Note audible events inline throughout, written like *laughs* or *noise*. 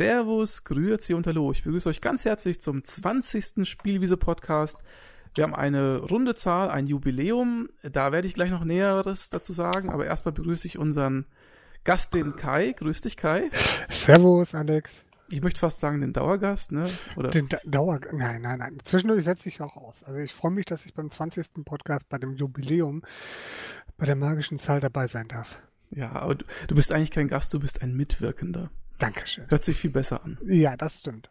Servus, Grüezi und Hallo. Ich begrüße euch ganz herzlich zum 20. Spielwiese-Podcast. Wir haben eine runde Zahl, ein Jubiläum. Da werde ich gleich noch Näheres dazu sagen, aber erstmal begrüße ich unseren Gast, den Kai. Grüß dich, Kai. Servus, Alex. Ich möchte fast sagen, den Dauergast, ne? Oder? Den da Dauer, nein, nein, nein. Zwischendurch setze ich auch aus. Also ich freue mich, dass ich beim 20. Podcast bei dem Jubiläum bei der magischen Zahl dabei sein darf. Ja, aber du, du bist eigentlich kein Gast, du bist ein Mitwirkender. Dankeschön. Hört sich viel besser an. Ja, das stimmt.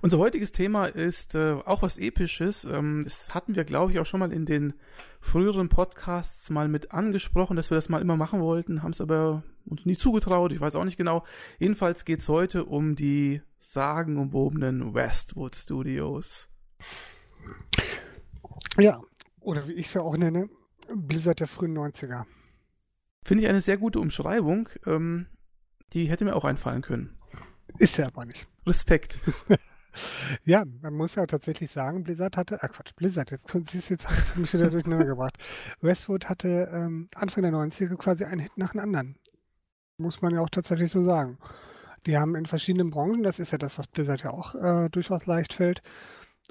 Unser heutiges Thema ist äh, auch was Episches. Ähm, das hatten wir, glaube ich, auch schon mal in den früheren Podcasts mal mit angesprochen, dass wir das mal immer machen wollten, haben es aber uns nie zugetraut. Ich weiß auch nicht genau. Jedenfalls geht es heute um die sagenumwobenen Westwood Studios. Ja, oder wie ich es ja auch nenne, Blizzard der frühen 90er. Finde ich eine sehr gute Umschreibung. Ähm, die hätte mir auch einfallen können. Ist ja aber nicht. Respekt. *laughs* ja, man muss ja tatsächlich sagen, Blizzard hatte, ah Quatsch, Blizzard, jetzt siehst du, jetzt hast du mich wieder durcheinander gebracht. Westwood hatte ähm, Anfang der 90er quasi einen Hit nach dem anderen. Muss man ja auch tatsächlich so sagen. Die haben in verschiedenen Branchen, das ist ja das, was Blizzard ja auch äh, durchaus leicht fällt,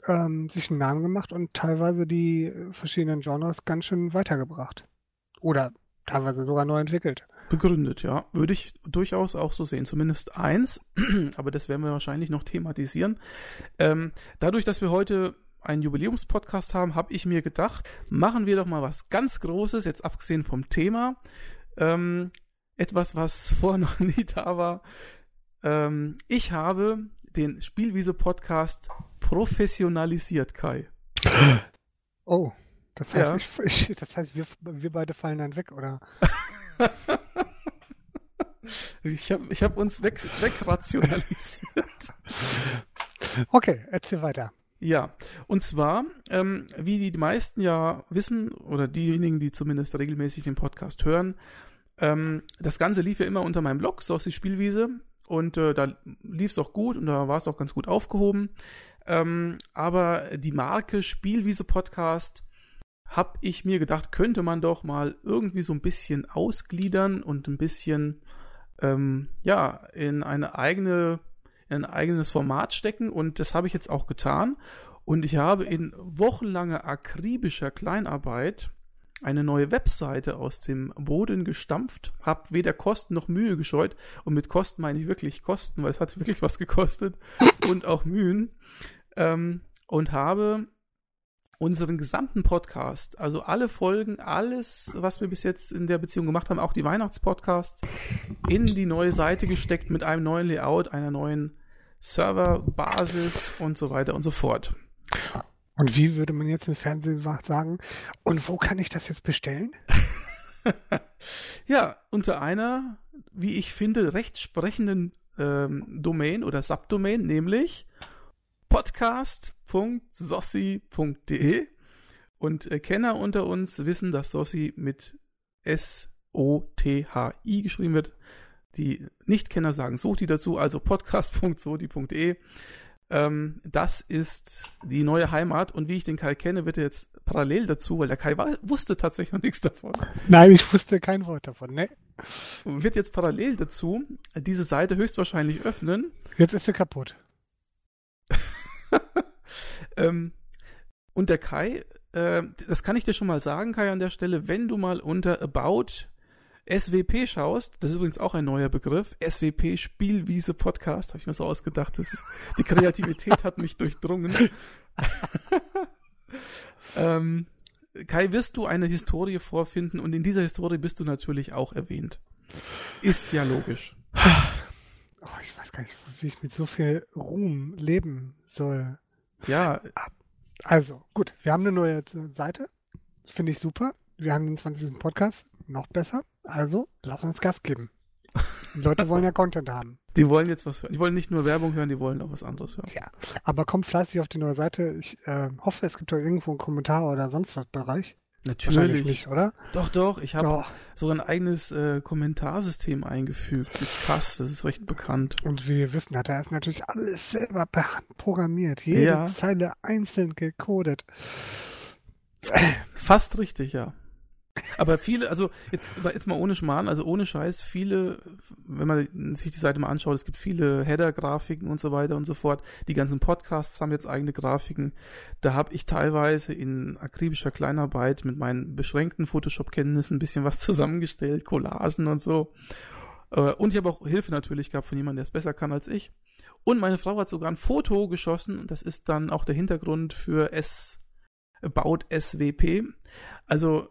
ähm, sich einen Namen gemacht und teilweise die verschiedenen Genres ganz schön weitergebracht. Oder teilweise sogar neu entwickelt. Begründet, ja. Würde ich durchaus auch so sehen. Zumindest eins, *clears throat* aber das werden wir wahrscheinlich noch thematisieren. Ähm, dadurch, dass wir heute einen Jubiläumspodcast haben, habe ich mir gedacht, machen wir doch mal was ganz Großes, jetzt abgesehen vom Thema. Ähm, etwas, was *laughs* vorher noch nie da war. Ähm, ich habe den Spielwiese-Podcast professionalisiert, Kai. Oh, das heißt, ja. ich, *laughs* das heißt wir, wir beide fallen dann weg, oder? *laughs* Ich habe ich hab uns weg, wegrationalisiert. *laughs* Okay, erzähl weiter. Ja, und zwar, ähm, wie die meisten ja wissen, oder diejenigen, die zumindest regelmäßig den Podcast hören, ähm, das Ganze lief ja immer unter meinem Blog, so aus die Spielwiese. Und äh, da lief es auch gut und da war es auch ganz gut aufgehoben. Ähm, aber die Marke Spielwiese Podcast habe ich mir gedacht, könnte man doch mal irgendwie so ein bisschen ausgliedern und ein bisschen ähm, ja in eine eigene in ein eigenes Format stecken und das habe ich jetzt auch getan. Und ich habe in wochenlanger akribischer Kleinarbeit eine neue Webseite aus dem Boden gestampft, habe weder Kosten noch Mühe gescheut und mit Kosten meine ich wirklich Kosten, weil es hat wirklich was gekostet *laughs* und auch Mühen ähm, und habe unseren gesamten Podcast, also alle Folgen, alles, was wir bis jetzt in der Beziehung gemacht haben, auch die Weihnachtspodcasts, in die neue Seite gesteckt mit einem neuen Layout, einer neuen Serverbasis und so weiter und so fort. Und wie würde man jetzt im Fernsehen sagen, und wo kann ich das jetzt bestellen? *laughs* ja, unter einer, wie ich finde, rechtsprechenden ähm, Domain oder Subdomain, nämlich podcast.sossi.de und äh, Kenner unter uns wissen, dass Sossi mit S-O-T-H-I geschrieben wird. Die Nichtkenner sagen Soti dazu, also podcast.soti.de. Ähm, das ist die neue Heimat und wie ich den Kai kenne, wird er jetzt parallel dazu, weil der Kai war, wusste tatsächlich noch nichts davon. Nein, ich wusste kein Wort davon, ne? Wird jetzt parallel dazu diese Seite höchstwahrscheinlich öffnen. Jetzt ist sie kaputt. Ähm, und der Kai, äh, das kann ich dir schon mal sagen, Kai, an der Stelle, wenn du mal unter About SWP schaust, das ist übrigens auch ein neuer Begriff, SWP Spielwiese Podcast, habe ich mir so ausgedacht, das, die Kreativität hat mich durchdrungen. *laughs* ähm, Kai, wirst du eine Historie vorfinden und in dieser Historie bist du natürlich auch erwähnt. Ist ja logisch. Oh, ich weiß gar nicht, wie ich mit so viel Ruhm leben soll. Ja. Also, gut, wir haben eine neue Seite. Finde ich super. Wir haben den 20. Podcast. Noch besser. Also, lass uns Gas geben. Die Leute wollen ja Content haben. *laughs* Die wollen jetzt was hören. Die wollen nicht nur Werbung hören, die wollen auch was anderes hören. Ja, aber kommt fleißig auf die neue Seite. Ich äh, hoffe, es gibt da irgendwo einen Kommentar oder sonst was Bereich. Natürlich. Nicht, oder? Doch, doch. Ich habe sogar ein eigenes äh, Kommentarsystem eingefügt. Das ist krass, das ist recht bekannt. Und wie wir wissen, hat er es natürlich alles selber per Hand programmiert. Jede ja. Zeile einzeln gecodet. Fast richtig, ja. Aber viele, also jetzt, jetzt mal ohne Schmarrn, also ohne Scheiß, viele, wenn man sich die Seite mal anschaut, es gibt viele Header-Grafiken und so weiter und so fort. Die ganzen Podcasts haben jetzt eigene Grafiken. Da habe ich teilweise in akribischer Kleinarbeit mit meinen beschränkten Photoshop-Kenntnissen ein bisschen was *laughs* zusammengestellt, Collagen und so. Äh, und ich habe auch Hilfe natürlich gehabt von jemandem, der es besser kann als ich. Und meine Frau hat sogar ein Foto geschossen und das ist dann auch der Hintergrund für S About SWP. Also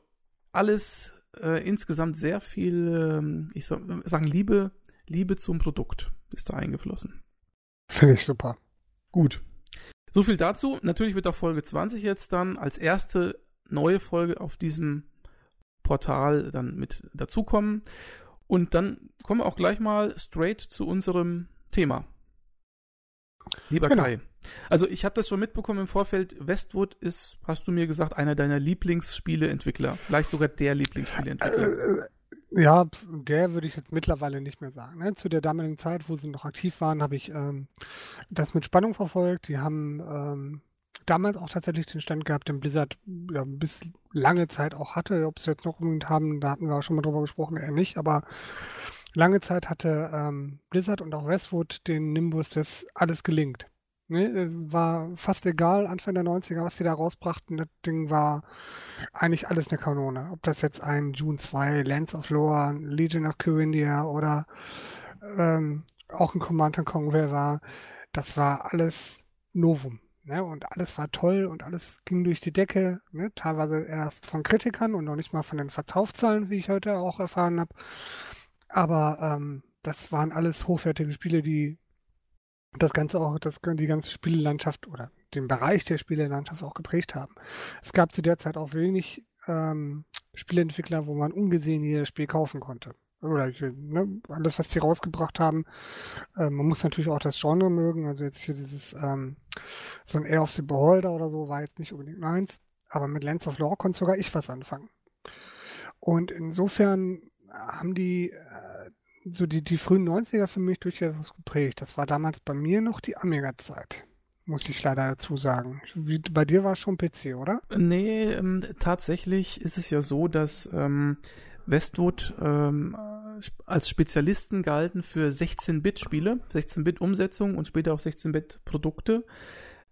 alles äh, insgesamt sehr viel, äh, ich soll sagen, Liebe, Liebe zum Produkt ist da eingeflossen. Finde ich super. Gut. So viel dazu. Natürlich wird auch Folge 20 jetzt dann als erste neue Folge auf diesem Portal dann mit dazukommen. Und dann kommen wir auch gleich mal straight zu unserem Thema. Lieber genau. Kai, also ich habe das schon mitbekommen im Vorfeld. Westwood ist, hast du mir gesagt, einer deiner Lieblingsspieleentwickler. Vielleicht sogar der Lieblingsspieleentwickler. Äh, äh, ja, der würde ich jetzt mittlerweile nicht mehr sagen. Ne? Zu der damaligen Zeit, wo sie noch aktiv waren, habe ich ähm, das mit Spannung verfolgt. Die haben ähm, damals auch tatsächlich den Stand gehabt, den Blizzard ja, bis lange Zeit auch hatte. Ob sie jetzt noch unbedingt haben, da hatten wir auch schon mal drüber gesprochen, eher nicht. Aber lange Zeit hatte ähm, Blizzard und auch Westwood den Nimbus, das alles gelingt. Ne, war fast egal, Anfang der 90er, was die da rausbrachten. Das Ding war eigentlich alles eine Kanone. Ob das jetzt ein June 2, Lands of Lore, Legion of Corindia oder ähm, auch ein Command Conquer war, das war alles Novum. Ne? Und alles war toll und alles ging durch die Decke. Ne? Teilweise erst von Kritikern und noch nicht mal von den Verkaufszahlen, wie ich heute auch erfahren habe. Aber ähm, das waren alles hochwertige Spiele, die das Ganze auch, das, die ganze Spielelandschaft oder den Bereich der Spielelandschaft auch geprägt haben. Es gab zu der Zeit auch wenig ähm, Spieleentwickler, wo man ungesehen jedes Spiel kaufen konnte. Oder ne, alles, was die rausgebracht haben. Äh, man muss natürlich auch das Genre mögen. Also jetzt hier dieses ähm, so ein Air of the Beholder oder so war jetzt nicht unbedingt meins. Aber mit Lands of Law konnte sogar ich was anfangen. Und insofern haben die äh, so die, die frühen 90er für mich durchaus geprägt. Das war damals bei mir noch die Amiga-Zeit. Muss ich leider dazu sagen. Wie, bei dir war es schon PC, oder? Nee, ähm, tatsächlich ist es ja so, dass ähm, Westwood ähm, als Spezialisten galten für 16-Bit-Spiele, 16-Bit-Umsetzung und später auch 16-Bit-Produkte.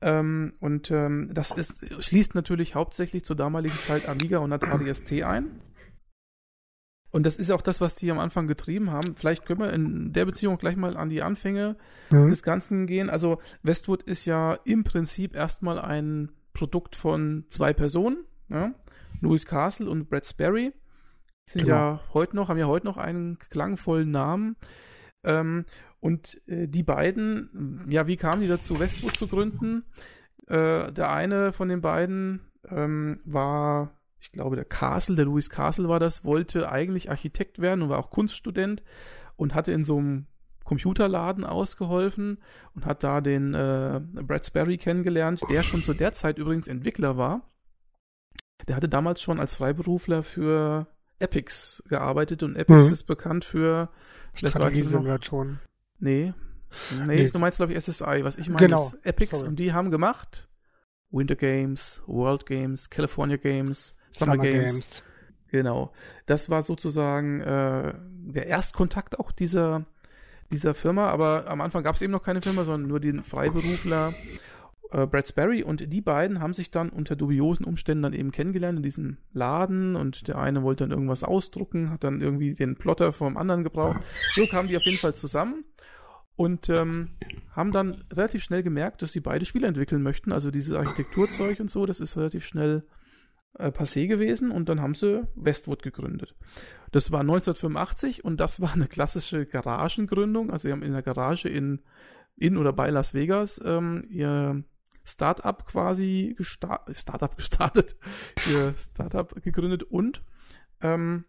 Ähm, und ähm, das ist, schließt natürlich hauptsächlich zur damaligen Zeit Amiga und Atari ST ein. Und das ist auch das, was die am Anfang getrieben haben. Vielleicht können wir in der Beziehung gleich mal an die Anfänge mhm. des Ganzen gehen. Also Westwood ist ja im Prinzip erstmal ein Produkt von zwei Personen, ja? Louis Castle und Brad Sperry. Sind genau. ja heute noch, haben ja heute noch einen klangvollen Namen. Ähm, und äh, die beiden, ja, wie kamen die dazu, Westwood zu gründen? Äh, der eine von den beiden ähm, war ich glaube, der Castle, der Louis Castle war das, wollte eigentlich Architekt werden und war auch Kunststudent und hatte in so einem Computerladen ausgeholfen und hat da den äh, Brad Sperry kennengelernt, der schon zu der Zeit übrigens Entwickler war. Der hatte damals schon als Freiberufler für Epics gearbeitet und Epics mhm. ist bekannt für vielleicht weißt du noch, schon. Nee. Nee, nee. du meinst glaube ich SSI, was ich meine genau. ist Epics Sorry. und die haben gemacht Winter Games, World Games, California Games, Summer, Summer Games. Games. Genau. Das war sozusagen äh, der Erstkontakt auch dieser, dieser Firma, aber am Anfang gab es eben noch keine Firma, sondern nur den Freiberufler äh, Brad Sperry und die beiden haben sich dann unter dubiosen Umständen dann eben kennengelernt in diesem Laden und der eine wollte dann irgendwas ausdrucken, hat dann irgendwie den Plotter vom anderen gebraucht. So kamen die auf jeden Fall zusammen und ähm, haben dann relativ schnell gemerkt, dass sie beide Spiele entwickeln möchten. Also dieses Architekturzeug und so, das ist relativ schnell äh, passé gewesen und dann haben sie Westwood gegründet. Das war 1985 und das war eine klassische Garagengründung. Also sie haben in der Garage in, in oder bei Las Vegas ähm, ihr Startup quasi gesta Startup gestartet, *laughs* ihr Startup gegründet und ähm,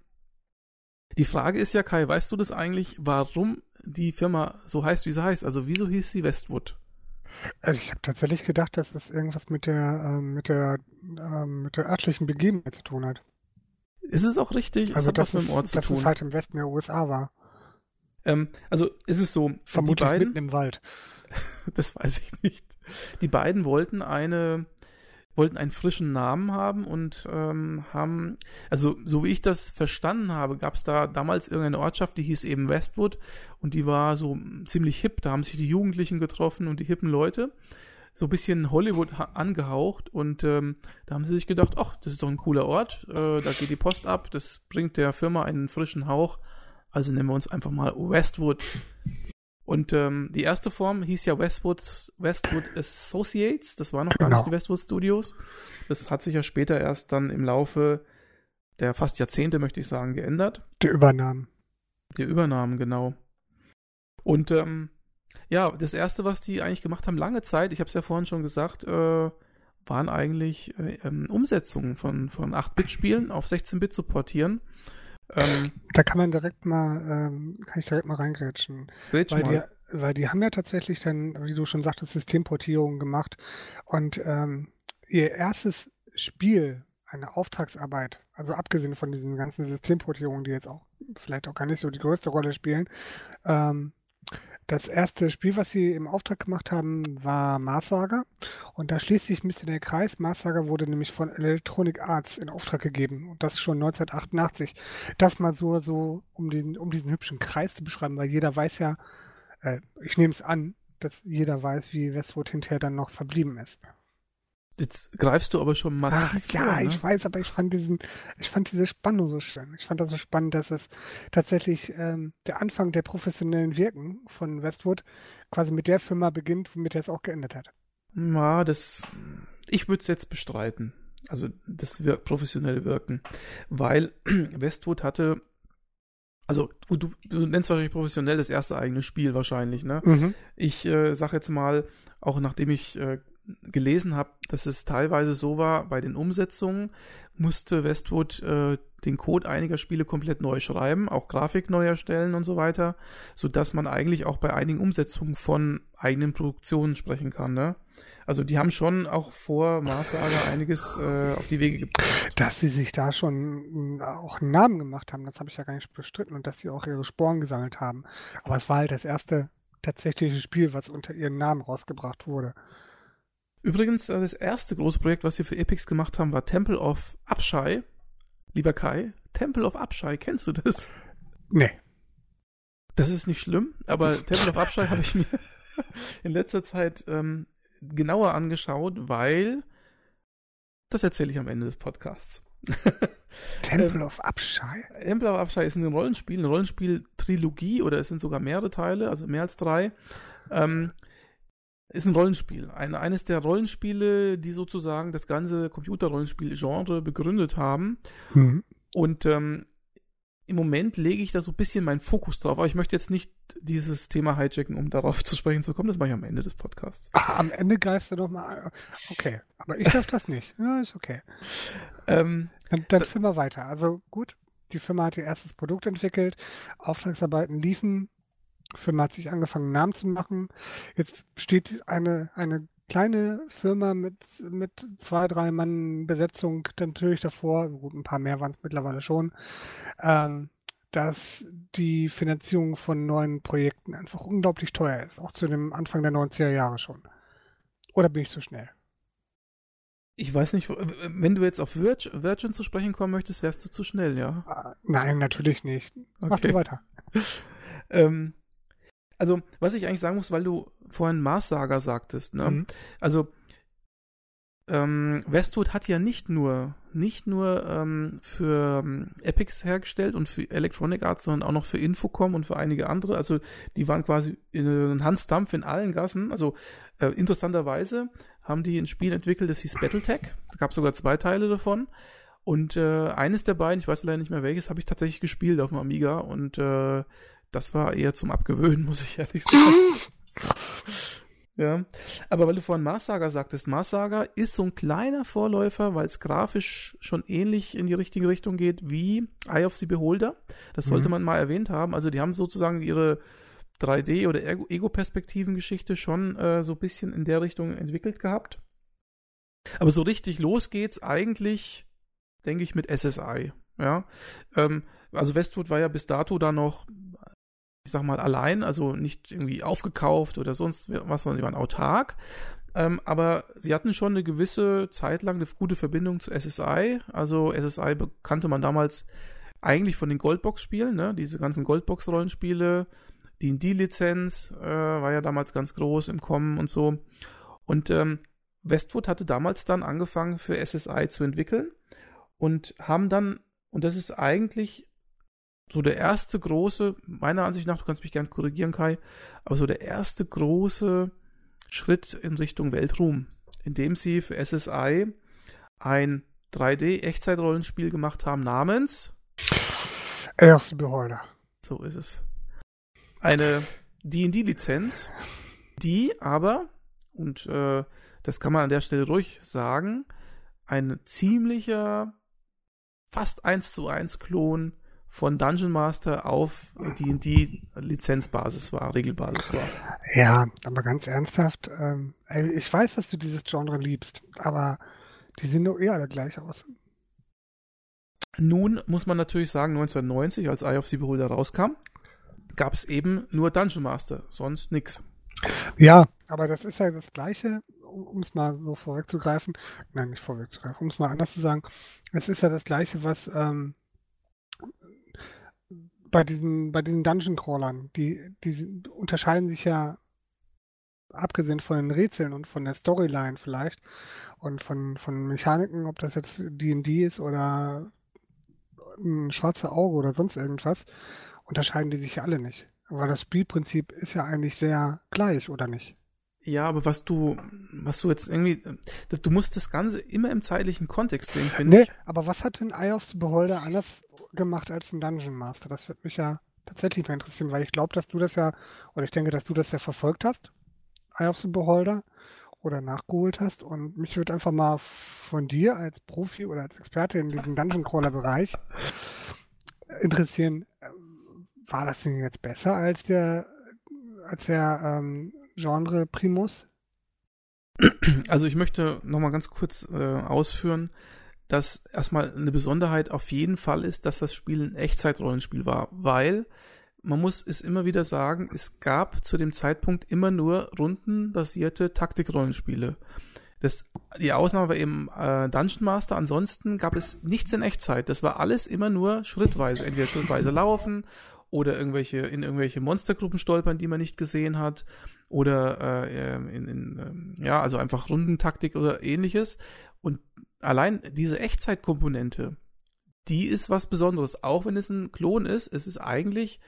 die Frage ist ja, Kai, weißt du das eigentlich, warum die Firma so heißt, wie sie heißt? Also wieso hieß sie Westwood? Also ich habe tatsächlich gedacht, dass das irgendwas mit der, ähm, mit der, ähm, mit der örtlichen Begebenheit zu tun hat. Ist es auch richtig? Also, das ist, Ort zu dass tun. es halt im Westen der USA war. Ähm, also ist es so, Vermutlich beiden, mitten im Wald. *laughs* das weiß ich nicht. Die beiden wollten eine, wollten einen frischen Namen haben und ähm, haben, also so wie ich das verstanden habe, gab es da damals irgendeine Ortschaft, die hieß eben Westwood und die war so ziemlich hip. Da haben sich die Jugendlichen getroffen und die hippen Leute. So ein bisschen Hollywood angehaucht und ähm, da haben sie sich gedacht, ach, das ist doch ein cooler Ort, äh, da geht die Post ab, das bringt der Firma einen frischen Hauch. Also nennen wir uns einfach mal Westwood. Und ähm, die erste Form hieß ja Westwood, Westwood Associates. Das war noch gar genau. nicht die Westwood Studios. Das hat sich ja später erst dann im Laufe der fast Jahrzehnte, möchte ich sagen, geändert. Der Übernahmen. Der Übernahmen, genau. Und ähm, ja, das erste, was die eigentlich gemacht haben, lange Zeit, ich habe es ja vorhin schon gesagt, äh, waren eigentlich äh, ähm, Umsetzungen von, von 8-Bit-Spielen auf 16-Bit zu portieren. Ähm, da kann man direkt mal, ähm, kann ich direkt mal reingrätschen. Weil die, weil die haben ja tatsächlich dann, wie du schon sagtest, Systemportierungen gemacht. Und ähm, ihr erstes Spiel, eine Auftragsarbeit, also abgesehen von diesen ganzen Systemportierungen, die jetzt auch vielleicht auch gar nicht so die größte Rolle spielen, ähm, das erste Spiel, was sie im Auftrag gemacht haben, war Mars. Und da schließt sich ein bisschen der Kreis. Mars wurde nämlich von Electronic Arts in Auftrag gegeben. Und das schon 1988. Das mal so, so um, den, um diesen hübschen Kreis zu beschreiben, weil jeder weiß ja, äh, ich nehme es an, dass jeder weiß, wie Westwood hinterher dann noch verblieben ist. Jetzt greifst du aber schon massiv. Ach, ja, vor, ne? ich weiß, aber ich fand diesen, ich fand diese Spannung so schön. Ich fand das so spannend, dass es tatsächlich ähm, der Anfang der professionellen Wirken von Westwood quasi mit der Firma beginnt, womit er es auch geendet hat. Ja, das, ich würde es jetzt bestreiten. Also das wir professionelle Wirken, weil *clears throat* Westwood hatte also gut, du, du nennst wahrscheinlich professionell das erste eigene Spiel wahrscheinlich, ne? Mhm. Ich äh, sag jetzt mal, auch nachdem ich äh, gelesen habe, dass es teilweise so war, bei den Umsetzungen musste Westwood äh, den Code einiger Spiele komplett neu schreiben, auch Grafik neu erstellen und so weiter, so dass man eigentlich auch bei einigen Umsetzungen von eigenen Produktionen sprechen kann. Ne? Also die haben schon auch vor Maßsager einiges äh, auf die Wege gebracht. Dass sie sich da schon auch einen Namen gemacht haben, das habe ich ja gar nicht bestritten und dass sie auch ihre Sporen gesammelt haben. Aber es war halt das erste tatsächliche Spiel, was unter ihrem Namen rausgebracht wurde. Übrigens, äh, das erste große Projekt, was wir für Epics gemacht haben, war Temple of Abschei. Lieber Kai, Temple of Abschei, kennst du das? Nee. Das ist nicht schlimm, aber *laughs* Temple of Abschei habe ich mir *laughs* in letzter Zeit ähm, genauer angeschaut, weil das erzähle ich am Ende des Podcasts. *laughs* Temple of Abschei? Temple of Abschei ist ein Rollenspiel, eine Rollenspiel-Trilogie oder es sind sogar mehrere Teile, also mehr als drei. Ähm, ist ein Rollenspiel. Ein, eines der Rollenspiele, die sozusagen das ganze Computerrollenspiel-Genre begründet haben. Mhm. Und ähm, im Moment lege ich da so ein bisschen meinen Fokus drauf, aber ich möchte jetzt nicht dieses Thema hijacken, um darauf zu sprechen zu kommen. Das mache ich am Ende des Podcasts. Ach, am Ende greifst du doch mal. Okay, aber ich darf das nicht. Ja, ist okay. Ähm, dann dann führen wir weiter. Also gut, die Firma hat ihr erstes Produkt entwickelt, Auftragsarbeiten liefen, Firma hat sich angefangen, Namen zu machen. Jetzt steht eine, eine kleine Firma mit, mit zwei, drei Mann Besetzung natürlich davor, gut, ein paar mehr waren es mittlerweile schon, ähm, dass die Finanzierung von neuen Projekten einfach unglaublich teuer ist, auch zu dem Anfang der 90er Jahre schon. Oder bin ich zu schnell? Ich weiß nicht, wenn du jetzt auf Virgin zu sprechen kommen möchtest, wärst du zu schnell, ja? Ah, nein, natürlich nicht. Mach okay. du weiter. *laughs* ähm, also, was ich eigentlich sagen muss, weil du vorhin Mars Saga sagtest, ne? Mhm. Also, ähm, Westwood hat ja nicht nur, nicht nur ähm, für ähm, Epics hergestellt und für Electronic Arts, sondern auch noch für Infocom und für einige andere. Also die waren quasi in, in Hansdampf in allen Gassen. Also äh, interessanterweise haben die ein Spiel entwickelt, das hieß Battletech. Da gab es sogar zwei Teile davon. Und äh, eines der beiden, ich weiß leider nicht mehr welches, habe ich tatsächlich gespielt auf dem Amiga und äh, das war eher zum Abgewöhnen, *laughs* muss ich ehrlich sagen. *laughs* ja. Aber weil du vorhin Mars Saga sagtest, Mars Saga ist so ein kleiner Vorläufer, weil es grafisch schon ähnlich in die richtige Richtung geht wie Eye of the Beholder. Das sollte mhm. man mal erwähnt haben. Also die haben sozusagen ihre 3D- oder Ego-Perspektiven-Geschichte schon äh, so ein bisschen in der Richtung entwickelt gehabt. Aber so richtig los geht's eigentlich, denke ich, mit SSI. Ja. Ähm, also Westwood war ja bis dato da noch ich sag mal, allein, also nicht irgendwie aufgekauft oder sonst was, sondern die waren autark. Ähm, aber sie hatten schon eine gewisse Zeit lang eine gute Verbindung zu SSI. Also SSI bekannte man damals eigentlich von den Goldbox-Spielen, ne? diese ganzen Goldbox-Rollenspiele. Die D&D-Lizenz äh, war ja damals ganz groß im Kommen und so. Und ähm, Westwood hatte damals dann angefangen für SSI zu entwickeln und haben dann, und das ist eigentlich so der erste große, meiner Ansicht nach, du kannst mich gerne korrigieren, Kai, aber so der erste große Schritt in Richtung Weltruhm, indem sie für SSI ein 3D-Echtzeitrollenspiel gemacht haben namens Erste Beholder. So ist es. Eine D&D-Lizenz, die aber, und äh, das kann man an der Stelle ruhig sagen, ein ziemlicher fast 1 zu 1 Klon von Dungeon Master auf D&D Lizenzbasis war, Regelbasis war. Ja, aber ganz ernsthaft, ähm, ich weiß, dass du dieses Genre liebst, aber die sehen doch eh alle gleich aus. Nun muss man natürlich sagen, 1990, als Eye of the Beholder rauskam, gab es eben nur Dungeon Master, sonst nix. Ja, aber das ist ja das Gleiche, um es mal so vorwegzugreifen. Nein, nicht vorwegzugreifen, um es mal anders zu sagen. Es ist ja das Gleiche, was ähm, bei diesen, bei diesen Dungeon Crawlern, die, die unterscheiden sich ja abgesehen von den Rätseln und von der Storyline vielleicht und von, von Mechaniken, ob das jetzt D&D ist oder ein schwarzer Auge oder sonst irgendwas, unterscheiden die sich alle nicht. Aber das Spielprinzip ist ja eigentlich sehr gleich, oder nicht? Ja, aber was du, was du jetzt irgendwie, du musst das Ganze immer im zeitlichen Kontext sehen, finde nee, ich. aber was hat denn Eye of the Beholder anders gemacht als ein Dungeon Master? Das würde mich ja tatsächlich mal interessieren, weil ich glaube, dass du das ja, oder ich denke, dass du das ja verfolgt hast, Eye of the Beholder, oder nachgeholt hast. Und mich würde einfach mal von dir als Profi oder als Experte in diesem Dungeon Crawler Bereich interessieren, äh, war das denn jetzt besser als der, als der ähm, Genre Primus? Also ich möchte nochmal ganz kurz äh, ausführen, dass erstmal eine Besonderheit auf jeden Fall ist, dass das Spiel ein Echtzeitrollenspiel war, weil man muss es immer wieder sagen, es gab zu dem Zeitpunkt immer nur rundenbasierte Taktikrollenspiele. Das, die Ausnahme war eben äh, Dungeon Master, ansonsten gab es nichts in Echtzeit. Das war alles immer nur schrittweise, entweder schrittweise laufen oder irgendwelche in irgendwelche Monstergruppen stolpern, die man nicht gesehen hat oder äh, in, in äh, ja, also einfach Rundentaktik oder ähnliches. Und allein diese Echtzeitkomponente, die ist was Besonderes. Auch wenn es ein Klon ist, es ist eigentlich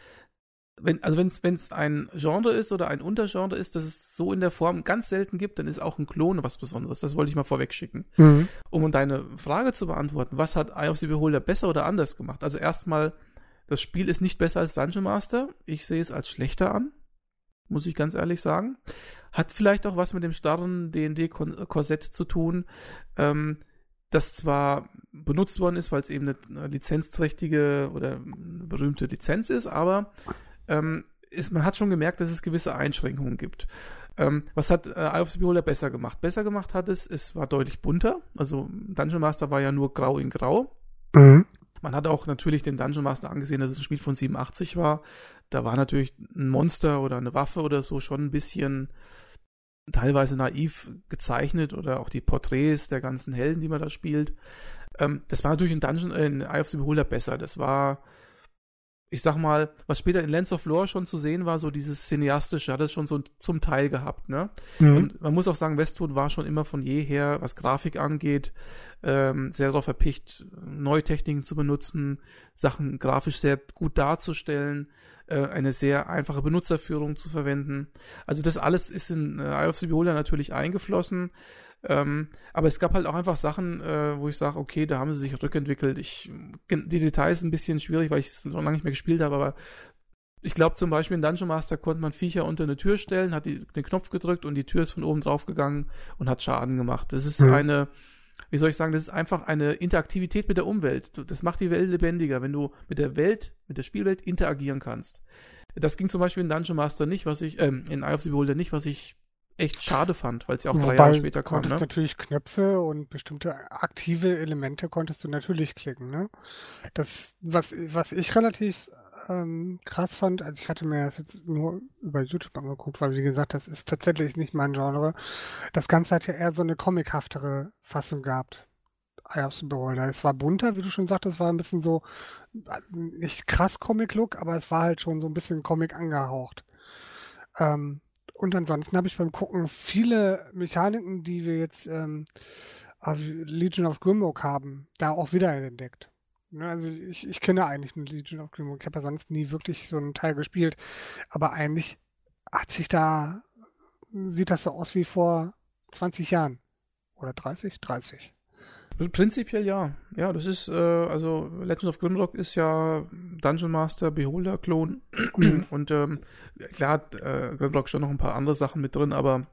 wenn, also wenn es ein Genre ist oder ein Untergenre ist, das es so in der Form ganz selten gibt, dann ist auch ein Klon was Besonderes. Das wollte ich mal vorweg schicken. Mhm. Um deine Frage zu beantworten, was hat Eye of the Beholder besser oder anders gemacht? Also erstmal, das Spiel ist nicht besser als Dungeon Master. Ich sehe es als schlechter an, muss ich ganz ehrlich sagen. Hat vielleicht auch was mit dem starren D&D-Korsett zu tun. Ähm, das zwar benutzt worden ist, weil es eben eine lizenzträchtige oder eine berühmte Lizenz ist, aber ähm, ist, man hat schon gemerkt, dass es gewisse Einschränkungen gibt. Ähm, was hat äh, Eye of the Beholder besser gemacht? Besser gemacht hat es, es war deutlich bunter. Also Dungeon Master war ja nur grau in grau. Mhm. Man hat auch natürlich den Dungeon Master angesehen, dass es ein Spiel von 87 war. Da war natürlich ein Monster oder eine Waffe oder so schon ein bisschen teilweise naiv gezeichnet oder auch die Porträts der ganzen Helden, die man da spielt. Ähm, das war natürlich in Dungeon, äh, in Eye of the Beholder besser. Das war ich sag mal, was später in Lands of Lore schon zu sehen war, so dieses cineastische, hat es schon so zum Teil gehabt, ne? Mhm. Und man muss auch sagen, Westwood war schon immer von jeher, was Grafik angeht, ähm, sehr darauf erpicht, neue Techniken zu benutzen, Sachen grafisch sehr gut darzustellen, äh, eine sehr einfache Benutzerführung zu verwenden. Also das alles ist in äh, Eye of the Beholder natürlich eingeflossen. Ähm, aber es gab halt auch einfach Sachen, äh, wo ich sage, okay, da haben sie sich rückentwickelt. Ich, die Details sind ein bisschen schwierig, weil ich es schon lange nicht mehr gespielt habe, aber ich glaube zum Beispiel in Dungeon Master konnte man Viecher unter eine Tür stellen, hat die, den Knopf gedrückt und die Tür ist von oben drauf gegangen und hat Schaden gemacht. Das ist mhm. eine, wie soll ich sagen, das ist einfach eine Interaktivität mit der Umwelt. Das macht die Welt lebendiger, wenn du mit der Welt, mit der Spielwelt interagieren kannst. Das ging zum Beispiel in Dungeon Master nicht, was ich, ähm, in Eye of the Beholder nicht, was ich echt schade fand, weil es ja auch drei Jahre später kam. Du konntest ne? natürlich Knöpfe und bestimmte aktive Elemente konntest du natürlich klicken. Ne? Das, was, was ich relativ ähm, krass fand, also ich hatte mir das jetzt nur über YouTube angeguckt, weil wie gesagt, das ist tatsächlich nicht mein Genre. Das Ganze hat ja eher so eine comichaftere Fassung gehabt. Eye of the Beholder. Es war bunter, wie du schon sagtest, es war ein bisschen so, nicht krass Comic-Look, aber es war halt schon so ein bisschen Comic angehaucht. Ähm, und ansonsten habe ich beim Gucken viele Mechaniken, die wir jetzt ähm, auf Legion of Grimrock haben, da auch wieder entdeckt. Ne, also ich, ich kenne eigentlich nur Legion of Grimrock. Ich habe ja sonst nie wirklich so einen Teil gespielt. Aber eigentlich hat sich da, sieht das so aus wie vor 20 Jahren. Oder 30? 30. Prinzipiell ja. Ja, das ist, äh, also Legend of Grimrock ist ja Dungeon Master, Beholder-Klon. und ähm, klar hat äh, Grimrock schon noch ein paar andere Sachen mit drin, aber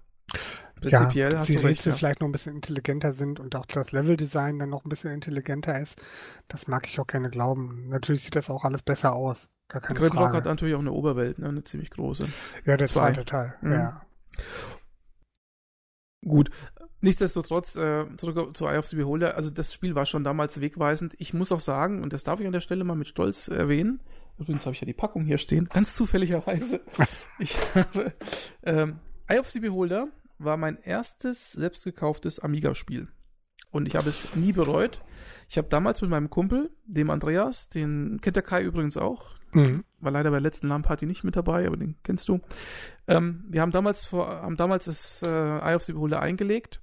prinzipiell ja, hast die du recht. Rätsel Ja. vielleicht noch ein bisschen intelligenter sind und auch das Leveldesign dann noch ein bisschen intelligenter ist. Das mag ich auch gerne glauben. Natürlich sieht das auch alles besser aus. Gar keine Grimrock Frage. hat natürlich auch eine Oberwelt, ne, eine ziemlich große. ja, der zwei. zweite Teil. Mhm. Ja. Gut. Nichtsdestotrotz, äh, zurück zu Eye of the Beholder, also das Spiel war schon damals wegweisend. Ich muss auch sagen, und das darf ich an der Stelle mal mit Stolz erwähnen, übrigens habe ich ja die Packung hier stehen, ganz zufälligerweise. *laughs* ich habe, ähm, Eye of the Beholder war mein erstes selbst gekauftes Amiga-Spiel. Und ich habe es nie bereut. Ich habe damals mit meinem Kumpel, dem Andreas, den kennt der Kai übrigens auch, Mhm. war leider bei der letzten LAN-Party nicht mit dabei, aber den kennst du. Ähm, wir haben damals, vor, haben damals das äh, Eye of the Beholder eingelegt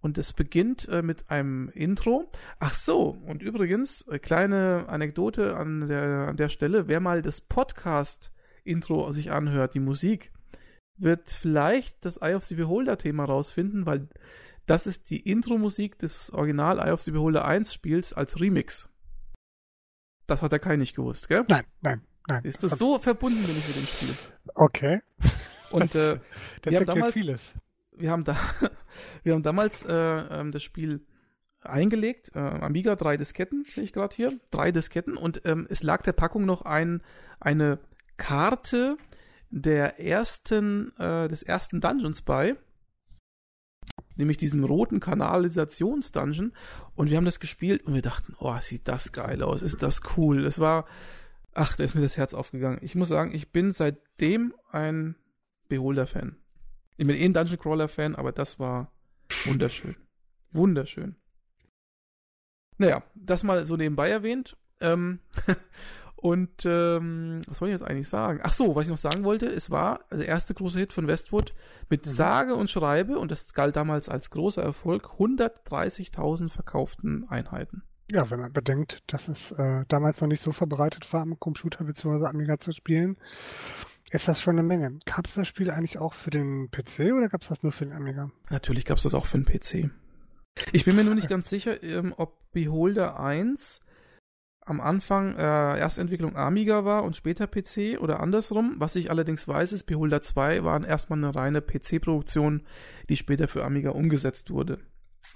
und es beginnt äh, mit einem Intro. Ach so, und übrigens, äh, kleine Anekdote an der, an der Stelle, wer mal das Podcast-Intro sich anhört, die Musik, wird vielleicht das Eye of the Beholder-Thema rausfinden, weil das ist die Intro-Musik des Original Eye of the Beholder 1 Spiels als Remix. Das hat der Kai nicht gewusst, gell? Nein, nein, nein. Ist das so verbunden bin ich mit dem Spiel? Okay. Und äh, Das *laughs* wir haben damals- vieles. wir haben da, *laughs* wir haben damals äh, ähm, das Spiel eingelegt, äh, Amiga, drei Disketten, sehe ich gerade hier, drei Disketten und ähm, es lag der Packung noch ein, eine Karte der ersten, äh, des ersten Dungeons bei, nämlich diesem roten Kanalisationsdungeon und wir haben das gespielt und wir dachten, oh, sieht das geil aus, ist das cool. Es war, ach, da ist mir das Herz aufgegangen. Ich muss sagen, ich bin seitdem ein Beholder-Fan. Ich bin eh ein Dungeon Crawler-Fan, aber das war wunderschön. Wunderschön. Naja, das mal so nebenbei erwähnt. Ähm, *laughs* und ähm, was soll ich jetzt eigentlich sagen? Ach so, was ich noch sagen wollte, es war der erste große Hit von Westwood mit Mhm. sage und schreibe, und das galt damals als großer Erfolg, 130.000 verkauften Einheiten. Ja, wenn man bedenkt, dass es äh, damals noch nicht so verbreitet war, am Computer bzw. Amiga zu spielen, ist das schon eine Menge. Gab es das Spiel eigentlich auch für den PC oder gab es das nur für den Amiga? Natürlich gab es das auch für den PC. Ich bin mir nur nicht *laughs* ganz sicher, ähm, ob Beholder 1 am Anfang äh, Erstentwicklung Amiga war und später PC oder andersrum. Was ich allerdings weiß, ist, Beholder 2 war erstmal eine reine PC-Produktion, die später für Amiga umgesetzt wurde.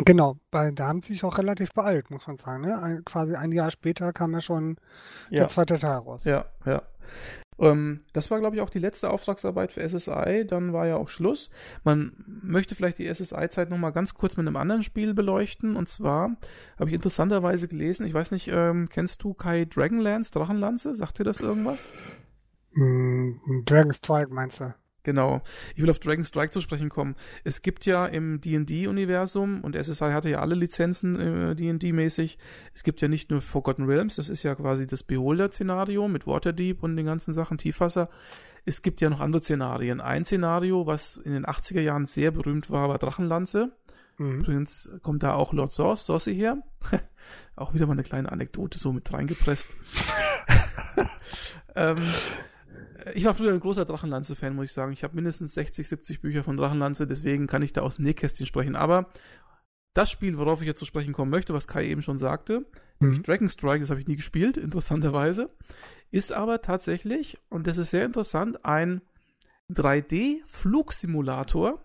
Genau, weil da haben sie sich auch relativ beeilt, muss man sagen. Ne? Ein, quasi ein Jahr später kam ja schon der zweite Teil raus. Ja, ja. Ähm, das war, glaube ich, auch die letzte Auftragsarbeit für SSI. Dann war ja auch Schluss. Man möchte vielleicht die SSI-Zeit nochmal ganz kurz mit einem anderen Spiel beleuchten. Und zwar habe ich interessanterweise gelesen, ich weiß nicht, ähm, kennst du Kai Dragonlance, Drachenlanze? Sagt dir das irgendwas? Hm, Dragon Strike meinst du? Genau. Ich will auf Dragon Strike zu sprechen kommen. Es gibt ja im D&D-Universum, und SSI hatte ja alle Lizenzen äh, D&D-mäßig, es gibt ja nicht nur Forgotten Realms, das ist ja quasi das Beholder-Szenario mit Waterdeep und den ganzen Sachen, Tiefwasser. Es gibt ja noch andere Szenarien. Ein Szenario, was in den 80er Jahren sehr berühmt war, war Drachenlanze. Mhm. Übrigens kommt da auch Lord Source, Saucy her. *laughs* auch wieder mal eine kleine Anekdote so mit reingepresst. *laughs* ähm, ich war früher ein großer Drachenlanze-Fan, muss ich sagen. Ich habe mindestens 60, 70 Bücher von Drachenlanze, deswegen kann ich da aus dem Nähkästchen sprechen. Aber das Spiel, worauf ich jetzt zu sprechen kommen möchte, was Kai eben schon sagte, Mhm. Dragon Strike, das habe ich nie gespielt, *laughs* interessanterweise, ist aber tatsächlich, und das ist sehr interessant, ein 3D-Flugsimulator.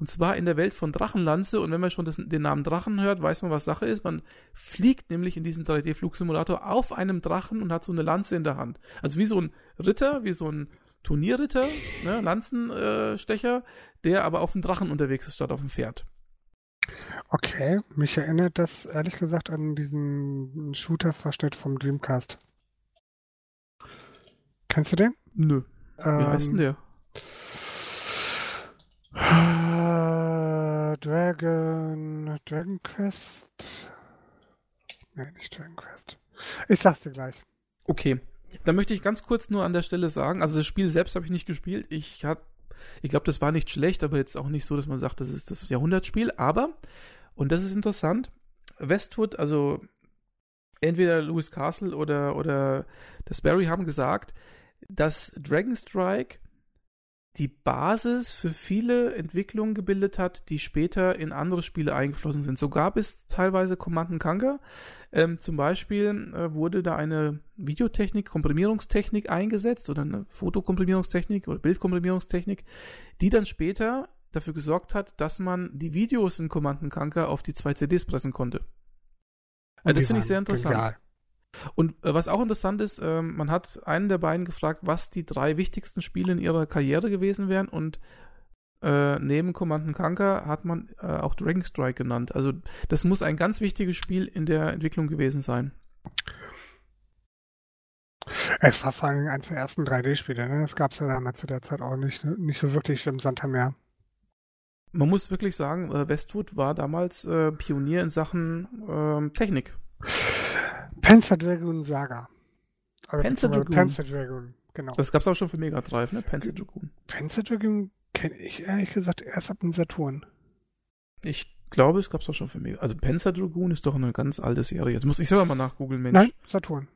Und zwar in der Welt von Drachenlanze. Und wenn man schon das, den Namen Drachen hört, weiß man, was Sache ist. Man fliegt nämlich in diesem 3D-Flugsimulator auf einem Drachen und hat so eine Lanze in der Hand. Also wie so ein Ritter, wie so ein Turnierritter, ne, Lanzenstecher, der aber auf dem Drachen unterwegs ist statt auf dem Pferd. Okay, mich erinnert das ehrlich gesagt an diesen Shooter-Verschnitt vom Dreamcast. Kennst du den? Nö. Wie heißt denn der? Äh, Dragon. Dragon Quest? Nee, nicht Dragon Quest. Ich sag's dir gleich. Okay. Da möchte ich ganz kurz nur an der Stelle sagen, also das Spiel selbst habe ich nicht gespielt. Ich hab, ich glaube, das war nicht schlecht, aber jetzt auch nicht so, dass man sagt, das ist das Jahrhundertspiel. Aber, und das ist interessant, Westwood, also entweder Lewis Castle oder, oder das Barry haben gesagt, dass Dragon Strike die Basis für viele Entwicklungen gebildet hat, die später in andere Spiele eingeflossen sind. So gab es teilweise Command Conquer. Ähm, zum Beispiel äh, wurde da eine Videotechnik, Komprimierungstechnik eingesetzt oder eine Fotokomprimierungstechnik oder Bildkomprimierungstechnik, die dann später dafür gesorgt hat, dass man die Videos in Command Conquer auf die zwei CDs pressen konnte. Äh, das finde ich sehr interessant. Genial. Und äh, was auch interessant ist, äh, man hat einen der beiden gefragt, was die drei wichtigsten Spiele in ihrer Karriere gewesen wären und äh, neben Command Conquer hat man äh, auch Dragon Strike genannt. Also das muss ein ganz wichtiges Spiel in der Entwicklung gewesen sein. Es war vor allem eines der ersten 3D-Spiele, ne? Das gab es ja damals zu der Zeit auch nicht, nicht so wirklich im Santa Meer. Man muss wirklich sagen, äh, Westwood war damals äh, Pionier in Sachen ähm, Technik. Panzer Dragoon Saga. Also Panzer Dragoon. Panzer Dragoon, genau. Das gab es auch schon für Mega Drive, ne? Panzer Dragoon. Panzer Dragoon kenne ich ehrlich gesagt erst ab dem Saturn. Ich glaube, es gab es auch schon für Mega. Also Panzer Dragoon ist doch eine ganz alte Serie. Jetzt muss ich selber mal nachgoogeln, Mensch. Nein, Saturn.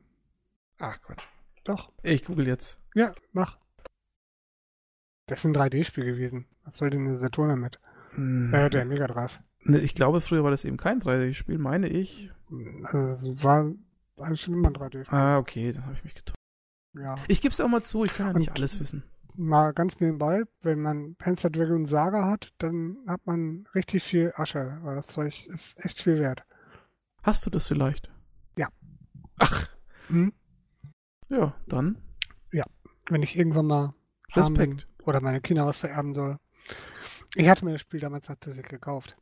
Ach Quatsch. Doch. Ich google jetzt. Ja, mach. Das ist ein 3D-Spiel gewesen. Was soll denn der Saturn damit? Hm. Äh, der Mega Drive. Ne, ich glaube, früher war das eben kein 3D-Spiel, meine ich. Also war eigentlich schon immer ein 3D-Spiel. Ah, okay, dann habe ich mich getäuscht. Ja. Ich gebe es auch mal zu, ich kann ja nicht Und alles wissen. Mal ganz nebenbei, wenn man Panzer Dragon Saga hat, dann hat man richtig viel Asche, weil das Zeug ist echt viel wert. Hast du das vielleicht? Ja. Ach. Hm? Ja, dann. Ja, wenn ich irgendwann mal Respekt. oder meine Kinder was vererben soll. Ich hatte mir das Spiel damals tatsächlich gekauft.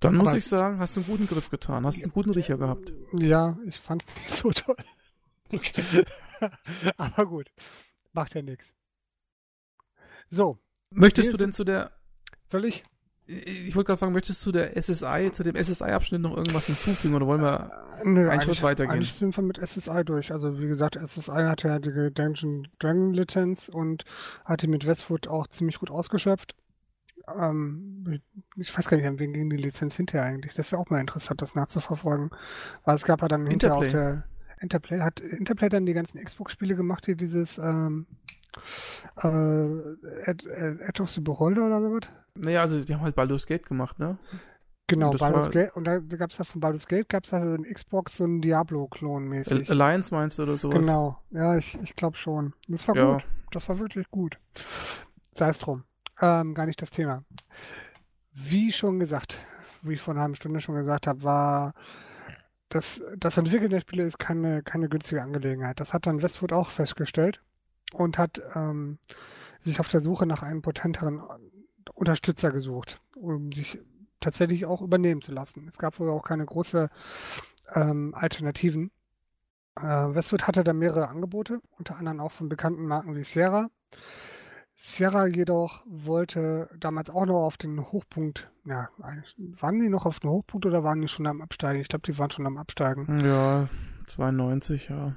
Dann muss ich sagen, hast du einen guten Griff getan, hast einen guten Riecher gehabt. Ja, ich fand es *laughs* nicht so toll. *laughs* Aber gut, macht ja nichts. So. Möchtest du denn zu der. Soll ich? Ich wollte gerade fragen, möchtest du der SSI, zu dem SSI-Abschnitt noch irgendwas hinzufügen oder wollen wir äh, Nö, einen Schritt weitergehen? Eigentlich sind wir mit SSI durch. Also wie gesagt, SSI hatte ja die Dungeon Dragon Lizenz und hatte mit Westwood auch ziemlich gut ausgeschöpft. Ähm, ich weiß gar nicht, an wen ging die Lizenz hinterher eigentlich. Das wäre auch mal interessant, das nachzuverfolgen. Weil es gab ja dann hinterher auch der Interplay. Hat Interplay dann die ganzen Xbox-Spiele gemacht, die dieses ähm, äh, Edge of the Beholder oder sowas? Naja, also die haben halt Baldur's Gate gemacht, ne? Genau, Baldur's war, Gate. Und da gab es ja von Baldur's Gate, gab es ja so ein Xbox, so ein Diablo-Klon mäßig. Alliance meinst du oder sowas? Genau, ja, ich, ich glaube schon. Das war ja. gut. Das war wirklich gut. Sei es drum ähm, gar nicht das Thema. Wie schon gesagt, wie ich vor einer halben Stunde schon gesagt habe, war das, das Entwickeln der Spiele ist keine, keine günstige Angelegenheit. Das hat dann Westwood auch festgestellt und hat ähm, sich auf der Suche nach einem potenteren Unterstützer gesucht, um sich tatsächlich auch übernehmen zu lassen. Es gab wohl auch keine große ähm, Alternativen. Äh, Westwood hatte da mehrere Angebote, unter anderem auch von bekannten Marken wie Sierra. Sierra jedoch wollte damals auch noch auf den Hochpunkt, ja, waren die noch auf dem Hochpunkt oder waren die schon am Absteigen? Ich glaube, die waren schon am Absteigen. Ja, 92, ja.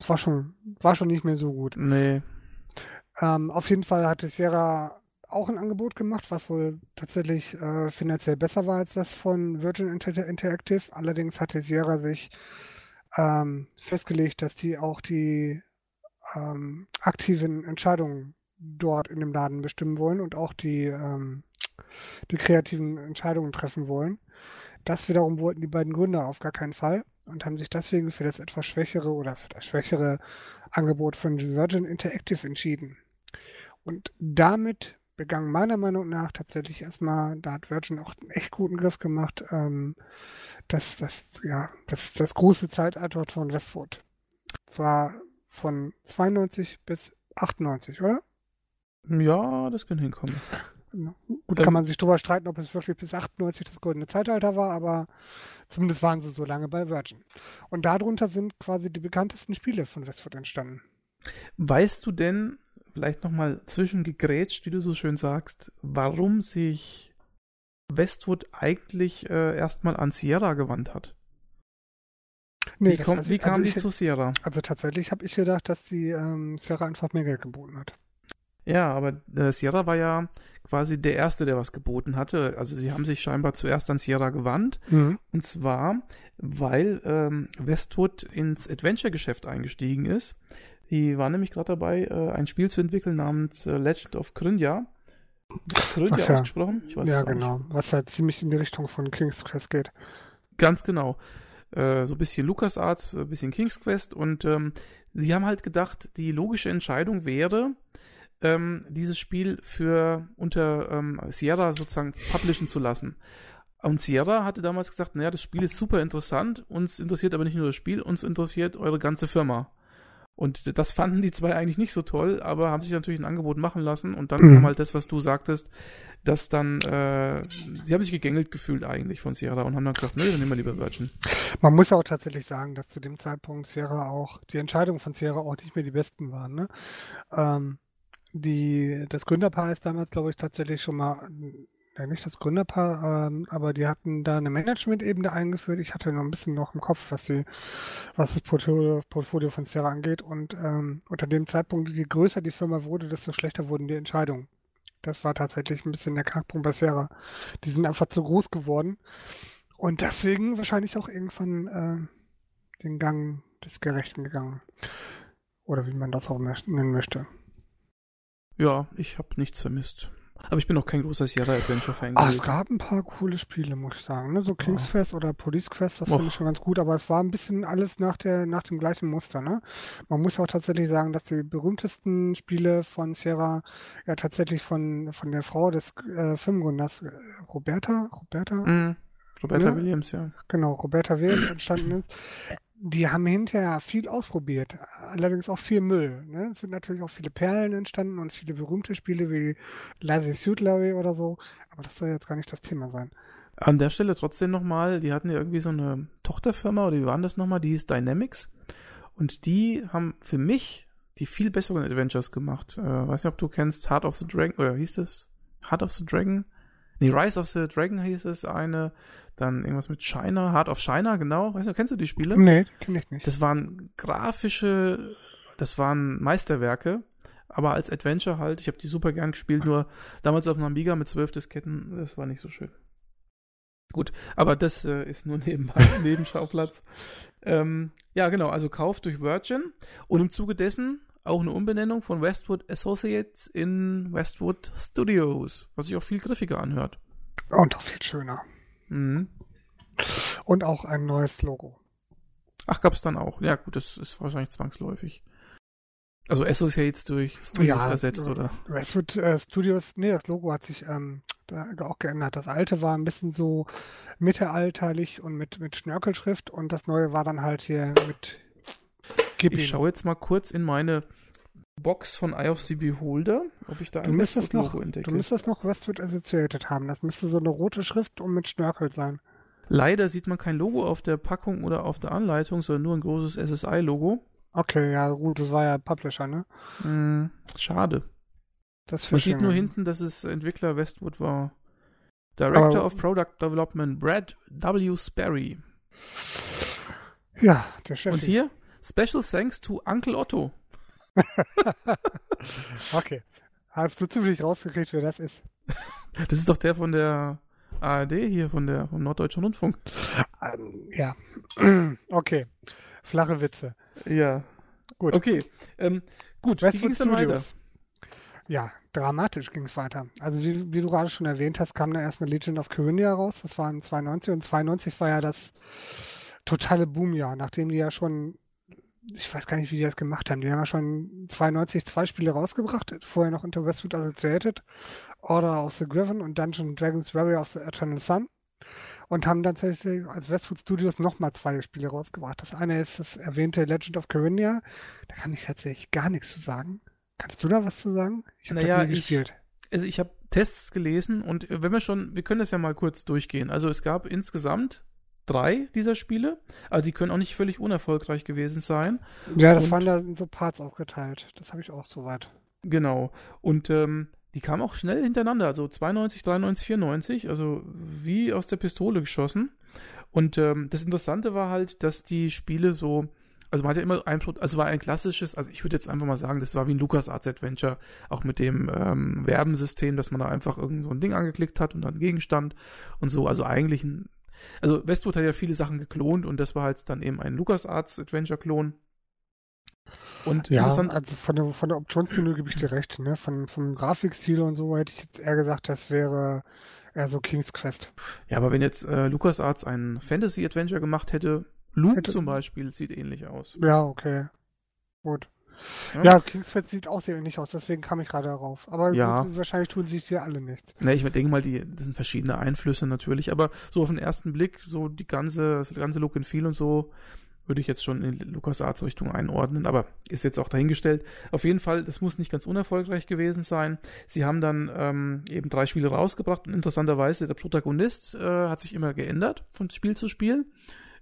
Das war schon, war schon nicht mehr so gut. Nee. Ähm, auf jeden Fall hatte Sierra auch ein Angebot gemacht, was wohl tatsächlich äh, finanziell besser war als das von Virgin Inter Interactive. Allerdings hatte Sierra sich ähm, festgelegt, dass die auch die ähm, aktiven Entscheidungen dort in dem Laden bestimmen wollen und auch die, ähm, die kreativen Entscheidungen treffen wollen. Das wiederum wollten die beiden Gründer auf gar keinen Fall und haben sich deswegen für das etwas schwächere oder für das schwächere Angebot von Virgin Interactive entschieden. Und damit begann meiner Meinung nach tatsächlich erstmal, da hat Virgin auch einen echt guten Griff gemacht, ähm, das, das, ja, das, das große Zeitalter von Westwood. Zwar von 92 bis 98, oder? Ja, das kann hinkommen. Gut, kann man sich darüber streiten, ob es wirklich bis 98 das goldene Zeitalter war, aber zumindest waren sie so lange bei Virgin. Und darunter sind quasi die bekanntesten Spiele von Westwood entstanden. Weißt du denn, vielleicht nochmal zwischengegrätscht, wie du so schön sagst, warum sich Westwood eigentlich äh, erstmal an Sierra gewandt hat? Nee, wie, das kommt, weiß wie kam also die ich- zu Sierra? Also tatsächlich habe ich gedacht, dass die ähm, Sierra einfach mehr Geld geboten hat. Ja, aber äh, Sierra war ja quasi der Erste, der was geboten hatte. Also sie haben sich scheinbar zuerst an Sierra gewandt. Und zwar, weil ähm, Westwood ins Adventure-Geschäft eingestiegen ist. Die waren nämlich gerade dabei, äh, ein Spiel zu entwickeln namens äh, Legend of Krynja. Krynja ja- ausgesprochen? Ich weiß ja, gar nicht. genau. Was halt ziemlich in die Richtung von King's Quest geht. Ganz genau. Äh, so ein bisschen LucasArts, ein bisschen King's Quest und ähm, sie haben halt gedacht, die logische Entscheidung wäre, ähm, dieses Spiel für unter ähm, Sierra sozusagen publishen zu lassen. Und Sierra hatte damals gesagt, naja, das Spiel ist super interessant, uns interessiert aber nicht nur das Spiel, uns interessiert eure ganze Firma. Und das fanden die zwei eigentlich nicht so toll, aber haben sich natürlich ein Angebot machen lassen und dann Mhm. kam halt das, was du sagtest, dass dann, äh, sie haben sich gegängelt gefühlt eigentlich von Sierra und haben dann gesagt, nö, dann nehmen wir lieber Virgin. Man muss ja auch tatsächlich sagen, dass zu dem Zeitpunkt Sierra auch, die Entscheidungen von Sierra auch nicht mehr die besten waren. Ne? Ähm, die, das Gründerpaar ist damals, glaube ich, tatsächlich schon mal, ja nicht das Gründerpaar, ähm, aber die hatten da eine Management-Ebene eingeführt. Ich hatte noch ein bisschen noch im Kopf, was sie, was das Portfolio, Portfolio von Sierra angeht. Und ähm, unter dem Zeitpunkt, je größer die Firma wurde, desto schlechter wurden die Entscheidungen. Das war tatsächlich ein bisschen der Knackpunkt bei Sierra. Die sind einfach zu groß geworden. Und deswegen wahrscheinlich auch irgendwann äh, den Gang des Gerechten gegangen. Oder wie man das auch nennen möchte. Ja, ich habe nichts vermisst. Aber ich bin auch kein großer Sierra Adventure-Fan Ah, es gewesen. gab ein paar coole Spiele, muss ich sagen. Ne? So King's Ja. Quest oder Police Quest, das fand Och. ich schon ganz gut, aber es war ein bisschen alles nach, der, nach dem gleichen Muster. Ne? Man muss auch tatsächlich sagen, dass die berühmtesten Spiele von Sierra ja tatsächlich von, von der Frau des äh, Firmengründers, äh, Roberta, Roberta, Mhm. Roberta Ja. Williams, ja. genau, Roberta Williams entstanden ist. Die haben hinterher viel ausprobiert, allerdings auch viel Müll. Ne? Es sind natürlich auch viele Perlen entstanden und viele berühmte Spiele wie Lazy Suit Larry oder so, aber das soll jetzt gar nicht das Thema sein. An der Stelle trotzdem nochmal, die hatten ja irgendwie so eine Tochterfirma, oder wie waren das nochmal? Die hieß Dynamics. Und die haben für mich die viel besseren Adventures gemacht. Äh, weiß nicht, ob du kennst Heart of the Dragon, oder hieß das Heart of the Dragon? Nee, Rise of the Dragon hieß es eine. Dann irgendwas mit China, Heart of China, genau. Weißt du, kennst du die Spiele? Nee, kenne ich nicht. Das waren grafische, das waren Meisterwerke, aber als Adventure halt. Ich habe die super gern gespielt, nur damals auf einem Amiga mit zwölf Disketten, das war nicht so schön. Gut, aber das äh, ist nur *laughs* nebenbei, Nebenschauplatz. Ähm, ja, genau, also Kauf durch Virgin und im Zuge dessen auch eine Umbenennung von Westwood Associates in Westwood Studios, was sich auch viel griffiger anhört. Und auch viel schöner. Mhm. Und auch ein neues Logo. Ach, gab's dann auch. Ja, gut, das ist wahrscheinlich zwangsläufig. Also Associates durch Studios Ja, ersetzt, äh, oder? Westwood äh, Studios, nee, das Logo hat sich ähm, da auch geändert. Das alte war ein bisschen so mittelalterlich und mit, mit Schnörkelschrift und das neue war dann halt hier mit Gib Ich schaue jetzt mal kurz in meine Box von Eye of the Beholder, ob ich da ein müsstest noch, entdecke. du müsstest noch Westwood Associated haben. Das müsste so eine rote Schrift und mit Schnörkel sein. Leider sieht man kein Logo auf der Packung oder auf der Anleitung, sondern nur ein großes SSI-Logo. Okay, ja gut, das war ja Publisher, ne? Hm, schade. Das Man sieht nur hinten, dass es Entwickler Westwood war. Director Aber- of Product Development Brad W. Sperry. Ja, der Chef. Und hier Special Thanks to Uncle Otto. *laughs* Okay. Hast du zufällig rausgekriegt, wer das ist? Das ist doch der von der ARD hier, von der vom Norddeutschen Rundfunk. Ähm, ja. *clears throat* okay. Flache Witze. Ja. Gut. Okay. Ähm, gut, wie Westwood ging es dann weiter? Ja, dramatisch ging es weiter. Also wie, wie du gerade schon erwähnt hast, kam dann erstmal Legend of Corinthia raus. Das war in 92 und 92 war ja das totale Boomjahr, nachdem die ja schon, ich weiß gar nicht, wie die das gemacht haben. Die haben ja schon 92 zwei Spiele rausgebracht, vorher noch unter Westwood Associated, Order of the Griffin und Dungeon Dragons Warrior of the Eternal Sun. und haben dann tatsächlich als Westwood Studios nochmal zwei Spiele rausgebracht. Das eine ist das erwähnte Legend of Corinthia. Da kann ich tatsächlich gar nichts zu sagen. Kannst du da was zu sagen? Ich habe naja, nie gespielt. Also ich habe Tests gelesen und wenn wir schon, wir können das ja mal kurz durchgehen. Also es gab insgesamt drei dieser Spiele, aber die können auch nicht völlig unerfolgreich gewesen sein. Ja, das und, waren da in so Parts aufgeteilt. Das habe ich auch soweit. Genau. Und ähm, die kamen auch schnell hintereinander, also 92, 93, 94, also wie aus der Pistole geschossen. Und ähm, das Interessante war halt, dass die Spiele so, also man hat ja immer ein, also war ein klassisches, also ich würde jetzt einfach mal sagen, das war wie ein LucasArts Adventure, auch mit dem ähm, Werbensystem, dass man da einfach irgend so ein Ding angeklickt hat und dann Gegenstand und so, also eigentlich ein, also Westwood hat ja viele Sachen geklont und das war halt dann eben ein LucasArts Adventure Klon. Und ja, also von der, von der Optionsmenü gebe ich dir recht, ne? Von, vom Grafikstil und so hätte ich jetzt eher gesagt, das wäre eher so King's Quest. Ja, aber wenn jetzt äh, LucasArts ein Fantasy-Adventure gemacht hätte, Loop hätte, zum Beispiel, sieht ähnlich aus. Ja, okay. Gut. Ja, ja King's Quest sieht auch sehr ähnlich aus, deswegen kam ich gerade darauf. Aber ja. gut, wahrscheinlich tun sich dir alle nichts. Ne, ich denke mal, die, das sind verschiedene Einflüsse natürlich, aber so auf den ersten Blick, so die ganze, das ganze Look and Feel und so, würde ich jetzt schon in LucasArts Richtung einordnen, aber ist jetzt auch dahingestellt. Auf jeden Fall, das muss nicht ganz unerfolgreich gewesen sein. Sie haben dann ähm, eben drei Spiele rausgebracht und interessanterweise der Protagonist äh, hat sich immer geändert von Spiel zu Spiel.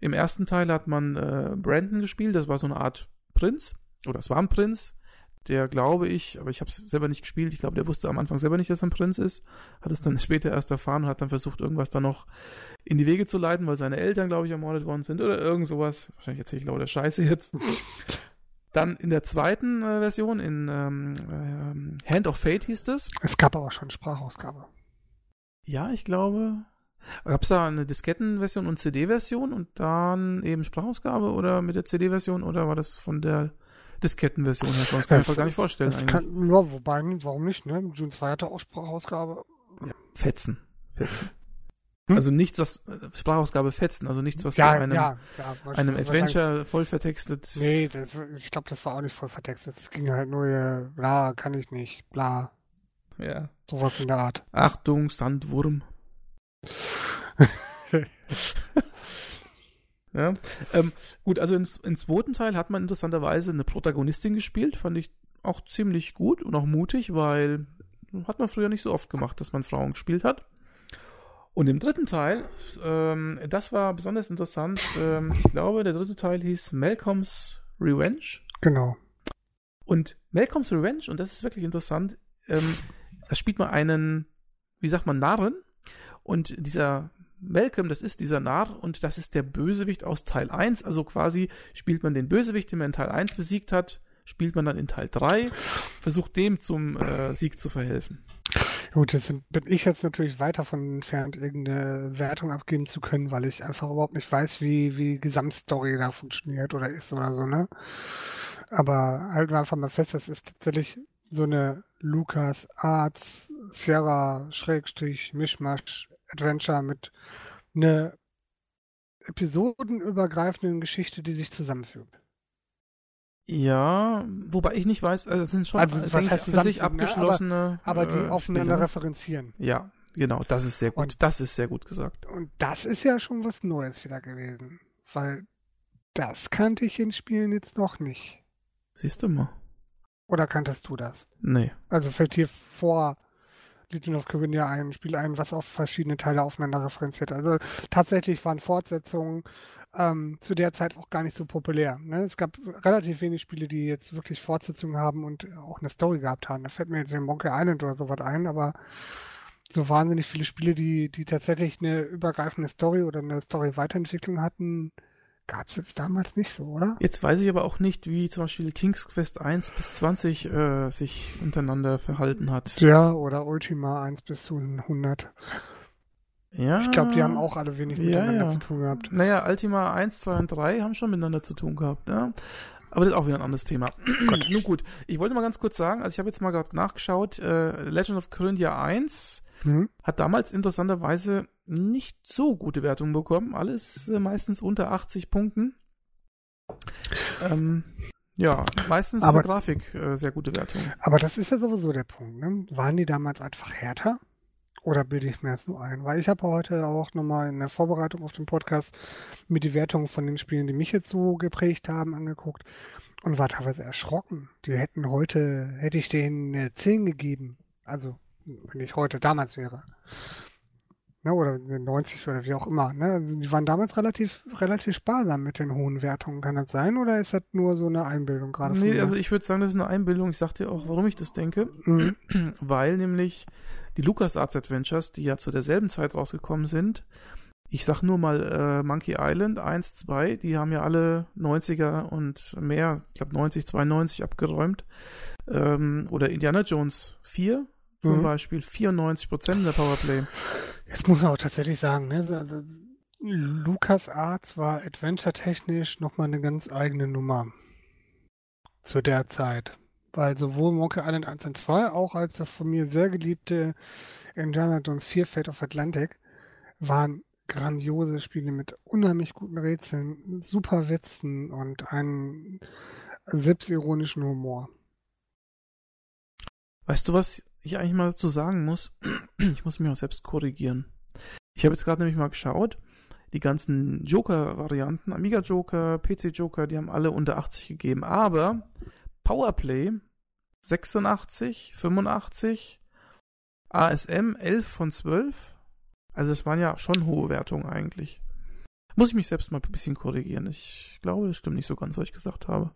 Im ersten Teil hat man äh, Brandon gespielt, das war so eine Art Prinz oder es war ein Prinz, der glaube ich, aber ich habe es selber nicht gespielt, ich glaube, der wusste am Anfang selber nicht, dass er ein Prinz ist, hat es dann *laughs* später erst erfahren und hat dann versucht, irgendwas da noch in die Wege zu leiten, weil seine Eltern, glaube ich, ermordet worden sind oder irgend sowas. Wahrscheinlich erzähle ich lauter Scheiße jetzt. Dann in der zweiten äh, Version, in ähm, äh, Hand of Fate hieß es. Es gab aber schon Sprachausgabe. Ja, ich glaube. Gab es da eine Diskettenversion und CD-Version und dann eben Sprachausgabe oder mit der CD-Version oder war das von der Diskettenversion her schon. Das kann ich mir gar nicht vorstellen. Das kann, ja, wobei, warum nicht, ne? June 2 hatte auch Sprachausgabe. Ja, Fetzen. Fetzen. Hm? Also nichts, was Sprachausgabe fetzen, also nichts, was ja, einem, ja, ja, einem Adventure voll vertextet. Nee, das, ich glaube, das war auch nicht voll vertextet. Es ging halt nur, bla, kann ich nicht, bla. Ja. Sowas in der Art. Achtung, Sandwurm. *laughs* Ja. Ähm, gut, also im, im zweiten Teil hat man interessanterweise eine Protagonistin gespielt, fand ich auch ziemlich gut und auch mutig, weil hat man früher nicht so oft gemacht, dass man Frauen gespielt hat. Und im dritten Teil, ähm, das war besonders interessant, ähm, ich glaube, der dritte Teil hieß Malcolms Revenge. Genau. Und Malcolms Revenge, und das ist wirklich interessant, ähm, da spielt man einen, wie sagt man, Narren. Und dieser Malcolm, das ist dieser Narr und das ist der Bösewicht aus Teil 1. Also quasi spielt man den Bösewicht, den man in Teil 1 besiegt hat, spielt man dann in Teil 3, versucht dem zum äh, Sieg zu verhelfen. Gut, jetzt bin ich jetzt natürlich weit davon entfernt, irgendeine Wertung abgeben zu können, weil ich einfach überhaupt nicht weiß, wie, wie Gesamtstory da funktioniert oder ist oder so, ne? Aber halten wir einfach mal fest, das ist tatsächlich so eine Lucas Arts Sierra Schrägstrich Mischmasch Adventure mit einer episodenübergreifenden Geschichte, die sich zusammenfügt. Ja, wobei ich nicht weiß, also es sind schon also, was heißt für sich abgeschlossene. Aber, aber die äh, aufeinander Spiele. referenzieren. Ja, genau, das ist sehr gut. Und, das ist sehr gut gesagt. Und das ist ja schon was Neues wieder gewesen. Weil das kannte ich in Spielen jetzt noch nicht. Siehst du mal. Oder kanntest du das? Nee. Also fällt dir vor Legion of Corinthia ein Spiel ein, was auf verschiedene Teile aufeinander referenziert. Also tatsächlich waren Fortsetzungen ähm, zu der Zeit auch gar nicht so populär. Ne? Es gab relativ wenig Spiele, die jetzt wirklich Fortsetzungen haben und auch eine Story gehabt haben. Da fällt mir jetzt der Monkey Island oder sowas ein, aber so wahnsinnig viele Spiele, die, die tatsächlich eine übergreifende Story oder eine Story-Weiterentwicklung hatten, Gab es jetzt damals nicht so, oder? Jetzt weiß ich aber auch nicht, wie zum Beispiel King's Quest 1 bis 20 äh, sich untereinander verhalten hat. Ja, oder Ultima 1 bis 100. Ja. Ich glaube, die haben auch alle wenig miteinander ja, ja. zu tun gehabt. Naja, Ultima 1, 2 und 3 haben schon miteinander zu tun gehabt, ja. Aber das ist auch wieder ein anderes Thema. *clears throat* Nun gut, ich wollte mal ganz kurz sagen, also ich habe jetzt mal gerade nachgeschaut, äh, Legend of Corinthia 1 mhm. hat damals interessanterweise nicht so gute Wertungen bekommen. Alles äh, meistens unter 80 Punkten. Ähm, ja, meistens aber, für Grafik äh, sehr gute Wertungen. Aber das ist ja sowieso der Punkt. Ne? Waren die damals einfach härter? Oder bilde ich mir das nur ein? Weil ich habe heute auch nochmal in der Vorbereitung auf den Podcast mir die Wertungen von den Spielen, die mich jetzt so geprägt haben, angeguckt und war teilweise erschrocken. Die hätten heute, hätte ich denen eine 10 gegeben. Also, wenn ich heute damals wäre. Ne, oder 90 oder wie auch immer. Ne? Also die waren damals relativ, relativ sparsam mit den hohen Wertungen. Kann das sein? Oder ist das nur so eine Einbildung gerade? Nee, also ich würde sagen, das ist eine Einbildung. Ich sag dir auch, warum ich das denke. Mhm. *clears throat* Weil nämlich die LucasArts Adventures, die ja zu derselben Zeit rausgekommen sind, ich sag nur mal äh, Monkey Island 1, 2, die haben ja alle 90er und mehr, ich glaube 90, 92 abgeräumt. Ähm, oder Indiana Jones 4 zum mhm. Beispiel, 94 Prozent der Powerplay. Jetzt muss man auch tatsächlich sagen, ne, also, LucasArts war adventure-technisch nochmal eine ganz eigene Nummer zu der Zeit. Weil sowohl Monkey Island 1 und 2 auch als das von mir sehr geliebte Indiana Jones 4 Fate of Atlantic waren grandiose Spiele mit unheimlich guten Rätseln, super Witzen und einem selbstironischen Humor. Weißt du, was ich eigentlich mal dazu sagen muss? *clears throat* Ich muss mich auch selbst korrigieren. Ich habe jetzt gerade nämlich mal geschaut. Die ganzen Joker-Varianten, Amiga Joker, PC Joker, die haben alle unter 80 gegeben. Aber Powerplay 86, 85, ASM 11 von 12, also es waren ja schon hohe Wertungen eigentlich. Muss ich mich selbst mal ein bisschen korrigieren. Ich glaube, das stimmt nicht so ganz, was ich gesagt habe.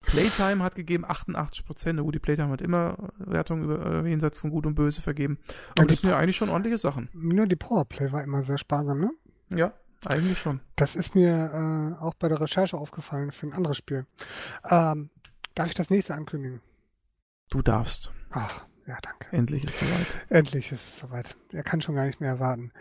Playtime hat gegeben 88 Prozent. Gut, die Playtime hat immer Wertungen über äh, jenseits von Gut und Böse vergeben. Aber ja, das sind ja eigentlich schon ordentliche Sachen. Nur die Powerplay war immer sehr sparsam, ne? Ja, eigentlich schon. Das ist mir äh, auch bei der Recherche aufgefallen für ein anderes Spiel. Ähm, darf ich das nächste ankündigen? Du darfst. Ach, ja, danke. Endlich ist es soweit. Endlich ist es soweit. Er kann schon gar nicht mehr erwarten.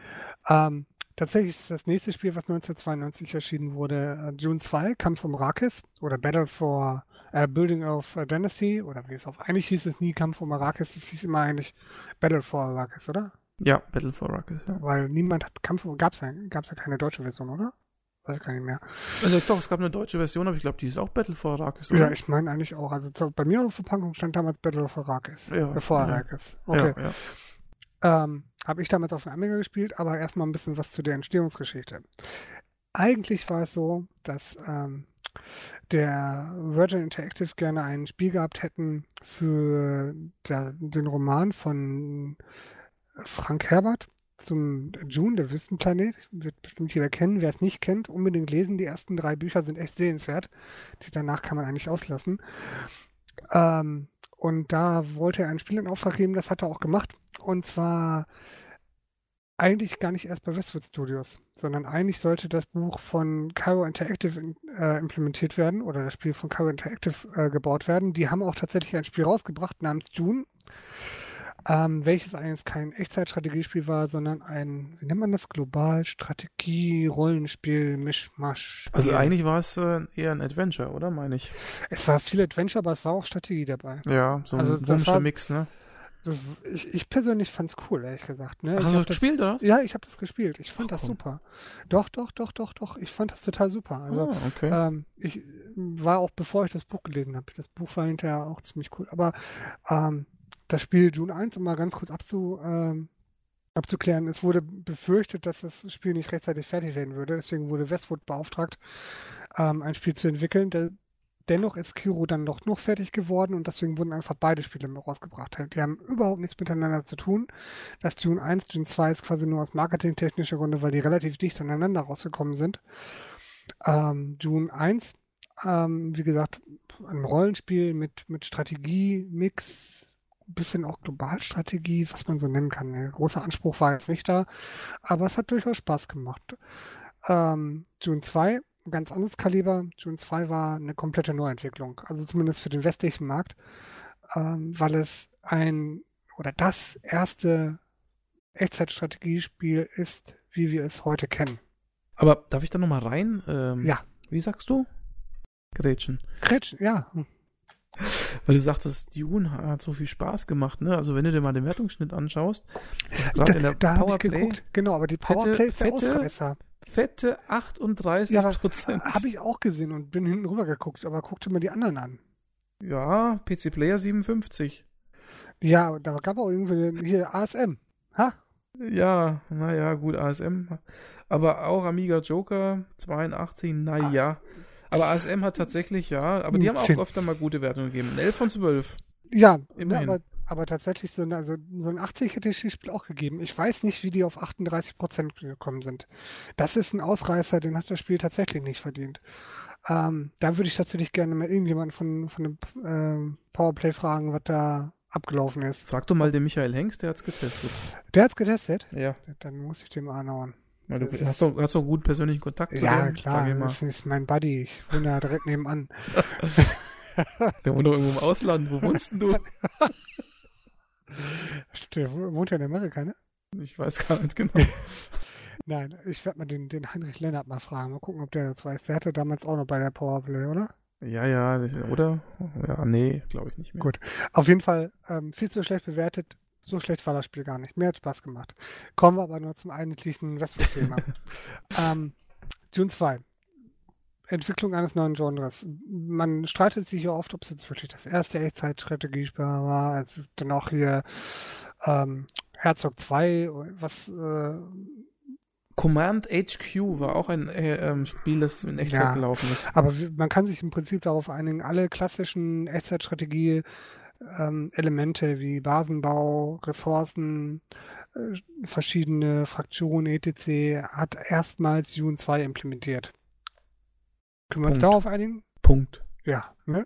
Ähm, tatsächlich ist das nächste Spiel, was 1992 erschienen wurde, June 2, Kampf um Arrakis oder Battle for uh, Building of Dynasty oder wie es auf eigentlich hieß es nie Kampf um Arrakis, es hieß immer eigentlich Battle for Arrakis, oder? Ja, Battle for Arrakis, ja. Weil niemand hat Kampf, gab es ja, gab's ja keine deutsche Version, oder? Weiß ich gar nicht mehr. Also doch, es gab eine deutsche Version, aber ich glaube, die ist auch Battle for Arrakis, oder? Ja, ich meine eigentlich auch. Also bei mir auf der Verpackung stand damals Battle for Arrakis. Ja. Äh, for Arrakis. Okay. Ja, ja. Ähm, Habe ich damals auf dem Amiga gespielt, aber erstmal ein bisschen was zu der Entstehungsgeschichte. Eigentlich war es so, dass ähm, der Virgin Interactive gerne ein Spiel gehabt hätten für der, den Roman von Frank Herbert zum June, der Wüstenplanet. Wird bestimmt jeder kennen. Wer es nicht kennt, unbedingt lesen. Die ersten drei Bücher sind echt sehenswert. Die danach kann man eigentlich auslassen. Ähm, und da wollte er ein Spiel in Auftrag geben, das hat er auch gemacht. Und zwar eigentlich gar nicht erst bei Westwood Studios, sondern eigentlich sollte das Buch von Cairo Interactive äh, implementiert werden oder das Spiel von Cairo Interactive äh, gebaut werden. Die haben auch tatsächlich ein Spiel rausgebracht namens June ähm, welches eigentlich kein Echtzeitstrategiespiel war, sondern ein, wie nennt man das, global Strategie, Rollenspiel, Mischmasch. Also eigentlich war es äh, eher ein Adventure, oder meine ich? Es war viel Adventure, aber es war auch Strategie dabei. Ja, so ein also, komischer Mix, ne? Das, ich, ich, persönlich fand's cool, ehrlich gesagt. Ne? Hast du das gespielt, oder? Ja, ich habe das gespielt. Ich fand Ach, das super. Doch, doch, doch, doch, doch. Ich fand das total super. Also, ah, okay. ähm, ich war auch, bevor ich das Buch gelesen habe. Das Buch war hinterher auch ziemlich cool. Aber ähm, das Spiel June 1, um mal ganz kurz abzu, ähm, abzuklären, es wurde befürchtet, dass das Spiel nicht rechtzeitig fertig werden würde. Deswegen wurde Westwood beauftragt, ähm, ein Spiel zu entwickeln. Der, dennoch ist Kiro dann doch noch fertig geworden und deswegen wurden einfach beide Spiele rausgebracht. Die haben überhaupt nichts miteinander zu tun. Das June 1, June 2 ist quasi nur aus marketingtechnischer Gründe, weil die relativ dicht aneinander rausgekommen sind. Ähm, June 1, ähm, wie gesagt, ein Rollenspiel mit, mit Strategie, Mix, bisschen auch Globalstrategie, was man so nennen kann. Der große Anspruch war jetzt nicht da, aber es hat durchaus Spaß gemacht. Ähm, June 2, ein ganz anderes Kaliber. June 2 war eine komplette Neuentwicklung, also zumindest für den westlichen Markt, ähm, weil es ein oder das erste Echtzeitstrategiespiel ist, wie wir es heute kennen. Aber darf ich da nochmal rein? Ähm, ja. Wie sagst du? Gretchen. Gretchen, ja. Weil du sagtest, Dune hat so viel Spaß gemacht, ne? Also wenn du dir mal den Wertungsschnitt anschaust, also gerade in der da Powerplay, geguckt, genau, aber die Powerplay ist der fette, Ausreißer. Fette 38 ja, Prozent. Habe ich auch gesehen und bin hinten rüber geguckt, aber guckte mir die anderen an. Ja, PC Player 57. Ja, da gab auch irgendwie hier ASM. Ha? Ja, naja, gut, ASM. Aber auch Amiga Joker 82, naja. Aber ASM hat tatsächlich, ja, aber die haben auch öfter mal gute Wertungen gegeben. Ein 11 von 12. Ja, Immerhin. aber, aber tatsächlich so, eine- also so ein 80 hätte ich das Spiel auch gegeben. Ich weiß nicht, wie die auf 38% gekommen sind. Das ist ein Ausreißer, den hat das Spiel tatsächlich nicht verdient. Ähm, da würde ich tatsächlich gerne mal irgendjemanden von, von dem ähm, Powerplay fragen, was da abgelaufen ist. Frag doch mal den Michael Hengst, der hat's getestet. Der hat's getestet? Ja. Dann muss ich dem anhauen. Weil du Das hast doch, hast doch einen guten persönlichen Kontakt zu Ja, dem? klar, das ist mein Buddy. Ich wohne da direkt nebenan. *laughs* Der wohnt doch irgendwo im Ausland. Wo wohnst denn du? *laughs* Stimmt, Der wohnt ja in Amerika, ne? Ich weiß gar nicht genau. *laughs* Nein, ich werde mal den, den Heinrich Lennart mal fragen. Mal gucken, ob der das weiß. Der hatte damals auch noch bei der Powerplay, oder? Ja, ja, oder? Ja, nee, glaube ich nicht mehr. Gut. Auf jeden Fall ähm, viel zu schlecht bewertet. So schlecht war das Spiel gar nicht. Mir hat Spaß gemacht. Kommen wir aber nur zum eigentlichen Westwood-Thema. *laughs* ähm, Dune 2. Entwicklung eines neuen Genres. Man streitet sich ja oft, ob es jetzt wirklich das erste Echtzeitstrategiespiel war, also dann auch hier ähm, Herzog 2, was äh, Command HQ war auch ein äh, ähm, Spiel, das in Echtzeit Ja. gelaufen ist. Aber man kann sich im Prinzip darauf einigen, alle klassischen Echtzeitstrategie ähm, Elemente wie Basenbau, Ressourcen, äh, verschiedene Fraktionen, etc. hat erstmals Dune 2 implementiert. Können wir uns Punkt. darauf einigen? Punkt. Ja. Ne?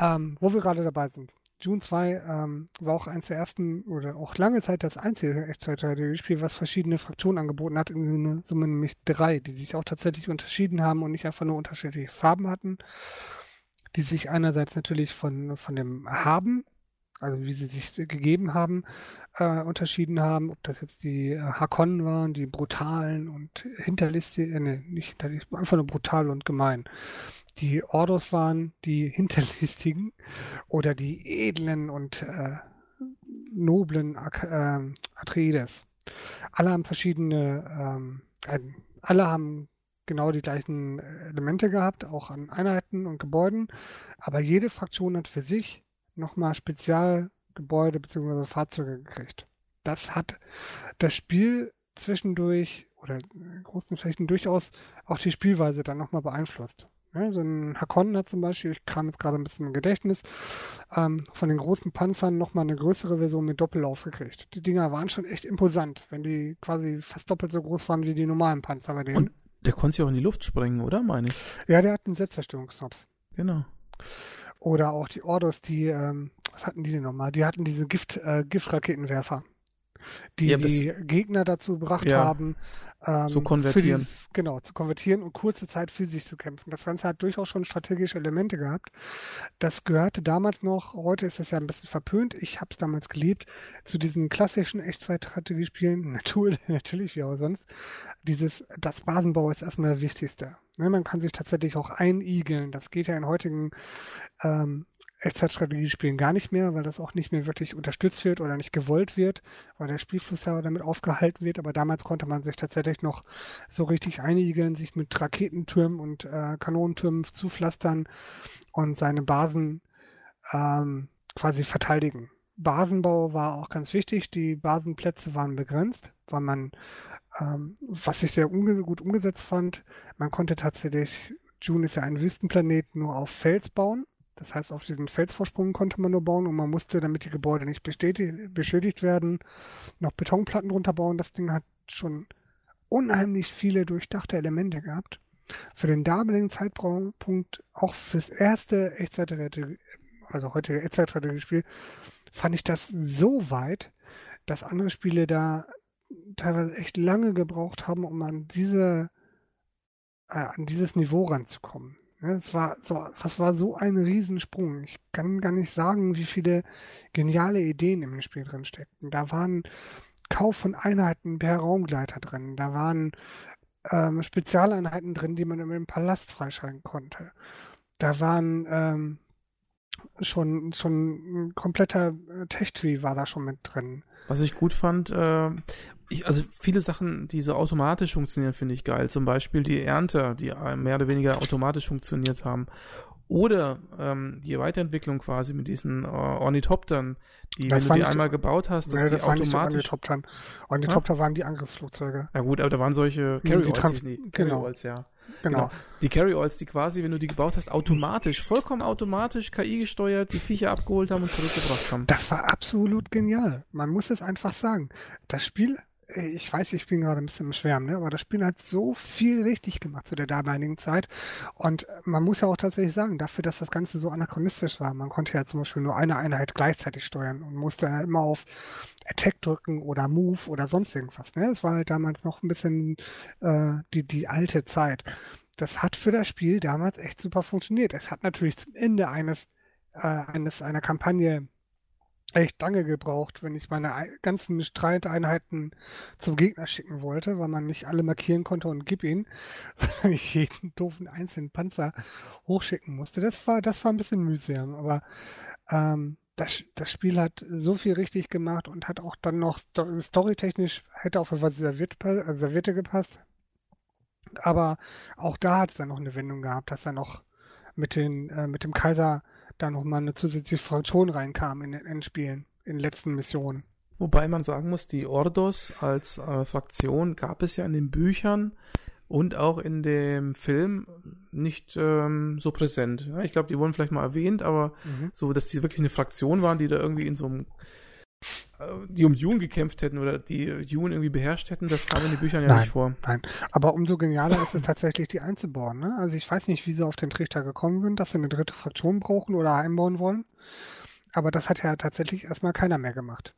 Ähm, wo wir gerade dabei sind. Dune 2 ähm, war auch eines der ersten oder auch lange Zeit das einzige Echtzeitstrategiespiel, was verschiedene Fraktionen angeboten hat, in Summe nämlich drei, die sich auch tatsächlich unterschieden haben und nicht einfach nur unterschiedliche Farben hatten, die sich einerseits natürlich von, von dem Haben, also wie sie sich gegeben haben, äh, unterschieden haben, ob das jetzt die äh, Hakonnen waren, die brutalen und hinterlistig, äh, nee, nicht hinterlistig, einfach nur brutal und gemein. Die Ordos waren die *laughs* hinterlistigen oder die edlen und äh, noblen ähm, Atreides. Alle haben verschiedene, ähm, alle haben genau die gleichen äh, Elemente gehabt, auch an Einheiten und Gebäuden, aber jede Fraktion hat für sich nochmal Spezialgebäude bzw. Fahrzeuge gekriegt. Das hat das Spiel zwischendurch oder in großen Flächen durchaus auch die Spielweise dann nochmal beeinflusst. Ja, so ein Hakon hat zum Beispiel, ich kam jetzt gerade ein bisschen im Gedächtnis, ähm, von den großen Panzern nochmal eine größere Version mit Doppellauf gekriegt. Die Dinger waren schon echt imposant, wenn die quasi fast doppelt so groß waren wie die normalen Panzer bei denen. Und der konnte sich auch in die Luft sprengen, oder? Meine ich. ja, der hat einen Selbstzerstörungsknopf. Genau. Oder auch die Ordos, die, ähm, was hatten die denn nochmal? Die hatten diese Gift, äh, Giftraketenwerfer, die Ja, die Gegner dazu gebracht Ja. haben, ähm, Zu konvertieren. Für die, genau, zu konvertieren und kurze Zeit physisch zu kämpfen. Das Ganze hat durchaus schon strategische Elemente gehabt. Das gehörte damals noch, heute ist es ja ein bisschen verpönt, ich habe es damals geliebt, zu diesen klassischen Echtzeitstrategiespielen, *laughs* natürlich, natürlich wie auch sonst, dieses, das Basenbau ist erstmal das Wichtigste. Ne, man kann sich tatsächlich auch einigeln. Das geht ja in heutigen ähm, Echtzeitstrategiespielen gar nicht mehr, weil das auch nicht mehr wirklich unterstützt wird oder nicht gewollt wird, weil der Spielfluss ja damit aufgehalten wird. Aber damals konnte man sich tatsächlich noch so richtig einigeln, sich mit Raketentürmen und äh, Kanonentürmen zupflastern und seine Basen ähm, quasi verteidigen. Basenbau war auch ganz wichtig. Die Basenplätze waren begrenzt, weil man, ähm, was ich sehr umge gut umgesetzt fand, man konnte tatsächlich, June ist ja ein Wüstenplanet, nur auf Fels bauen. Das heißt, auf diesen Felsvorsprung konnte man nur bauen und man musste, damit die Gebäude nicht beschädigt werden, noch Betonplatten drunter bauen. Das Ding hat schon unheimlich viele durchdachte Elemente gehabt. Für den damaligen Zeitpunkt, auch fürs erste Echtzeitstrategie, also heutige Echtzeitstrategie-Spiel, fand ich das so weit, dass andere Spiele da teilweise echt lange gebraucht haben, um an diese, äh, an dieses Niveau ranzukommen. Es war so, was war so ein Riesensprung. Ich kann gar nicht sagen, wie viele geniale Ideen im Spiel drin steckten. Da waren Kauf von Einheiten per Raumgleiter drin. Da waren ähm, Spezialeinheiten drin, die man im Palast freischalten konnte. Da waren ähm, schon, schon ein kompletter äh, Tech-Tree war da schon mit drin. Was ich gut fand, äh, ich, also viele Sachen, die so automatisch funktionieren, finde ich geil. Zum Beispiel die Ernte, die äh, mehr oder weniger automatisch funktioniert haben. Oder ähm, die Weiterentwicklung quasi mit diesen äh, Ornithoptern, die, Das wenn du die einmal gebaut hast, dass Nee, die das waren nicht die automatisch. Ornithoptern. Ornithopter waren die Angriffsflugzeuge. Ja gut, aber da waren solche Carry-Alls, die. genau. Carry-Alls, ja. Genau. Die Carry-Alls, die quasi, wenn du die gebaut hast, automatisch, vollkommen automatisch, KI gesteuert, die Viecher abgeholt haben und zurückgebracht haben. Das war absolut genial. Man muss es einfach sagen. Das Spiel, ich weiß, ich bin gerade ein bisschen im Schwärmen, ne? aber das Spiel hat so viel richtig gemacht zu der damaligen Zeit. Und man muss ja auch tatsächlich sagen, dafür, dass das Ganze so anachronistisch war, man konnte ja zum Beispiel nur eine Einheit gleichzeitig steuern und musste ja immer auf Attack drücken oder Move oder sonst irgendwas. Ne? Es war halt damals noch ein bisschen äh, die, die alte Zeit. Das hat für das Spiel damals echt super funktioniert. Es hat natürlich zum Ende eines, äh, eines einer Kampagne echt lange gebraucht, wenn ich meine ei- ganzen Streiteinheiten zum Gegner schicken wollte, weil man nicht alle markieren konnte und gib ihn, *laughs* weil ich jeden doofen einzelnen Panzer hochschicken musste. Das war, das war ein bisschen mühsam, aber ähm, das, das Spiel hat so viel richtig gemacht und hat auch dann noch sto- storytechnisch hätte auf was Serviette, äh, Serviette gepasst. Aber auch da hat es dann noch eine Wendung gehabt, dass er noch mit den, äh, mit dem Kaiser da nochmal eine zusätzliche Fraktion reinkam in den Endspielen, in den letzten Missionen. Wobei man sagen muss, die Ordos als äh, Fraktion gab es ja in den Büchern und auch in dem Film nicht ähm, so präsent. Ja, ich glaube, die wurden vielleicht mal erwähnt, aber so, dass die wirklich eine Fraktion waren, die da irgendwie in so einem die um Dune gekämpft hätten oder die Dune irgendwie beherrscht hätten, das kam in den Büchern ja Nein. nicht vor. Nein, aber umso genialer ist es tatsächlich, die einzubauen. Ne? Also ich weiß nicht, wie sie auf den Trichter gekommen sind, dass sie eine dritte Fraktion brauchen oder einbauen wollen. Aber das hat ja tatsächlich erstmal keiner mehr gemacht.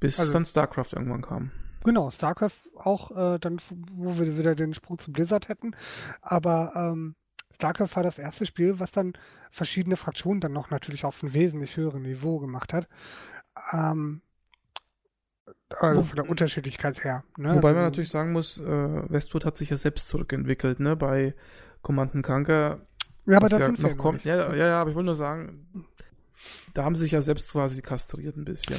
Bis Also- dann StarCraft irgendwann kam. Genau, StarCraft auch äh, dann, wo wir wieder den Sprung zu Blizzard hätten. Aber ähm, StarCraft war das erste Spiel, was dann verschiedene Fraktionen dann noch natürlich auf einem wesentlich höheren Niveau gemacht hat. Ähm, also von der Unterschiedlichkeit her. Ne? Wobei man Also, natürlich sagen muss, äh, Westwood hat sich ja selbst zurückentwickelt, ne? Bei Command Conquer Ja, aber das ja noch kommt. Ja, ja, ja, aber ich wollte nur sagen, da haben sie sich ja selbst quasi kastriert ein bisschen.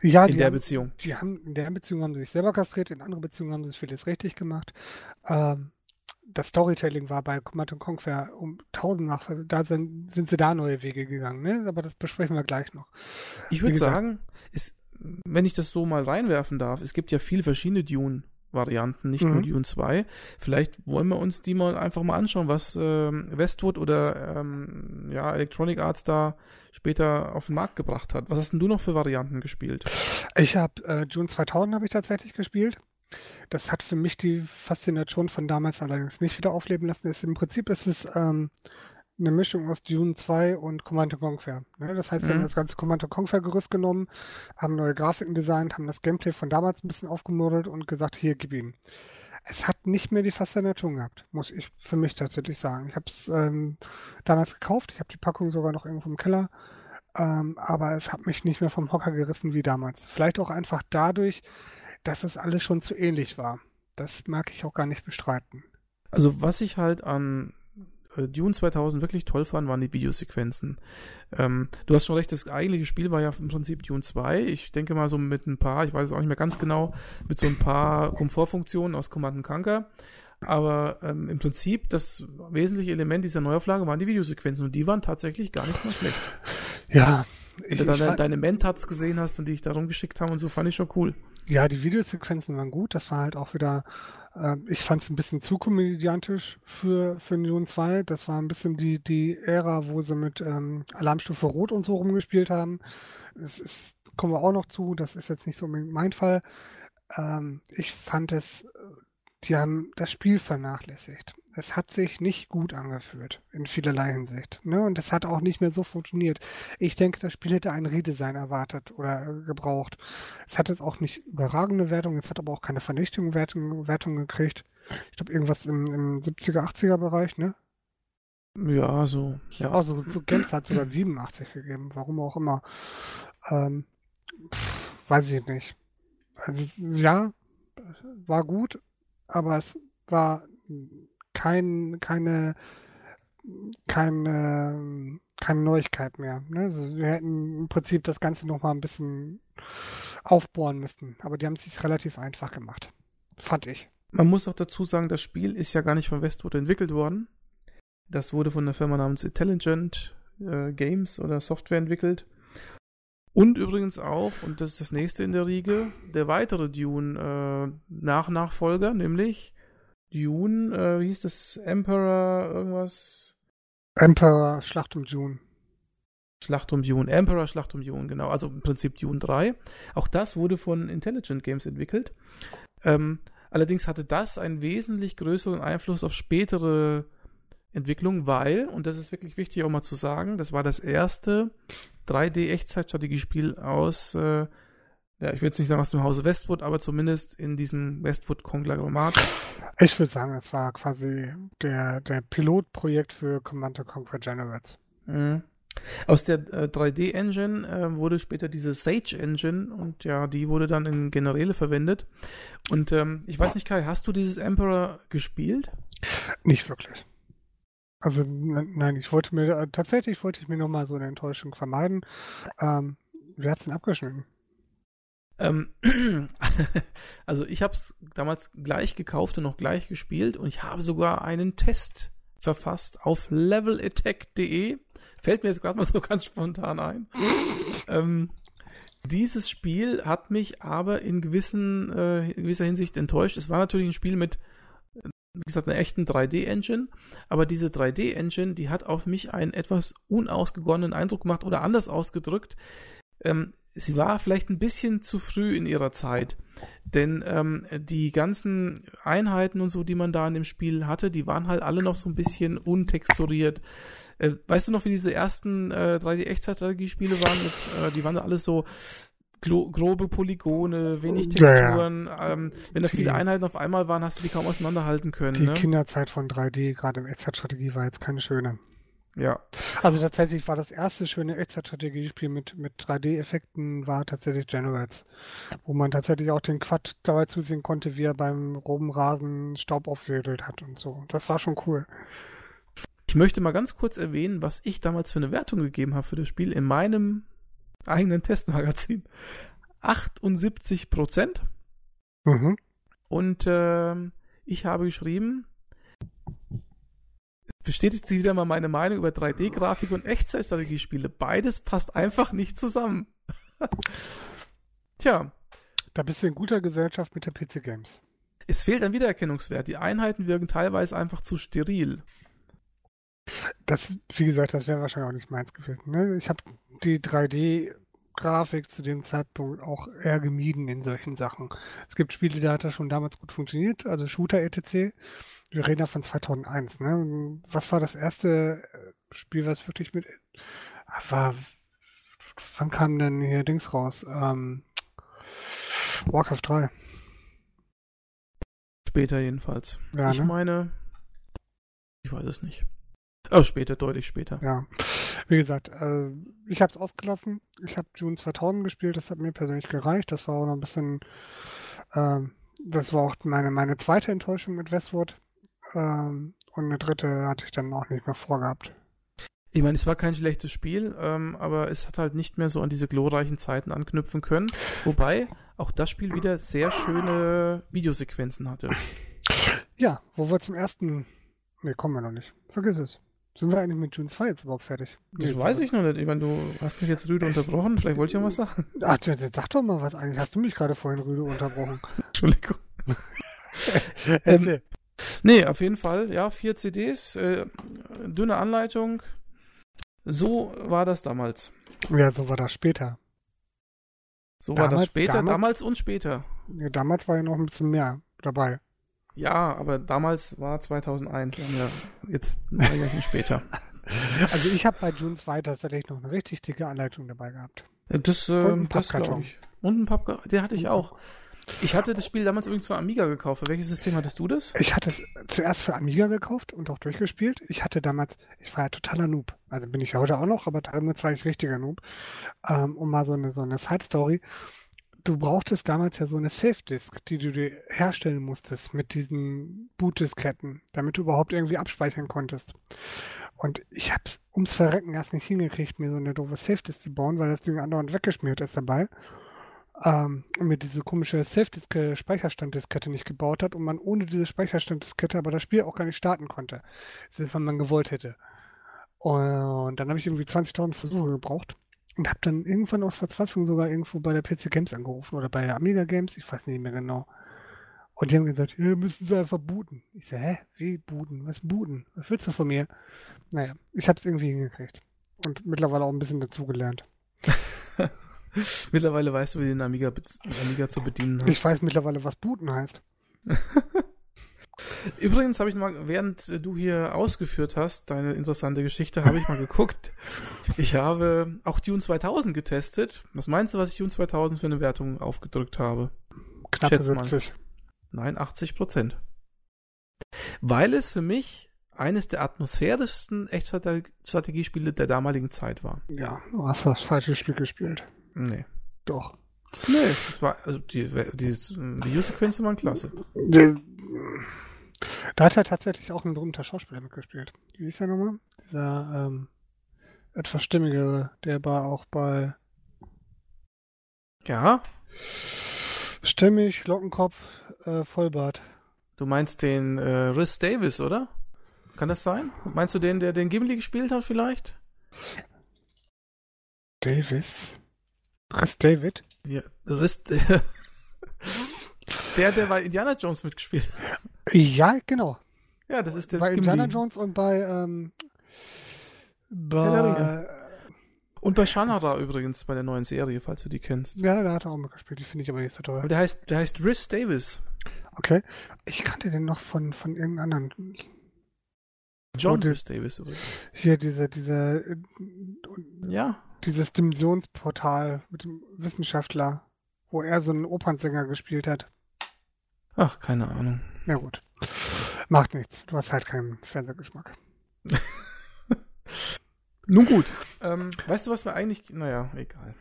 Ja, in der haben, Beziehung. Die haben, in der Beziehung haben sie sich selber kastriert, in anderen Beziehungen haben sie vieles richtig gemacht. Ähm, das Storytelling war bei Command Conquer um tausendfach, da sind, sind sie da neue Wege gegangen, ne? Aber das besprechen wir gleich noch. Ich würde sagen, ist, wenn ich das so mal reinwerfen darf, es gibt ja viele verschiedene Dune-Varianten, nicht nur Mhm. Dune 2. Vielleicht wollen wir uns die mal einfach mal anschauen, was ähm, Westwood oder ähm, ja, Electronic Arts da später auf den Markt gebracht hat. Was hast denn du noch für Varianten gespielt? Ich habe äh, June 2000 habe ich tatsächlich gespielt. Das hat für mich die Faszination von damals allerdings nicht wieder aufleben lassen. Es, Im Prinzip ist es ähm, eine Mischung aus Dune 2 und Command Conquer. Ne? Das heißt, wir Mhm. haben das ganze Command Conquer Gerüst genommen, haben neue Grafiken designt, haben das Gameplay von damals ein bisschen aufgemodelt und gesagt, hier, gib ihm. Es hat nicht mehr die Faszination gehabt, muss ich für mich tatsächlich sagen. Ich habe es ähm, damals gekauft, ich habe die Packung sogar noch irgendwo im Keller, ähm, aber es hat mich nicht mehr vom Hocker gerissen wie damals. Vielleicht auch einfach dadurch, dass es alles schon zu ähnlich war. Das mag ich auch gar nicht bestreiten. Also was ich halt an äh, Dune 2000 wirklich toll fand, waren die Videosequenzen. Ähm, du hast schon recht, das eigentliche Spiel war ja im Prinzip Dune 2. Ich denke mal so mit ein paar, ich weiß es auch nicht mehr ganz genau, mit so ein paar Komfortfunktionen aus Command Conquer. Aber ähm, im Prinzip das wesentliche Element dieser Neuauflage waren die Videosequenzen und die waren tatsächlich gar nicht mal schlecht. Ja, Wenn du dann deine Mentats gesehen hast und die ich da rumgeschickt haben und so, fand ich schon cool. Ja, die Videosequenzen waren gut. Das war halt auch wieder, äh, ich fand es ein bisschen zu komödiantisch für, für Union 2. Das war ein bisschen die, die Ära, wo sie mit ähm, Alarmstufe Rot und so rumgespielt haben. Es ist, kommen wir auch noch zu, das ist jetzt nicht so unbedingt mein Fall. Ähm, ich fand es, äh, die haben das Spiel vernachlässigt. Es hat sich nicht gut angefühlt, in vielerlei Hinsicht. Ne? Und es hat auch nicht mehr so funktioniert. Ich denke, das Spiel hätte ein Redesign erwartet oder äh, gebraucht. Es hat jetzt auch nicht überragende Wertungen, es hat aber auch keine vernichtende Wertung, Wertung gekriegt. Ich glaube, irgendwas im, im 70er, 80er Bereich, ne? Ja, so. Ja. Also so Genf hat sogar 87 gegeben, warum auch immer. Ähm, pff, weiß ich nicht. Also ja, war gut, aber es war kein, keine, keine, keine Neuigkeit mehr. Ne? Also wir hätten im Prinzip das Ganze noch mal ein bisschen aufbohren müssen, aber die haben es sich relativ einfach gemacht. Fand ich. Man muss auch dazu sagen, das Spiel ist ja gar nicht von Westwood entwickelt worden. Das wurde von einer Firma namens Intelligent äh, Games oder Software entwickelt. Und übrigens auch, und das ist das nächste in der Riege, der weitere Dune-Nachnachfolger, äh, nämlich Dune, äh, wie hieß das? Emperor irgendwas? Emperor Schlacht um Dune. Schlacht um Dune, Emperor Schlacht um Dune, genau. Also im Prinzip Dune 3. Auch das wurde von Intelligent Games entwickelt. Ähm, allerdings hatte das einen wesentlich größeren Einfluss auf spätere Entwicklungen, weil, und das ist wirklich wichtig auch mal zu sagen, das war das erste 3D-Echtzeitstrategiespiel aus, äh, ja, ich will jetzt nicht sagen aus dem Hause Westwood, aber zumindest in diesem Westwood-Konglomerat. Ich würde sagen, es war quasi der, der Pilotprojekt für Command Conquer Generates. Mhm. Aus der äh, 3D-Engine äh, wurde später diese Sage-Engine und ja, die wurde dann in Generäle verwendet. Und ähm, ich weiß nicht, Kai, hast du dieses Emperor gespielt? Nicht wirklich. Also nein, ich wollte mir äh, tatsächlich wollte ich mir noch mal so eine Enttäuschung vermeiden. Ähm, wer hat's denn abgeschnitten? Ähm, *clears throat* also ich habe es damals gleich gekauft und noch gleich gespielt und ich habe sogar einen Test verfasst auf levelattack.de Fällt mir jetzt gerade mal so *laughs* ganz spontan ein. ähm, dieses Spiel hat mich aber in, gewissen, äh, in gewisser Hinsicht enttäuscht. Es war natürlich ein Spiel mit, wie gesagt, einer echten 3D-Engine, aber diese 3D-Engine, die hat auf mich einen etwas unausgegorenen Eindruck gemacht oder anders ausgedrückt. Ähm, sie war vielleicht ein bisschen zu früh in ihrer Zeit. Denn ähm, die ganzen Einheiten und so, die man da in dem Spiel hatte, die waren halt alle noch so ein bisschen untexturiert. Äh, weißt du noch, wie diese ersten äh, 3D-Echtzeitstrategie-Spiele waren? Mit, äh, die waren da alles so grobe Polygone, wenig Texturen. Ja. Ähm, wenn da viele Einheiten auf einmal waren, hast du die kaum auseinanderhalten können. Die ne? Kinderzeit von 3D, gerade im Echtzeitstrategie, war jetzt keine schöne. Ja. Also tatsächlich war das erste schöne Echtzeitstrategiespiel mit, mit 3D-Effekten war tatsächlich Generates, wo man tatsächlich auch den Quad dabei zusehen konnte, wie er beim groben Rasen Staub aufwedelt hat und so. Das war schon cool. Ich möchte mal ganz kurz erwähnen, was ich damals für eine Wertung gegeben habe für das Spiel in meinem eigenen Testmagazin. 78 Prozent. Mhm. Und äh, ich habe geschrieben, bestätigt sich wieder mal meine Meinung über 3D-Grafik und Echtzeitstrategiespiele. Beides passt einfach nicht zusammen. *laughs* Tja. Da bist du in guter Gesellschaft mit der PC Games. Es fehlt ein Wiedererkennungswert. Die Einheiten wirken teilweise einfach zu steril. Das, wie gesagt, das wäre wahrscheinlich auch nicht meins gewesen. Ne? Ich habe die 3D-Grafik zu dem Zeitpunkt auch eher gemieden in solchen Sachen. Es gibt Spiele, da hat das schon damals gut funktioniert, also Shooter etc. Wir reden ja von 2001. Ne? Was war das erste äh, Spiel, was wirklich mit war? Wann kam denn hier Dings raus? Ähm, Warcraft 3. Später jedenfalls. Ja, ich ne? meine, ich weiß es nicht. Oh, später, deutlich später. Ja. Wie gesagt, äh, ich habe es ausgelassen. Ich habe June 2000 gespielt, das hat mir persönlich gereicht. Das war auch noch ein bisschen, äh, das war auch meine, meine zweite Enttäuschung mit Westwood. Ähm, und eine dritte hatte ich dann auch nicht mehr vorgehabt. Ich meine, es war kein schlechtes Spiel, ähm, aber es hat halt nicht mehr so an diese glorreichen Zeiten anknüpfen können. Wobei auch das Spiel wieder sehr schöne Videosequenzen hatte. Ja, wo wir zum ersten. Ne, kommen wir noch nicht. Vergiss es. Sind wir eigentlich mit June 2 jetzt überhaupt fertig? Das nee, weiß ich noch nicht. Ich meine, du hast mich jetzt rüde unterbrochen. Vielleicht wollte ich ja was sagen. *laughs* Ach, sag doch mal was eigentlich. Hast du mich gerade vorhin rüde unterbrochen? *laughs* Entschuldigung. *laughs* ähm, nee, auf jeden Fall. Ja, vier CDs, äh, dünne Anleitung. So war das damals. Ja, so war das später. So damals, war das später, damals, damals und später. Ja, damals war ja noch ein bisschen mehr dabei. Ja, aber damals war 2001, ja jetzt ein Jahr *laughs* später. Also ich habe bei June 2 tatsächlich noch eine richtig dicke Anleitung dabei gehabt. Das, äh, das glaube ich. Und ein Pappkarton, den hatte ich auch. Ich hatte das Spiel damals übrigens für Amiga gekauft. Für welches System hattest du das? Ich hatte es zuerst für Amiga gekauft und auch durchgespielt. Ich hatte damals, ich war ja totaler Noob. Also bin ich ja heute auch noch, aber damals war ich richtiger Noob. Ähm, um mal so eine, so eine Side-Story du brauchtest damals ja so eine Safe-Disk, die du dir herstellen musstest mit diesen Boot-Disketten, damit du überhaupt irgendwie abspeichern konntest. Und ich hab's ums Verrecken erst nicht hingekriegt, mir so eine doofe Safe-Disk zu bauen, weil das Ding andauernd weggeschmiert ist dabei. Ähm, mir diese komische Safe-Disk-Speicherstanddiskette nicht gebaut hat und man ohne diese Speicherstanddiskette aber das Spiel auch gar nicht starten konnte, wenn man gewollt hätte. Und dann habe ich irgendwie 20.000 Versuche gebraucht und habe dann irgendwann aus Verzweiflung sogar irgendwo bei der PC Games angerufen oder bei der Amiga Games, ich weiß nicht mehr genau. Und die haben gesagt, ja, müssen sie einfach booten. Ich so, hä, wie booten? Was booten? Was willst du von mir? Naja, ich habe es irgendwie hingekriegt. Und mittlerweile auch ein bisschen dazugelernt. *laughs* *laughs* mittlerweile weißt du, wie den Amiga, Amiga zu bedienen hast. Ich weiß mittlerweile, was booten heißt. *laughs* Übrigens habe ich mal, während du hier ausgeführt hast, deine interessante Geschichte, habe ich mal geguckt. Ich habe auch Dune 2000 getestet. Was meinst du, was ich Dune 2000 für eine Wertung aufgedrückt habe? Knapp 70. Nein, 80 Prozent. Weil es für mich eines der atmosphärischsten Echtstrategiespiele der damaligen Zeit war. Ja, du hast das falsche Spiel gespielt. Nee. Doch. Nee, das war, also die, die Videosequenzen waren klasse. Da hat er tatsächlich auch ein berühmter Schauspieler mitgespielt. Wie ist der nochmal? Dieser ähm, etwas stimmigere, der war auch bei. Ja. Stimmig, Lockenkopf, äh, Vollbart. Du meinst den äh, Rhys Davis, oder? Kann das sein? Meinst du den, der den Gimli gespielt hat, vielleicht? Davis? Rhys David? Ja, Rhys. *laughs* der, der bei Indiana Jones mitgespielt Ja, genau. Ja, das ist der Bei Gimli. Indiana Jones und bei, ähm, bei ja, und bei Shannara übrigens, bei der neuen Serie, falls du die kennst. Ja, da hat er auch mitgespielt, die finde ich aber nicht so toll. Aber der heißt, der heißt Rhys Davis. Okay. Ich kannte den noch von, von irgendeinem anderen. John Rhys Davis übrigens. Hier, diese, diese, ja. Dieses Dimensionsportal mit dem Wissenschaftler, wo er so einen Opernsänger gespielt hat. Ach, keine Ahnung. Na gut. Macht nichts. Du hast halt keinen Fernsehgeschmack. *laughs* Nun gut. Ähm, weißt du, was wir eigentlich. Naja, egal.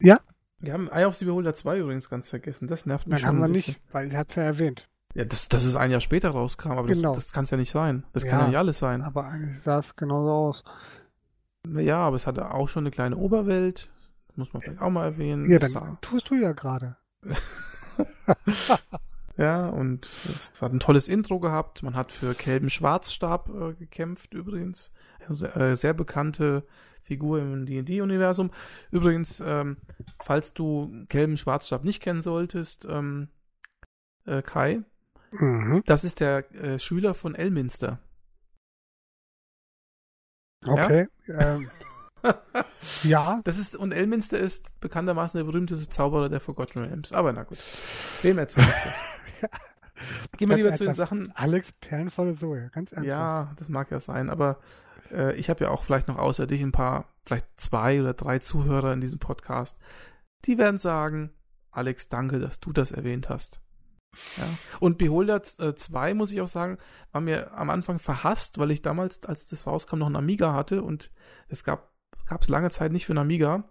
Ja? Wir haben Eye of the Beholder 2 übrigens ganz vergessen. Das nervt mich Nein, schon. haben wir nicht, weil er hat es ja erwähnt. Ja, dass, dass es ein Jahr später rauskam, aber genau. das, das kann es ja nicht sein. Das ja, kann ja nicht alles sein. Aber eigentlich sah es genauso aus. Ja, aber es hatte auch schon eine kleine Oberwelt. Das muss man vielleicht auch mal erwähnen. Ja, dann sah... tust du ja gerade. *laughs* *laughs* ja, und es hat ein tolles Intro gehabt. Man hat für Kelben Schwarzstab äh, gekämpft übrigens. Äh, sehr bekannte Figur im D&D-Universum. Übrigens, ähm, falls du Kelben Schwarzstab nicht kennen solltest, ähm, äh, Kai, mhm. das ist der äh, Schüler von Elminster. Okay. Ja? Ähm, *laughs* ja. Das ist, und Elminster ist bekanntermaßen der berühmteste Zauberer der Forgotten Realms. Aber na gut. Wem erzähle ich das? *laughs* ja. Gehen wir lieber zu den Sachen. Alex Perlenvolle Soja, ganz ernsthaft. Ja, das mag ja sein, aber äh, ich habe ja auch vielleicht noch außer dich ein paar, vielleicht zwei oder drei Zuhörer in diesem Podcast. Die werden sagen, Alex, danke, dass du das erwähnt hast. Ja. Und Beholder 2, äh, muss ich auch sagen, war mir am Anfang verhasst, weil ich damals, als das rauskam, noch einen Amiga hatte und es gab es lange Zeit nicht für einen Amiga.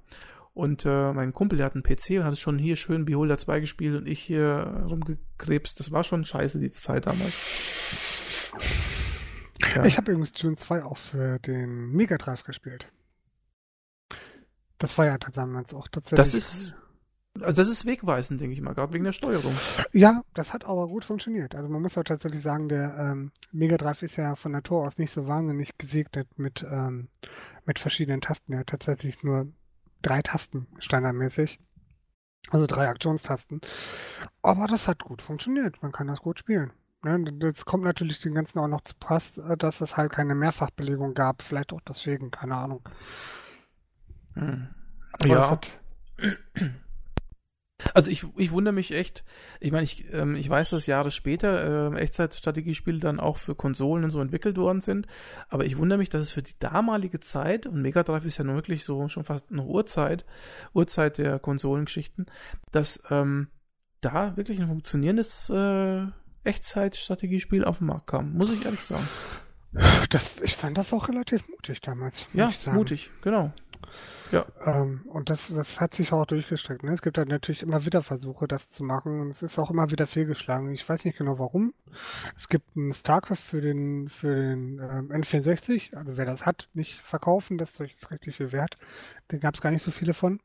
Und äh, mein Kumpel, der hat einen PC und hat schon hier schön Beholder 2 gespielt und ich hier rumgekrebst. Das war schon scheiße, die Zeit damals. Ja. Ich habe übrigens Dune 2 auch für den Mega Drive gespielt. Das war ja damals auch tatsächlich. Das ist, also das ist wegweisend, denke ich mal, gerade wegen der Steuerung. Ja, das hat aber gut funktioniert. Also man muss ja tatsächlich sagen, der ähm, Mega Drive ist ja von Natur aus nicht so wahnsinnig gesegnet mit, ähm, mit verschiedenen Tasten. Er hat tatsächlich nur drei Tasten standardmäßig. Also drei Aktionstasten. Aber das hat gut funktioniert. Man kann das gut spielen. Ne? Jetzt kommt natürlich den Ganzen auch noch zu Pass, äh, dass es halt keine Mehrfachbelegung gab. Vielleicht auch deswegen, keine Ahnung. Hm. ja. *clears throat* Also ich, ich wundere mich echt, ich meine, ich, ähm, ich weiß, dass Jahre später äh, Echtzeitstrategiespiele dann auch für Konsolen und so entwickelt worden sind, aber ich wundere mich, dass es für die damalige Zeit, und Mega Drive ist ja nun wirklich so schon fast eine Uhrzeit, Uhrzeit der Konsolengeschichten, dass ähm, da wirklich ein funktionierendes äh, Echtzeitstrategiespiel auf den Markt kam, muss ich ehrlich sagen. Das, ich fand das auch relativ mutig damals. Ja, mutig, genau. Ja. Ähm, und das, das hat sich auch durchgestreckt. Ne? Es gibt halt natürlich immer wieder Versuche, das zu machen und es ist auch immer wieder fehlgeschlagen. Ich weiß nicht genau warum. Es gibt ein StarCraft für den, für den ähm, N64, also wer das hat, nicht verkaufen, das Zeug ist richtig viel wert. Da gab es gar nicht so viele von.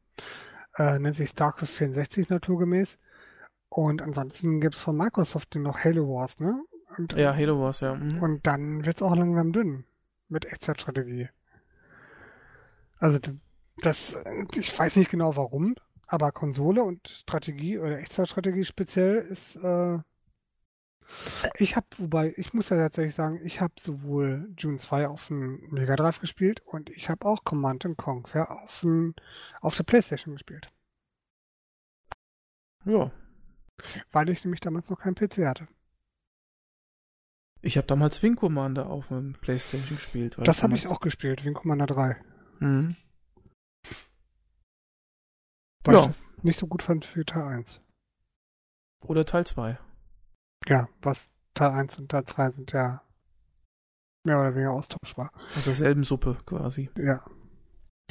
Äh, nennt sich StarCraft 64 naturgemäß. Und ansonsten gibt es von Microsoft noch Halo Wars, ne? Und, ja, Halo Wars, ja. Mhm. Und dann wird es auch langsam dünn mit Echtzeitstrategie. Also das, ich weiß nicht genau warum, aber Konsole und Strategie oder Echtzeitstrategie speziell ist, äh, ich habe, wobei, ich muss ja tatsächlich sagen, ich habe sowohl June 2 auf dem Mega Drive gespielt und ich habe auch Command Conquer auf, dem, auf der Playstation gespielt. Ja. Weil ich nämlich damals noch keinen PC hatte. Ich habe damals Wing Commander auf dem Playstation gespielt. Das habe ich auch gespielt, Wing Commander 3. Mhm. Weil ja. ich das nicht so gut fand für Teil 1. Oder Teil 2. Ja, was Teil 1 und Teil 2 sind ja mehr oder weniger austauschbar. Aus derselben Suppe quasi. Ja.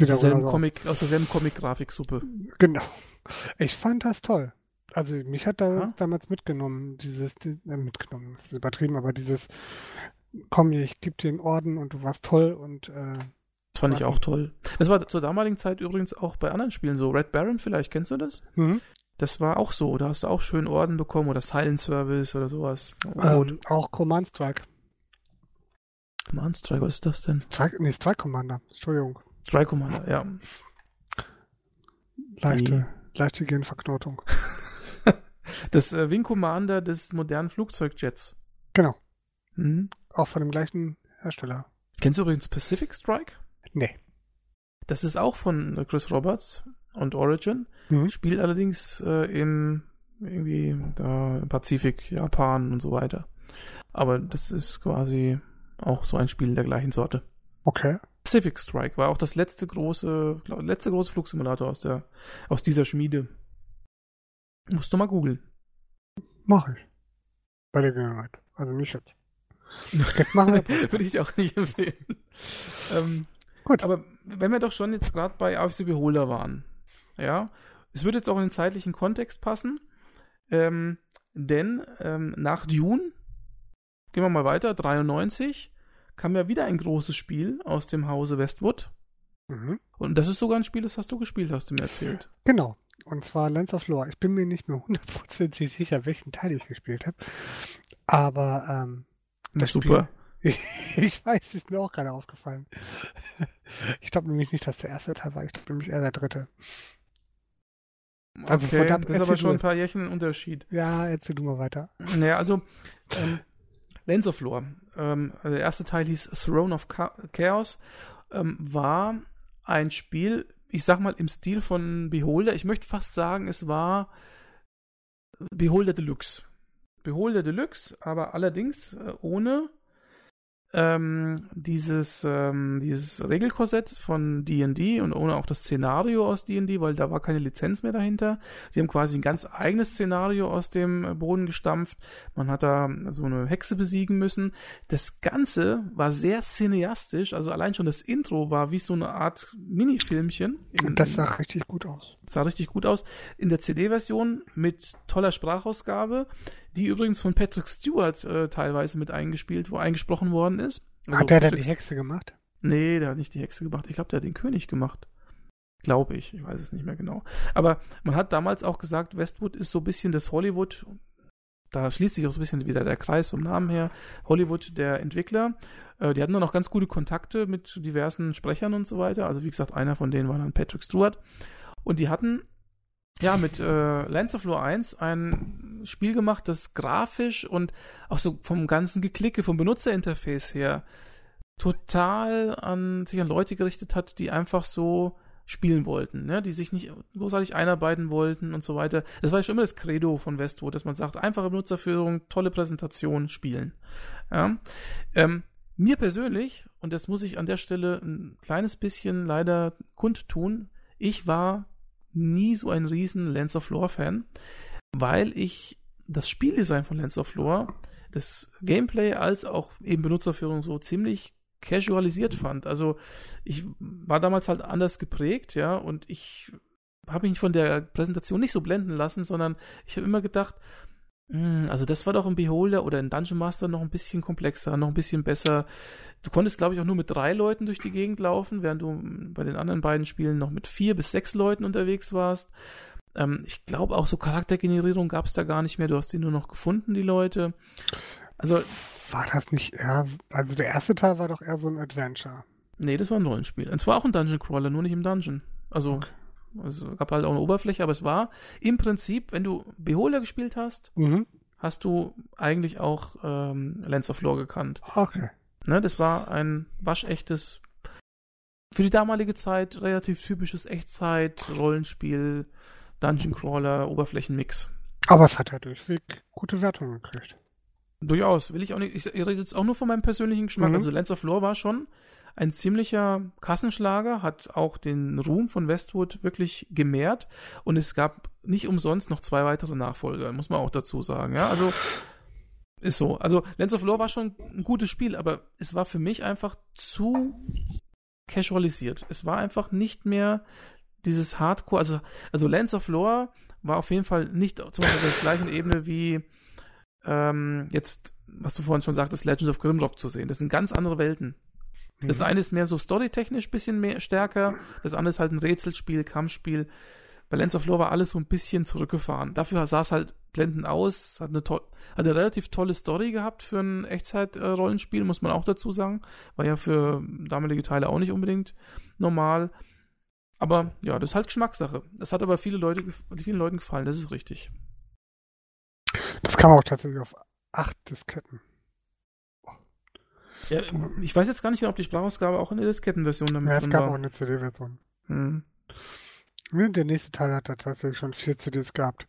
Aus derselben, Comic, aus derselben Comic-Grafiksuppe. Genau. Ich fand das toll. Also mich hat da ha? damals mitgenommen, dieses, äh, mitgenommen, das ist übertrieben, aber dieses, komm, ich gebe dir den Orden und du warst toll und äh, fand ich auch toll. Das war zur damaligen Zeit übrigens auch bei anderen Spielen so. Red Baron vielleicht, kennst du das? Mhm. Das war auch so. Da hast du auch schön Orden bekommen oder Silent Service oder sowas. Ähm, auch Command Strike. Command Strike, was ist das denn? Strike, nee, Strike Commander. Entschuldigung. Strike Commander, ja. Leichte, leichte Genverknotung. *laughs* das äh, Wing Commander des modernen Flugzeugjets. Genau. Mhm. Auch von dem gleichen Hersteller. Kennst du übrigens Pacific Strike? Nee. Das ist auch von Chris Roberts und Origin. Mhm. Spielt allerdings äh, im irgendwie da im Pazifik, Japan und so weiter. Aber das ist quasi auch so ein Spiel der gleichen Sorte. Okay. Pacific Strike war auch das letzte große, letzte große Flugsimulator aus der, aus dieser Schmiede. Musst du mal googeln. Mach ich. Bei der Gelegenheit. Also nicht jetzt. *laughs* Jetzt machen wir. Würde ich dir auch nicht empfehlen. ähm, Gut. Aber wenn wir doch schon jetzt gerade bei AFC Beholder waren, ja, es würde jetzt auch in den zeitlichen Kontext passen, ähm, denn ähm, nach Dune, gehen wir mal weiter, 93, kam ja wieder ein großes Spiel aus dem Hause Westwood. Mhm. Und das ist sogar ein Spiel, das hast du gespielt, hast du mir erzählt. Genau. Und zwar Lens of Lore. Ich bin mir nicht mehr hundertprozentig sicher, welchen Teil ich gespielt habe. Aber ähm, das Super. Spiel, *laughs* ich weiß, ist mir auch gerade aufgefallen. *laughs* Ich glaube nämlich nicht, dass der erste Teil war. Ich glaube nämlich eher der dritte. Also okay, verdammt, das ist aber schon ein paar Jährchen Unterschied. Ja, erzähl du mal weiter. Naja, also ähm, Lens of Lore. Ähm, der erste Teil hieß Throne of Chaos. Ähm, war ein Spiel, ich sag mal, im Stil von Beholder. Ich möchte fast sagen, es war Beholder Deluxe. Beholder Deluxe, aber allerdings äh, ohne ähm, dieses, ähm, dieses Regelkorsett von D&D und ohne auch das Szenario aus D&D, weil da war keine Lizenz mehr dahinter. Die haben quasi ein ganz eigenes Szenario aus dem Boden gestampft. Man hat da so eine Hexe besiegen müssen. Das Ganze war sehr cineastisch, also allein schon das Intro war wie so eine Art Minifilmchen. und das sah richtig gut aus. Sah richtig gut aus. In der CD-Version mit toller Sprachausgabe die übrigens von Patrick Stewart äh, teilweise mit eingespielt, wo eingesprochen worden ist. Also hat der denn die Hexe gemacht? Nee, der hat nicht die Hexe gemacht. Ich glaube, der hat den König gemacht. Glaube ich. Ich weiß es nicht mehr genau. Aber man hat damals auch gesagt, Westwood ist so ein bisschen das Hollywood. Da schließt sich auch so ein bisschen wieder der Kreis vom Namen her. Hollywood der Entwickler. Äh, die hatten dann auch ganz gute Kontakte mit diversen Sprechern und so weiter. Also wie gesagt, einer von denen war dann Patrick Stewart. Und die hatten ja, mit äh, Lens of Lore 1 ein Spiel gemacht, das grafisch und auch so vom ganzen Geklicke, vom Benutzerinterface her total an sich an Leute gerichtet hat, die einfach so spielen wollten, ne? die sich nicht großartig einarbeiten wollten und so weiter. Das war ja schon immer das Credo von Westwood, dass man sagt, einfache Benutzerführung, tolle Präsentation, spielen. Ja? Ähm, mir persönlich, und das muss ich an der Stelle ein kleines bisschen leider kundtun, ich war nie so ein riesen Lens of Lore Fan, weil ich das Spieldesign von Lens of Lore, das Gameplay als auch eben Benutzerführung so ziemlich casualisiert fand. Also ich war damals halt anders geprägt, ja, und ich habe mich von der Präsentation nicht so blenden lassen, sondern ich habe immer gedacht, also das war doch im Beholder oder in Dungeon Master noch ein bisschen komplexer, noch ein bisschen besser. Du konntest, glaube ich, auch nur mit drei Leuten durch die Gegend laufen, während du bei den anderen beiden Spielen noch mit vier bis sechs Leuten unterwegs warst. Ähm, ich glaube auch so Charaktergenerierung gab es da gar nicht mehr. Du hast die nur noch gefunden, die Leute. Also war das nicht eher, also der erste Teil war doch eher so ein Adventure. Nee, das war ein Rollenspiel. Und zwar auch ein Dungeon Crawler, nur nicht im Dungeon. Also, okay. Also gab halt auch eine Oberfläche, aber es war im Prinzip, wenn du Beholder gespielt hast, mhm. hast du eigentlich auch ähm, Lens of Lore gekannt. Okay. Ne, das war ein waschechtes, für die damalige Zeit relativ typisches Echtzeit-Rollenspiel, Dungeon Crawler, Oberflächenmix. Aber es hat ja durchweg gute Wertungen gekriegt. Durchaus, will ich auch nicht. Ich, ich rede jetzt auch nur von meinem persönlichen Geschmack. Mhm. Also Lens of Lore war schon ein ziemlicher Kassenschlager, hat auch den Ruhm von Westwood wirklich gemehrt und es gab nicht umsonst noch zwei weitere Nachfolger, muss man auch dazu sagen. Ja, also ist so. Also Lens of Lore war schon ein gutes Spiel, aber es war für mich einfach zu casualisiert. Es war einfach nicht mehr dieses Hardcore, also, also Lens of Lore war auf jeden Fall nicht zum Beispiel auf der gleichen Ebene wie ähm, jetzt, was du vorhin schon sagtest, Legend of Grimrock zu sehen. Das sind ganz andere Welten. Das mhm. eine ist mehr so storytechnisch bisschen mehr stärker, das andere ist halt ein Rätselspiel, Kampfspiel. Bei Lens of Lore war alles so ein bisschen zurückgefahren. Dafür sah es halt blendend aus, hat eine, hat eine relativ tolle Story gehabt für ein Echtzeit-Rollenspiel, muss man auch dazu sagen. War ja für damalige Teile auch nicht unbedingt normal. Aber ja, das ist halt Geschmackssache. Das hat aber viele Leute, vielen Leuten gefallen, das ist richtig. Das kam auch tatsächlich auf acht Disketten. Ja, ich weiß jetzt gar nicht, ob die Sprachausgabe auch in der Diskettenversion damit ja, es gab war. auch eine CD-Version. Hm. Der nächste Teil hat tatsächlich schon vier CDs gehabt.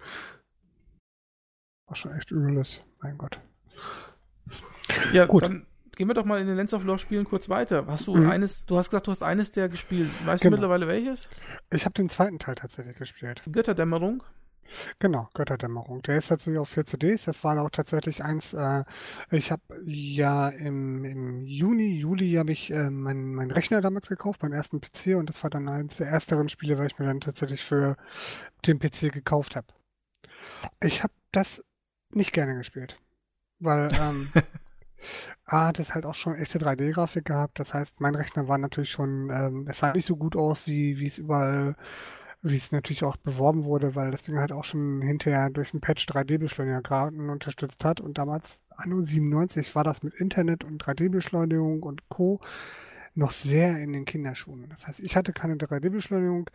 War schon echt übles. Mein Gott. Ja, gut. Dann gehen wir doch mal in den Lens of Lore Spielen kurz weiter. Hast du mhm. eines, du hast gesagt, du hast eines der gespielt. Weißt genau. du mittlerweile welches? Ich habe den zweiten Teil tatsächlich gespielt. Götterdämmerung? Genau, Götterdämmerung. Der ist tatsächlich auf vier CDs. Das war auch tatsächlich eins, äh, ich habe ja im, im Juni, Juli habe ich äh, meinen mein Rechner damals gekauft, meinen ersten PC und das war dann eins der ersteren Spiele, weil ich mir dann tatsächlich für den PC gekauft habe. Ich habe das nicht gerne gespielt, weil *laughs* ähm, A, das halt auch schon echte 3D-Grafik gehabt. Das heißt, mein Rechner war natürlich schon, ähm, es sah nicht so gut aus, wie es überall wie es natürlich auch beworben wurde, weil das Ding halt auch schon hinterher durch einen Patch 3D-Beschleunigergraden unterstützt hat. Und damals, anno 97, war das mit Internet und 3D-Beschleunigung und Co. noch sehr in den Kinderschuhen. Das heißt, ich hatte keine 3D-Beschleunigung.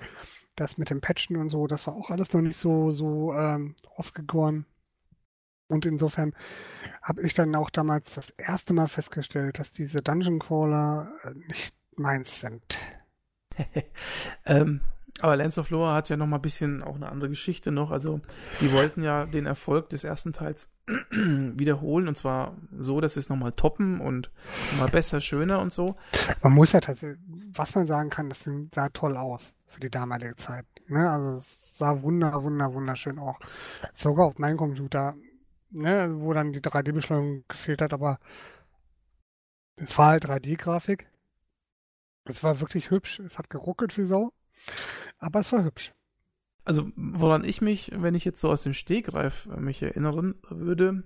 Das mit dem Patchen und so, das war auch alles noch nicht so, so ähm, ausgegoren. Und insofern habe ich dann auch damals das erste Mal festgestellt, dass diese Dungeon Crawler äh, nicht meins *laughs* sind. ähm, aber Lance of Lore hat ja noch mal ein bisschen auch eine andere Geschichte noch. Also, die wollten ja den Erfolg des ersten Teils *clears throat* wiederholen und zwar so, dass sie es nochmal toppen und mal besser, schöner und so. Man muss ja tatsächlich, was man sagen kann, das sah toll aus für die damalige Zeit. Ne? Also, es sah wunder, wunder, wunderschön auch. Sogar auf meinem Computer, ne? wo dann die 3D-Beschleunigung gefehlt hat, aber es war halt 3D-Grafik. Es war wirklich hübsch. Es hat geruckelt wie Sau. Aber es war hübsch. Also, woran ich mich, wenn ich jetzt so aus dem Stegreif äh, mich erinnern würde,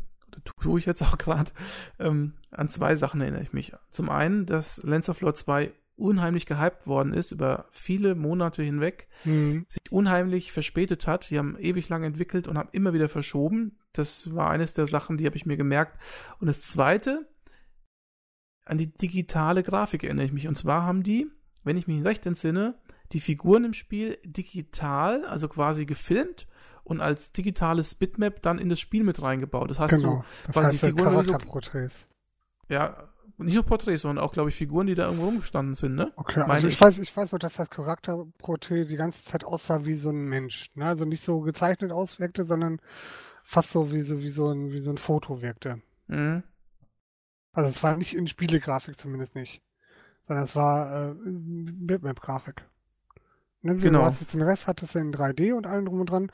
tue ich jetzt auch gerade, ähm, an zwei Sachen erinnere ich mich. Zum einen, dass Lens of Lore 2 unheimlich gehypt worden ist über viele Monate hinweg, mhm. sich unheimlich verspätet hat. Die haben ewig lang entwickelt und haben immer wieder verschoben. Das war eines der Sachen, die habe ich mir gemerkt. Und das zweite, an die digitale Grafik erinnere ich mich. Und zwar haben die, wenn ich mich recht entsinne, die Figuren im Spiel digital, also quasi gefilmt und als digitales Bitmap dann in das Spiel mit reingebaut. Das heißt genau. so, das quasi heißt, Figuren so, Ja, nicht nur Porträts, sondern auch, glaube ich, Figuren, die da irgendwo rumgestanden sind, ne? Okay, also ich, ich, weiß, ich weiß nur, dass das Charakterporträt die ganze Zeit aussah wie so ein Mensch. Ne? Also nicht so gezeichnet auswirkte, sondern fast so wie so, wie so ein, wie so ein Foto wirkte. Mhm. Also es war nicht in Spielegrafik zumindest nicht. Sondern es war äh, Bitmap-Grafik. Ne, genau. Du hattest den Rest hattest du in 3D und allem drum und dran.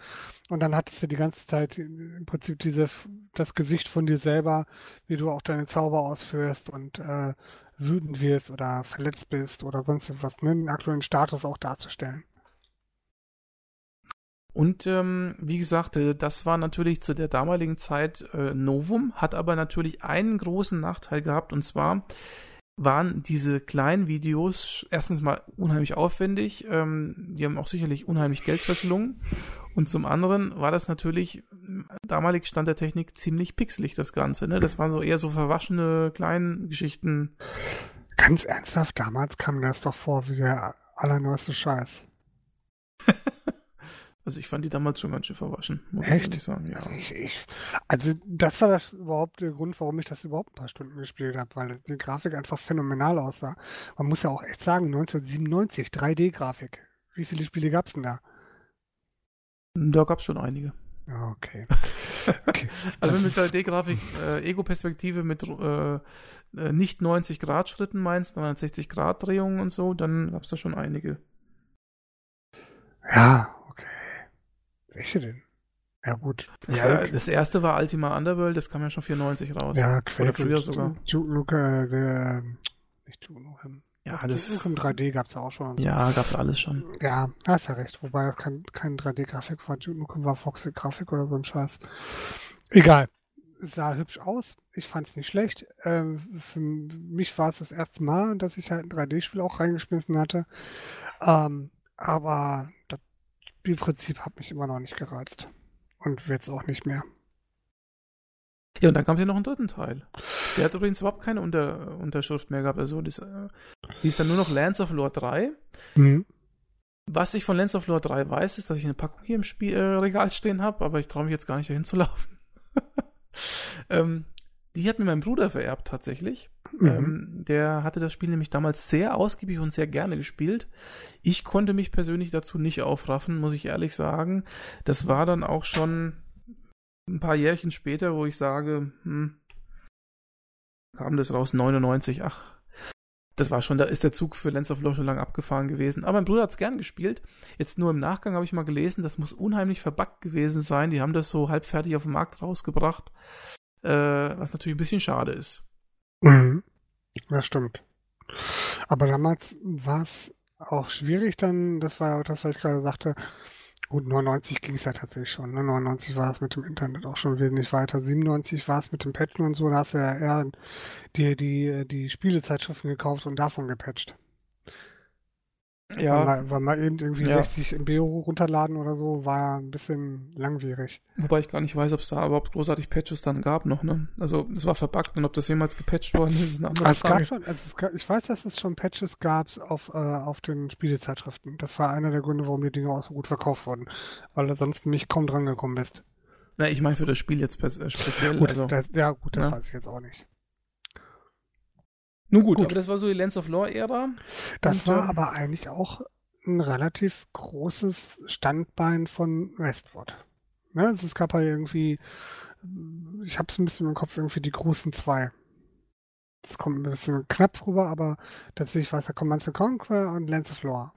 Und dann hattest du die ganze Zeit im Prinzip diese, das Gesicht von dir selber, wie du auch deine Zauber ausführst und äh, wütend wirst oder verletzt bist oder sonst etwas, ne? den aktuellen Status auch darzustellen. Und ähm, wie gesagt, äh, das war natürlich zu der damaligen Zeit äh, Novum, hat aber natürlich einen großen Nachteil gehabt und zwar waren diese kleinen Videos erstens mal unheimlich aufwendig, ähm, die haben auch sicherlich unheimlich Geld verschlungen und zum anderen war das natürlich damalig Stand der Technik ziemlich pixelig das Ganze, ne? Das waren so eher so verwaschene kleinen Geschichten. Ganz ernsthaft, damals kam das doch vor wie der allerneueste Scheiß. *laughs* Also ich fand die damals schon ganz schön verwaschen, muss Echt? ich sagen. Ja. Also, ich, ich, also das war das überhaupt der Grund, warum ich das überhaupt ein paar Stunden gespielt habe, weil die Grafik einfach phänomenal aussah. Man muss ja auch echt sagen, 1997, 3D-Grafik. Wie viele Spiele gab es denn da? Da gab es schon einige. Okay. *laughs* okay. also mit 3D-Grafik, äh, Ego-Perspektive mit äh, äh nicht 90 Grad Schritten meinst, 960 Grad Drehungen und so, dann gab es da schon einige. Ja, welche denn? Ja, gut. Ja, das erste war Ultima Underworld, das kam ja schon 94 raus. Ja, Quake Oder früher sogar. Duke Nukem, der, nicht Duke Nukem. Ja, das. Duke Nukem 3D gab's ja auch schon. Ja, gab's alles schon. Ja, hast ja recht. Wobei das kein, kein 3D-Grafik war. Duke Nukem war Foxy-Grafik oder so ein Scheiß. Egal. Es sah hübsch aus. Ich fand's nicht schlecht. Ähm, für mich war es das erste Mal, dass ich halt ein 3D-Spiel auch reingeschmissen hatte. Ähm, aber das Spielprinzip hat mich immer noch nicht gereizt. Und wird es auch nicht mehr. Ja, und dann kam ja noch einen dritten Teil. Der hat übrigens überhaupt keine Unter Unterschrift mehr gehabt. Also das äh, hieß dann nur noch Lands of Lore 3. Mhm. Was ich von Lands of Lore 3 weiß, ist, dass ich eine Packung hier im Spiel, äh, Regal stehen habe, aber ich traue mich jetzt gar nicht dahin zu laufen. *laughs* ähm, die hat mir mein Bruder vererbt tatsächlich. Mhm. Ähm, der hatte das Spiel nämlich damals sehr ausgiebig und sehr gerne gespielt. Ich konnte mich persönlich dazu nicht aufraffen, muss ich ehrlich sagen. Das war dann auch schon ein paar Jährchen später, wo ich sage, hm, kam das raus, 99, ach, das war schon, da ist der Zug für Lens of Law schon lange abgefahren gewesen. Aber mein Bruder hat es gern gespielt. Jetzt nur im Nachgang habe ich mal gelesen, das muss unheimlich verbuggt gewesen sein. Die haben das so halbfertig auf den Markt rausgebracht äh, was natürlich ein bisschen schade ist. Mhm. Das stimmt. Aber damals war es auch schwierig dann, das war ja auch das, was ich gerade sagte, Gut, 99 ging es ja tatsächlich schon. Ne? 99 war es mit dem Internet auch schon wesentlich weiter. 97 war es mit dem Patchen und so. Da hast du ja eher die, die, die Spielezeitschriften gekauft und davon gepatcht. Ja. Weil, weil mal eben irgendwie ja. 60 MB runterladen oder so, war ein bisschen langwierig. Wobei ich gar nicht weiß, ob es da überhaupt großartig Patches dann gab noch, ne? Also es war verbuggt und ob das jemals gepatcht worden ist, ist eine andere also Frage. Es gab schon, also es gab, ich weiß, dass es schon Patches gab auf, äh, auf den Spielezeitschriften. Das war einer der Gründe, warum die Dinge auch so gut verkauft wurden. Weil du sonst nämlich kaum dran gekommen bist. Na, ich meine für das Spiel jetzt äh, speziell. Gut, also, das, ja, gut, das ja. weiß ich jetzt auch nicht. Nun gut, gut, aber das war so die Lens of Lore-Ära. Das und, war äh, aber eigentlich auch ein relativ großes Standbein von Westwood. Ne, also es gab halt irgendwie, ich habe es ein bisschen im Kopf, irgendwie die großen zwei. Das kommt ein bisschen knapp rüber, aber tatsächlich war es da Command Conquer und Lance of Lore.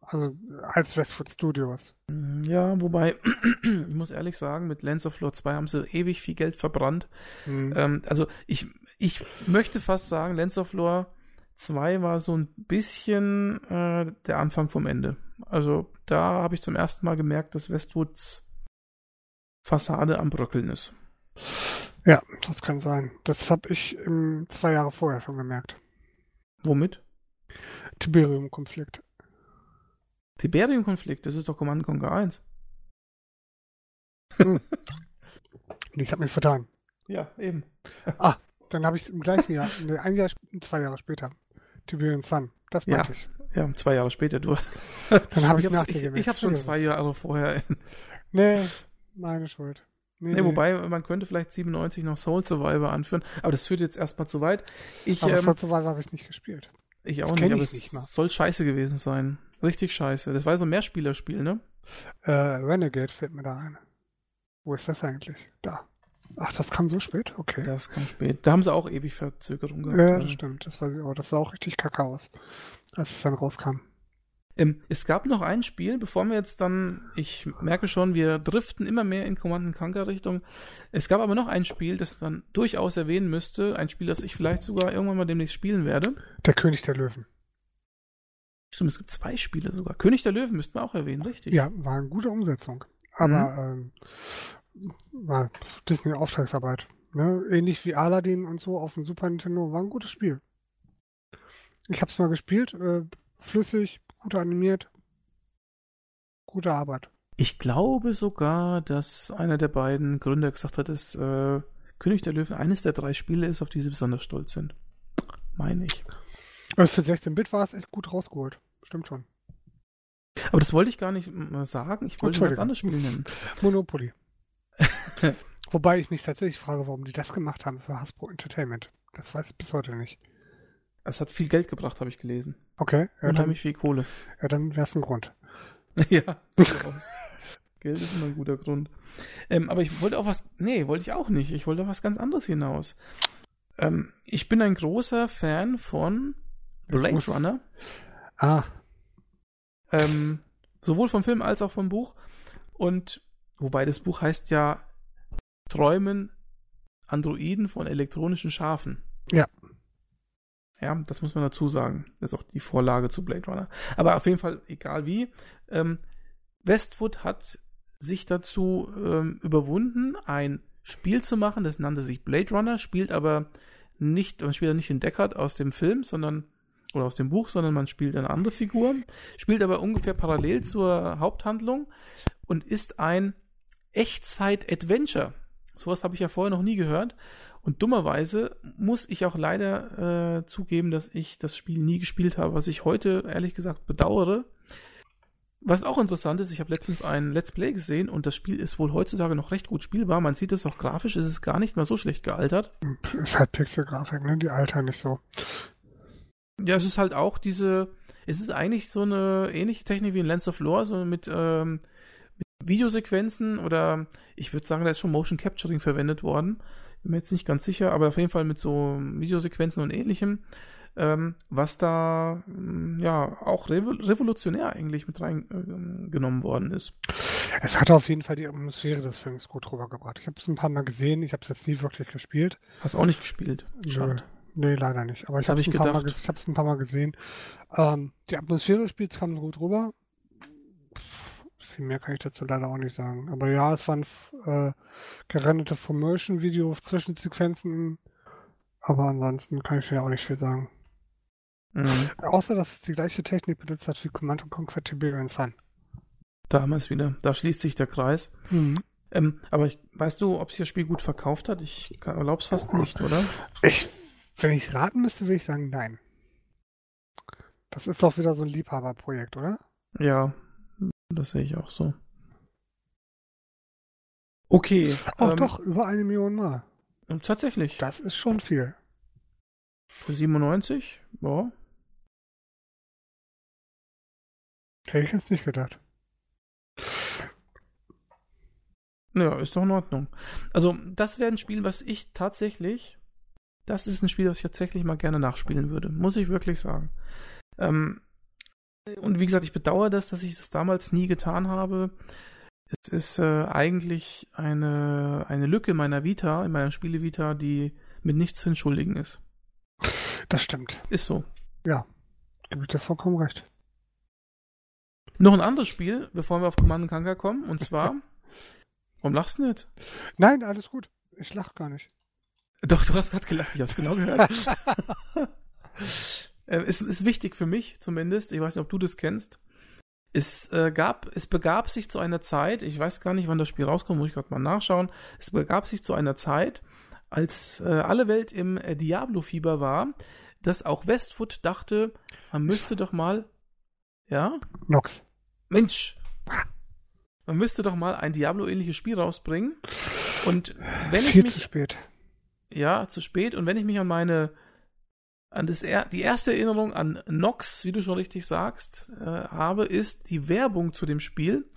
Also als Westwood Studios. Mhm, ja, wobei, *clears throat* ich muss ehrlich sagen, mit Lance of Lore 2 haben sie ewig viel Geld verbrannt. Mhm. Ähm, also ich, ich möchte fast sagen, Lance of Lore 2 war so ein bisschen äh, der Anfang vom Ende. Also da habe ich zum ersten Mal gemerkt, dass Westwoods Fassade am Bröckeln ist. Ja, das kann sein. Das habe ich im, zwei Jahre vorher schon gemerkt. Womit? Tiberium-Konflikt. Tiberium-Konflikt, das ist doch Command Conquer 1. Hm. *laughs* ich habe mich vertan. Ja, eben. ah, dann habe ich es im gleichen Jahr, *laughs* ein Jahr, zwei Jahre später. Tiberian Sun. Das meinte ja. ich. Ja, zwei Jahre später. Du. Dann habe ich es Ich, ich habe schon zwei Jahre vorher. nee, meine Schuld. Nee, nee, wobei man könnte vielleicht 97 noch Soul Survivor anführen, aber das führt jetzt erstmal zu weit. Ich, aber ähm, Soul Survivor habe ich nicht gespielt. Ich auch das nicht, aber es nicht soll scheiße gewesen sein. Richtig scheiße. Das war so ein Mehrspielerspiel, ne? Äh, Renegade fällt mir da ein. Wo ist das eigentlich? Da. Ach, das kam so spät? Okay. Das kam spät. Da haben sie auch ewig Verzögerung gehabt. Ja, das stimmt. Das, ich auch. das sah auch richtig kacke aus, als es dann rauskam. Ähm, es gab noch ein Spiel, bevor wir jetzt dann, ich merke schon, wir driften immer mehr in Command Conquer Richtung. Es gab aber noch ein Spiel, das man durchaus erwähnen müsste. Ein Spiel, das ich vielleicht sogar irgendwann mal demnächst spielen werde. Der König der Löwen. Stimmt, es gibt zwei Spiele sogar. König der Löwen müssten wir auch erwähnen, richtig? Ja, war eine gute Umsetzung. Aber ähm, war Disney Auftragsarbeit. Ne? Ähnlich wie Aladdin und so auf dem Super Nintendo war ein gutes Spiel. Ich habe es mal gespielt, äh, flüssig, gut animiert, gute Arbeit. Ich glaube sogar, dass einer der beiden Gründer gesagt hat, dass äh, König der Löwen eines der drei Spiele ist, auf die sie besonders stolz sind. Meine ich. Also für 16-Bit war es echt gut rausgeholt. Stimmt schon. Aber das wollte ich gar nicht sagen. Ich wollte ein ganz anderes Spiel nennen. Monopoly. *laughs* Wobei ich mich tatsächlich frage, warum die das gemacht haben für Hasbro Entertainment. Das weiß ich bis heute nicht. Es hat viel Geld gebracht, habe ich gelesen. Okay. Ja, Unheimlich viel Kohle. Ja, dann wäre es ein Grund. *laughs* ja. *laughs* Geld ist immer ein guter Grund. Ähm, aber ich wollte auch was. Nee, wollte ich auch nicht. Ich wollte auf was ganz anderes hinaus. Ähm, ich bin ein großer Fan von Blade Runner. Ah. Ähm, sowohl vom Film als auch vom Buch. Und wobei das Buch heißt ja Träumen Androiden von elektronischen Schafen. Ja. Ja, das muss man dazu sagen. Das ist auch die Vorlage zu Blade Runner. Aber auf jeden Fall, egal wie, ähm, Westwood hat sich dazu ähm, überwunden, ein Spiel zu machen, das nannte sich Blade Runner, spielt aber nicht, man spielt nicht den Deckard aus dem Film, sondern oder aus dem Buch, sondern man spielt eine andere Figur, spielt aber ungefähr parallel zur Haupthandlung und ist ein Echtzeit-Adventure. Sowas habe ich ja vorher noch nie gehört. Und dummerweise muss ich auch leider äh, zugeben, dass ich das Spiel nie gespielt habe, was ich heute ehrlich gesagt bedauere. Was auch interessant ist, ich habe letztens ein Let's Play gesehen und das Spiel ist wohl heutzutage noch recht gut spielbar. Man sieht es auch grafisch, ist es gar nicht mal so schlecht gealtert. Ist halt Pixel-Grafik, ne? Die altern nicht so. Ja, es ist halt auch diese, es ist eigentlich so eine ähnliche Technik wie in Lens of Lore, so mit, ähm, mit Videosequenzen oder ich würde sagen, da ist schon Motion Capturing verwendet worden. Bin mir jetzt nicht ganz sicher, aber auf jeden Fall mit so Videosequenzen und ähnlichem ähm, was da mm, ja auch revolutionär eigentlich mit reingenommen äh, worden ist. Es hat auf jeden Fall die Atmosphäre des Films gut rübergebracht. Ich habe es ein paar Mal gesehen, ich habe es jetzt nie wirklich gespielt. Hast auch nicht gespielt? Schade. Nee, leider nicht. Aber ich habe es ein, paar Mal, ich ein paar Mal gesehen. Ähm, die Atmosphäre des Spiels kam gut rüber. Viel mehr kann ich dazu leider auch nicht sagen. Aber ja, es waren äh, gerenderte Formation-Video Zwischensequenzen. Aber ansonsten kann ich ja auch nicht viel sagen. Mhm. Außer, dass es die gleiche Technik benutzt hat wie Command Conquer Tiberian Sun. Damals wieder. Da schließt sich der Kreis. Mhm. Ähm, aber ich, weißt du, ob sich das Spiel gut verkauft hat? Ich glaube es fast nicht, oder? Ich, wenn ich raten müsste, würde ich sagen, nein. Das ist doch wieder so ein Liebhaberprojekt, oder? Ja, das sehe ich auch so. Okay. Ach ähm, doch, über eine Million Mal. Tatsächlich. Das ist schon viel. Für 97? Ja. Hätte ich jetzt nicht gedacht. Ja, ist doch in Ordnung. Also, das wäre ein Spiel, was ich tatsächlich. Das ist ein Spiel, das ich tatsächlich mal gerne nachspielen würde. Muss ich wirklich sagen. Ähm, und wie gesagt, ich bedauere das, dass ich das damals nie getan habe. Es ist äh, eigentlich eine, eine Lücke in meiner Vita, in meiner Spiele-Vita, die mit nichts zu entschuldigen ist. Das stimmt. Ist so. Ja, gebe ich dir vollkommen recht. Noch ein anderes Spiel, bevor wir auf Command Kanka kommen, und zwar. *laughs* warum lachst du jetzt? Nein, alles gut. Ich lach gar nicht. Doch, du hast gerade gelacht, ich hab's genau gehört. *laughs* äh, ist, ist wichtig für mich zumindest. Ich weiß nicht, ob du das kennst. Es äh, gab, es begab sich zu einer Zeit, ich weiß gar nicht, wann das Spiel rauskommt, muss ich gerade mal nachschauen. Es begab sich zu einer Zeit, als äh, alle Welt im äh, Diablo-Fieber war, dass auch Westwood dachte, man müsste doch mal, ja? Nox. Mensch, man müsste doch mal ein Diablo-ähnliches Spiel rausbringen. Und wenn Viel ich mich, zu spät. Ja, zu spät. Und wenn ich mich an meine, an das, die erste Erinnerung an Nox, wie du schon richtig sagst, äh, habe, ist die Werbung zu dem Spiel.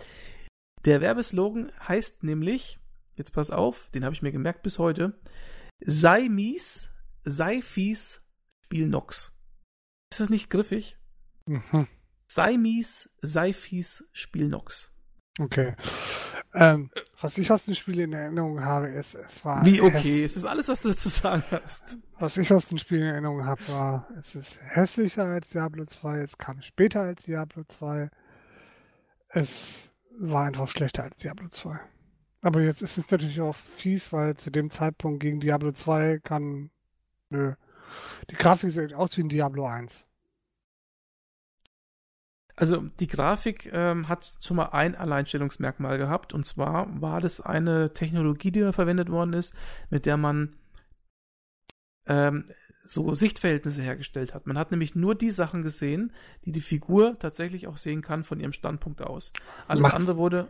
Der Werbeslogan heißt nämlich, jetzt pass auf, den habe ich mir gemerkt bis heute, sei mies, sei fies, Spiel Nox. Ist das nicht griffig? Mhm. Sei mies, sei fies, Spiel Nox. Okay. Ähm, was ich aus dem Spiel in Erinnerung habe, ist, es war. Wie okay? Es ist alles, was du dazu sagen hast. Was ich aus dem Spiel in Erinnerung habe, war, es ist hässlicher als Diablo 2, es kam später als Diablo 2. Es war einfach schlechter als Diablo 2. Aber jetzt ist es natürlich auch fies, weil zu dem Zeitpunkt gegen Diablo 2 kann. Nö. Die Grafik sieht aus wie ein Diablo 1. Also die Grafik ähm, hat schon mal ein Alleinstellungsmerkmal gehabt und zwar war das eine Technologie, die da verwendet worden ist, mit der man ähm, so Sichtverhältnisse hergestellt hat. Man hat nämlich nur die Sachen gesehen, die die Figur tatsächlich auch sehen kann von ihrem Standpunkt aus. Alles macht's, andere wurde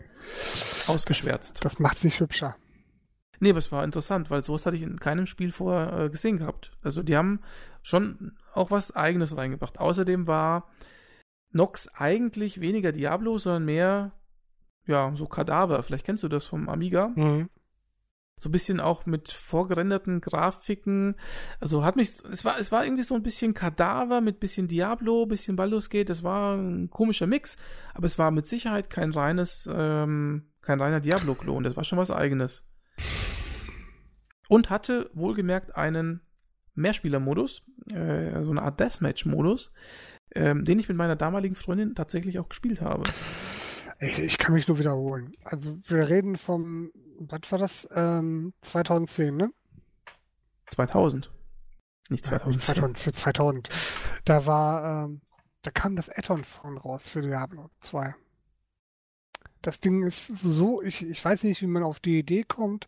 ausgeschwärzt. Das macht's nicht hübscher. Nee, aber es war interessant, weil sowas hatte ich in keinem Spiel vorher äh, gesehen gehabt. Also die haben schon auch was eigenes reingebracht. Außerdem war Nox eigentlich weniger Diablo, sondern mehr ja, so Kadaver. Vielleicht kennst du das vom Amiga. Mhm. So ein bisschen auch mit vorgerenderten Grafiken. Also hat mich, es war, es war irgendwie so ein bisschen Kadaver mit bisschen Diablo, bisschen Baldur's Gate. Das war ein komischer Mix, aber es war mit Sicherheit kein reines, ähm, kein reiner Diablo-Klon. Das war schon was eigenes. Und hatte wohlgemerkt einen Mehrspieler-Modus, äh, so eine Art Deathmatch-Modus, ähm, den ich mit meiner damaligen Freundin tatsächlich auch gespielt habe. Ich, ich kann mich nur wiederholen. Also wir reden vom was war das? Ähm, 2010, ne? 2000. Nicht 2010. 2000, 2000. Da war, ähm, da kam das Add-on von raus für Diablo 2. Das Ding ist so, ich, ich weiß nicht, wie man auf die Idee kommt,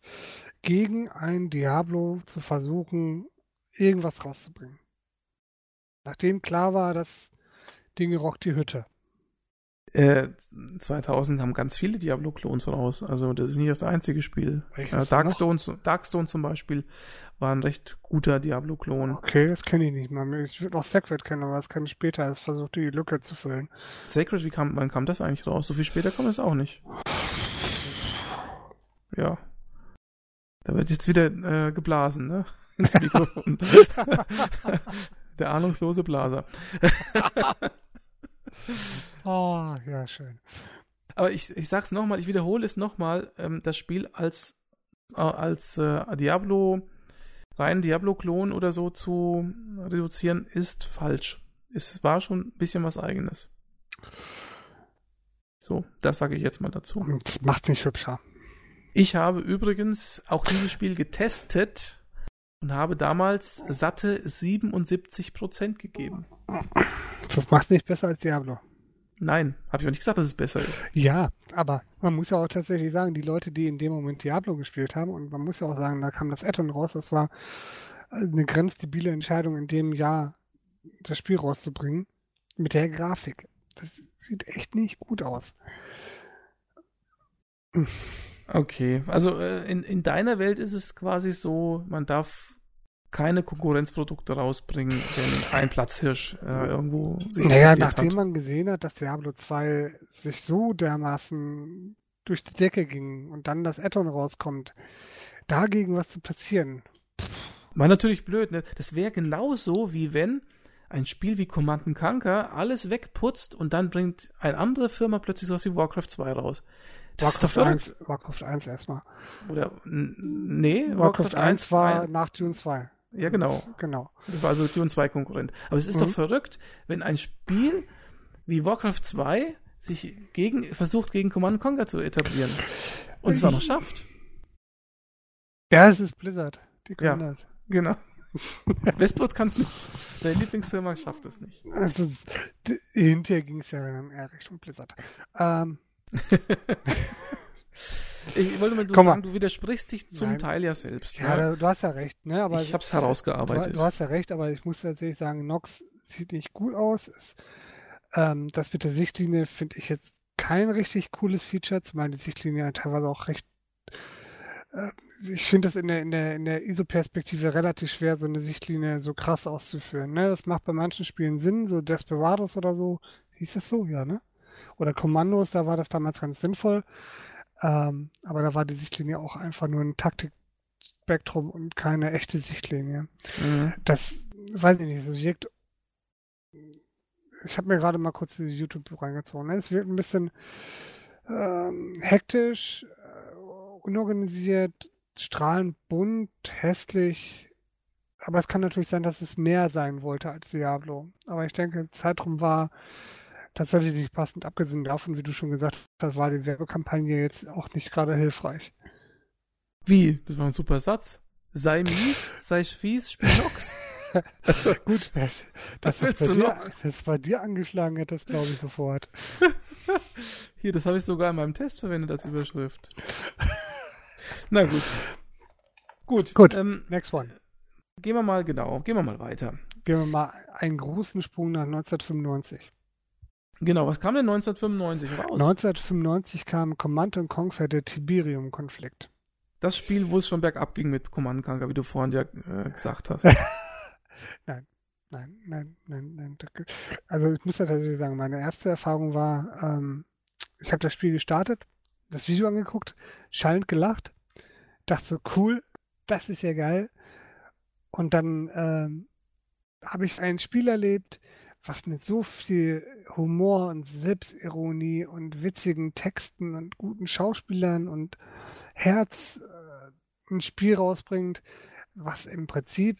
gegen ein Diablo zu versuchen, irgendwas rauszubringen. Nachdem klar war, das Ding rockt die Hütte. 2000 äh, haben ganz viele Diablo-Klons raus. Also das ist nicht das einzige Spiel. Äh, Darkstone, Darkstone zum Beispiel war ein recht guter Diablo-Klon. Okay, das kenne ich nicht mal. Ich würde noch Sacred kennen, aber das kann ich später. Es versucht die Lücke zu füllen. Sacred, wie kam, wann kam das eigentlich raus? So viel später kam es auch nicht. Ja. Da wird jetzt wieder äh, geblasen, ne? Ins Mikrofon. *laughs* Der ahnungslose Blaser. *laughs* Oh, *laughs* ja, schön. Aber ich, ich sag's nochmal, ich wiederhole es nochmal, ähm, das Spiel als, äh, als äh, Diablo, rein Diablo-Klon oder so zu reduzieren, ist falsch. Es war schon ein bisschen was eigenes. So, das sage ich jetzt mal dazu. Das macht's nicht hübscher. Ich habe übrigens auch dieses Spiel getestet und habe damals satte 77% gegeben. *laughs* Das macht nicht besser als Diablo. Nein, habe ich auch nicht gesagt, dass es besser ist. Ja, aber man muss ja auch tatsächlich sagen, die Leute, die in dem Moment Diablo gespielt haben, und man muss ja auch sagen, da kam das Addon raus, das war eine grenzdebile Entscheidung, in dem Jahr das Spiel rauszubringen, mit der Grafik. Das sieht echt nicht gut aus. Okay, also äh, in, in deiner Welt ist es quasi so, man darf keine Konkurrenzprodukte rausbringen, wenn ein Platzhirsch äh, irgendwo sich Naja, nachdem hat. man gesehen hat, dass Diablo 2 sich so dermaßen durch die Decke ging und dann das Addon rauskommt, dagegen was zu platzieren. War natürlich blöd, ne? Das wäre genauso wie wenn ein Spiel wie Command Conquer alles wegputzt und dann bringt eine andere Firma plötzlich sowas wie Warcraft 2 raus. Das Warcraft 1, Warcraft 1 erstmal. Oder nee, Warcraft, Warcraft 1 war ein, nach Dune 2. Ja, genau. Genau. Das war also Dune 2 Konkurrent. Aber es ist mhm. doch verrückt, wenn ein Spiel wie Warcraft 2 sich gegen, versucht, gegen Command Conquer zu etablieren. Und es auch noch schafft. Ja, es ist Blizzard. Die können ja, das. Genau. *laughs* Westwood kann es nicht. Dein Lieblingsfirma schafft es nicht. Also, hinterher ging es ja eher Richtung Blizzard. Ähm. *laughs* Ich wollte mal du sagen, du widersprichst dich zum Nein. Teil ja selbst. Ja, ne? du hast ja recht, ne? Aber ich hab's herausgearbeitet. Du, du, hast ja recht, aber ich muss tatsächlich sagen, Nox sieht nicht gut aus. Es, ähm, das mit der Sichtlinie finde ich jetzt kein richtig cooles Feature, zumal die Sichtlinie teilweise auch recht. Äh, ich finde das in der, in der, in der ISO-Perspektive relativ schwer, so eine Sichtlinie so krass auszuführen. Ne? Das macht bei manchen Spielen Sinn, so Desperados oder so. Hieß das so, ja, ne? Oder Kommandos, da war das damals ganz sinnvoll. Ähm, aber da war die Sichtlinie auch einfach nur ein Taktikspektrum und keine echte Sichtlinie. Mhm. Das weiß ich nicht, das wirkt. Ich habe mir gerade mal kurz YouTube reingezogen. Ne? Es wirkt ein bisschen ähm, hektisch, äh, unorganisiert, strahlend bunt, hässlich. Aber es kann natürlich sein, dass es mehr sein wollte als Diablo. Aber ich denke, Zeitraum war tatsächlich nicht passend. Abgesehen davon, wie du schon gesagt hast, war die Werbekampagne jetzt auch nicht gerade hilfreich. Wie? Das war ein super Satz. Sei mies, sei fies, spiel Nox. *laughs* Also, gut, *laughs* das, das, willst du dir, noch? das bei dir angeschlagen hätte, das glaube ich sofort. *laughs* Hier, das habe ich sogar in meinem Test verwendet als Überschrift. Na gut. Gut. Gut. Ähm, Next one. gehen wir mal, genau, gehen wir mal weiter. Gehen wir mal einen großen Sprung nach 1995. Genau, was kam denn 1995 raus? 1995 kam Command Conquer der Tiberium-Konflikt. das Spiel, wo es schon bergab ging mit Command Conquer, wie du vorhin ja äh, gesagt hast. *laughs* Nein, nein, nein, nein. Also ich muss ja tatsächlich sagen, meine erste Erfahrung war, ähm, ich habe das Spiel gestartet, das Video angeguckt, schallend gelacht, dachte so, cool, das ist ja geil. Und dann ähm, habe ich ein Spiel erlebt, was mit so viel Humor und Selbstironie und witzigen Texten und guten Schauspielern und Herz äh, ein Spiel rausbringt, was im Prinzip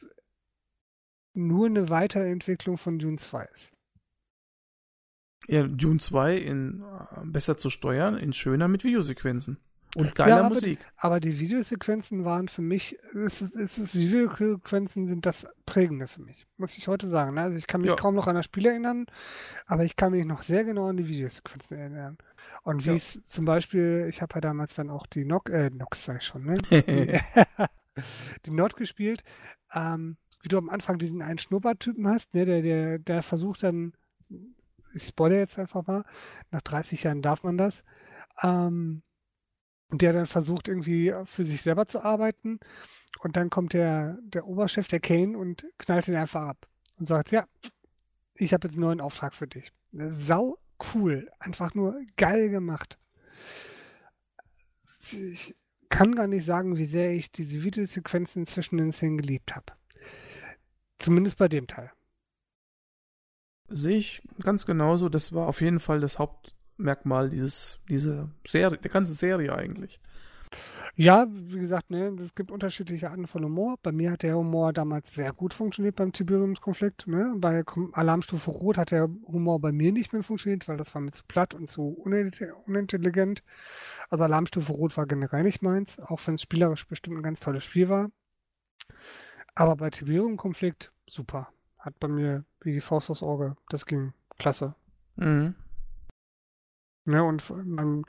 nur eine Weiterentwicklung von Dune 2 ist. ja, Dune 2 in äh, besser zu steuern, in schöner mit Videosequenzen. Und geiler Ja, aber- Musik. Aber die Videosequenzen waren für mich, es, es, Videosequenzen sind das Prägende für mich, muss ich heute sagen. ne? Also ich kann mich Ja. kaum noch an das Spiel erinnern, aber ich kann mich noch sehr genau an die Videosequenzen erinnern. Und wie Ja. es zum Beispiel, ich habe ja damals dann auch die Nox, äh, Nox ich schon, ne? *laughs* Die, *laughs* die Nord gespielt, ähm, wie du am Anfang diesen einen Schnurrbarttypen hast, ne, der, der, der versucht dann, ich spoilere jetzt einfach mal, nach 30 Jahren darf man das, ähm, der dann versucht irgendwie für sich selber zu arbeiten und dann kommt der, der Oberchef, der Kane, und knallt ihn einfach ab und sagt, ja, ich habe jetzt einen neuen Auftrag für dich. Sau cool, einfach nur geil gemacht. Ich kann gar nicht sagen, wie sehr ich diese Videosequenzen zwischen den Szenen geliebt habe. Zumindest bei dem Teil. Sehe ich ganz genauso. Das war auf jeden Fall das Hauptmerkmal dieses, diese Serie, der ganzen Serie eigentlich. Ja, wie gesagt, ne, es gibt unterschiedliche Arten von Humor. Bei mir hat der Humor damals sehr gut funktioniert beim Tiberiumskonflikt. Ne? Bei Alarmstufe Rot hat der Humor bei mir nicht mehr funktioniert, weil das war mir zu platt und zu uninte- unintelligent. Also Alarmstufe Rot war generell nicht meins, auch wenn es spielerisch bestimmt ein ganz tolles Spiel war. Aber bei Tiberium-Konflikt, super. Hat bei mir wie die Faust aufs Auge. Das ging klasse. Mhm. Ne, und man,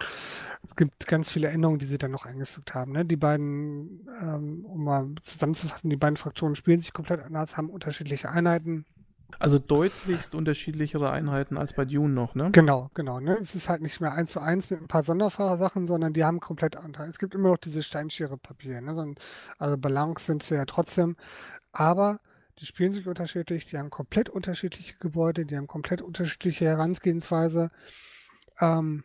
es gibt ganz viele Änderungen, die sie dann noch eingefügt haben. Ne? Die beiden, ähm, um mal zusammenzufassen, die beiden Fraktionen spielen sich komplett anders, haben unterschiedliche Einheiten. Also deutlichst unterschiedlichere Einheiten als bei Dune noch, ne? Genau, genau. Ne? Es ist halt nicht mehr eins zu eins mit ein paar Sondersachen, sondern die haben komplett andere. Es gibt immer noch diese Steinschere-Papier. Ne? So- Also Balance sind sie ja trotzdem. Aber die spielen sich unterschiedlich, die haben komplett unterschiedliche Gebäude, die haben komplett unterschiedliche Herangehensweise. Ähm,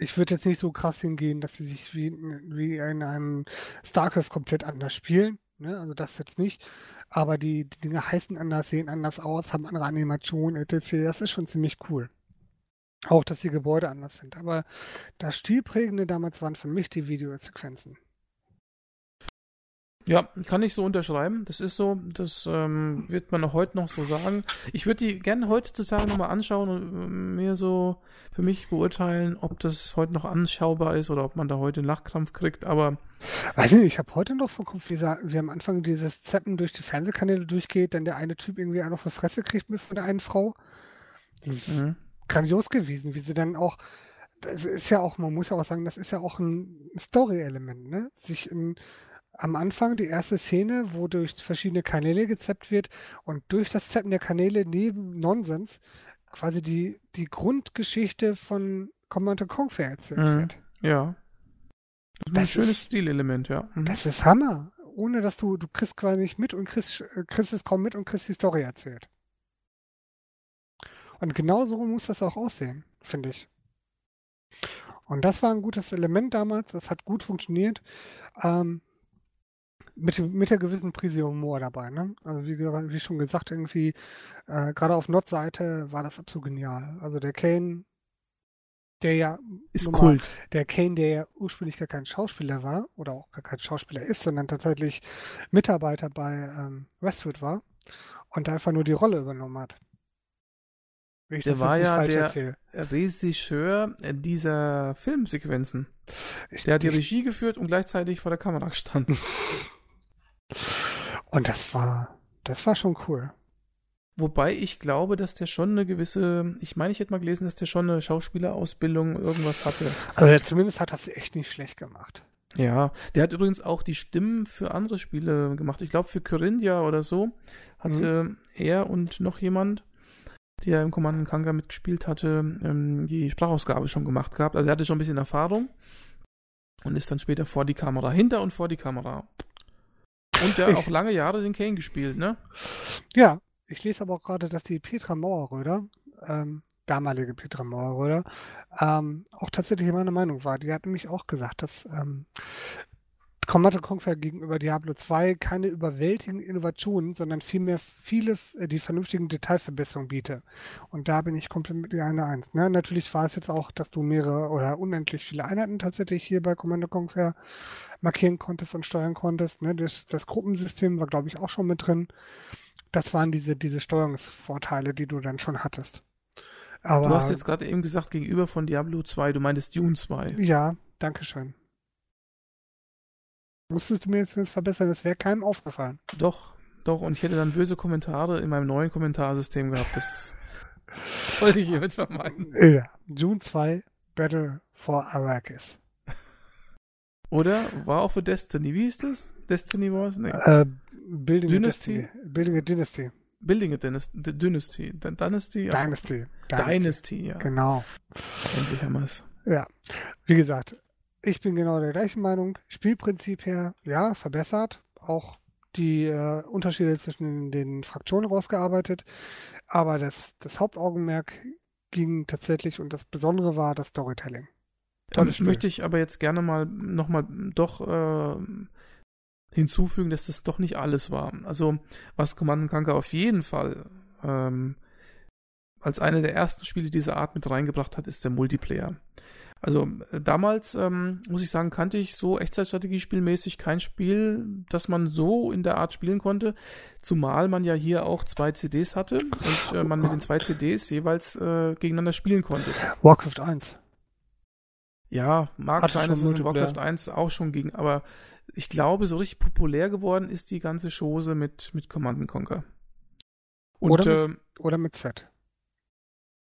ich würde jetzt nicht so krass hingehen, dass sie sich wie, wie in einem StarCraft komplett anders spielen. Ne? Also das jetzt nicht. Aber die, die Dinge heißen anders, sehen anders aus, haben andere Animationen, etc. Das ist schon ziemlich cool. Auch, dass die Gebäude anders sind. Aber das Stilprägende damals waren für mich die Videosequenzen. Ja, kann ich so unterschreiben. Das ist so, das ähm, wird man auch heute noch so sagen. Ich würde die gerne heutzutage nochmal anschauen und ähm, mir so für mich beurteilen, ob das heute noch anschaubar ist oder ob man da heute einen Lachkrampf kriegt. Aber Weiß ich nicht, ich habe heute noch vom Kopf, wie, wie am Anfang dieses Zappen durch die Fernsehkanäle durchgeht, dann der eine Typ irgendwie auch noch eine Fresse kriegt mit von der einen Frau. Das ist mhm. grandios gewesen, wie sie dann auch, das ist ja auch, man muss ja auch sagen, das ist ja auch ein Story-Element, ne? Sich in, am Anfang die erste Szene, wo durch verschiedene Kanäle gezappt wird und durch das Zappen der Kanäle neben Nonsens quasi die, die Grundgeschichte von Command Conquer erzählt Mhm. wird. ja. Das ist ein schönes ist- Stilelement, ja. Mhm. Das ist Hammer. Ohne dass du, du kriegst quasi nicht mit und kriegst, äh, kriegst es kaum mit und kriegst die Story erzählt. Und genau so muss das auch aussehen, finde ich. Und das war ein gutes Element damals, das hat gut funktioniert. Ähm, mit, mit der gewissen Prise Humor dabei, ne? Also wie, wie schon gesagt, irgendwie, äh, gerade auf Nord-Seite war das absolut genial. Also der Kane, der ja Ist normal- Kult. der Kane, der ja ursprünglich gar kein Schauspieler war oder auch gar kein Schauspieler ist, sondern tatsächlich Mitarbeiter bei ähm, Westwood war und einfach nur die Rolle übernommen hat. Wenn ich Der das war ja falsch der- erzähle. Regisseur dieser Filmsequenzen. Ich- Der hat die ich- Regie geführt und gleichzeitig vor der Kamera gestanden. *laughs* Und das war, das war schon cool. Wobei ich glaube, dass der schon eine gewisse, ich meine, ich hätte mal gelesen, dass der schon eine Schauspielerausbildung irgendwas hatte. Also zumindest hat das echt nicht schlecht gemacht. Ja, der hat übrigens auch die Stimmen für andere Spiele gemacht. Ich glaube, für Corinthia oder so hatte er und noch jemand, der im Command Conquer mitgespielt hatte, ähm, die Sprachausgabe schon gemacht gehabt. Also er hatte schon ein bisschen Erfahrung und ist dann später vor die Kamera, hinter und vor die Kamera. Und Ich- auch lange Jahre den Kane gespielt, ne? Ja, ich lese aber auch gerade, dass die Petra Mauerröder, ähm, damalige Petra Mauerröder, ähm, auch tatsächlich meiner Meinung war. Die hat nämlich auch gesagt, dass ähm, Command Conquer gegenüber Diablo 2 keine überwältigenden Innovationen, sondern vielmehr viele äh, die vernünftigen Detailverbesserungen biete. Und da bin ich komplett mit dir eine Eins. Ne? Natürlich war es jetzt auch, dass du mehrere oder unendlich viele Einheiten tatsächlich hier bei Command Conquer markieren konntest und steuern konntest. Ne? Das, das Gruppensystem war, glaube ich, auch schon mit drin. Das waren diese, diese Steuerungsvorteile, die du dann schon hattest. Aber Du hast jetzt gerade eben gesagt, gegenüber von Diablo 2, du meintest Dune 2. ja, danke schön. Musstest du mir jetzt das verbessern, das wäre keinem aufgefallen. Doch, doch, und ich hätte dann böse Kommentare in meinem neuen Kommentarsystem gehabt. Das *laughs* wollte ich hiermit vermeiden. Ja, June 2, Battle for Arrakis. Oder war auch für Destiny. Wie hieß das? Destiny war es? Nee. Äh, Building Dynasty? a Destiny. Building a Dynasty. Building a Dynasty. Dynasty. Dynasty? Ja. Dynasty. Dynasty, ja. Genau. Endlich haben wir es. Ja, wie gesagt, ich bin genau der gleichen Meinung. Spielprinzip her, ja, verbessert. Auch die äh, Unterschiede zwischen den Fraktionen rausgearbeitet. Aber das, das Hauptaugenmerk ging tatsächlich und das Besondere war das Storytelling. Spiel. möchte ich aber jetzt gerne mal nochmal doch äh, hinzufügen, dass das doch nicht alles war. Also, was Command Conquer auf jeden Fall ähm, als eine der ersten Spiele dieser Art mit reingebracht hat, ist der Multiplayer. Also äh, damals, ähm, muss ich sagen, kannte ich so Echtzeitstrategiespielmäßig kein Spiel, das man so in der Art spielen konnte, zumal man ja hier auch zwei CDs hatte und äh, man mit den zwei CDs jeweils äh, gegeneinander spielen konnte. Warcraft 1. Ja, mag sein, dass es in. Warcraft 1 auch schon ging, aber ich glaube, so richtig populär geworden ist die ganze Chose mit, mit Command Conquer. Und Oder mit ähm, Oder mit Z.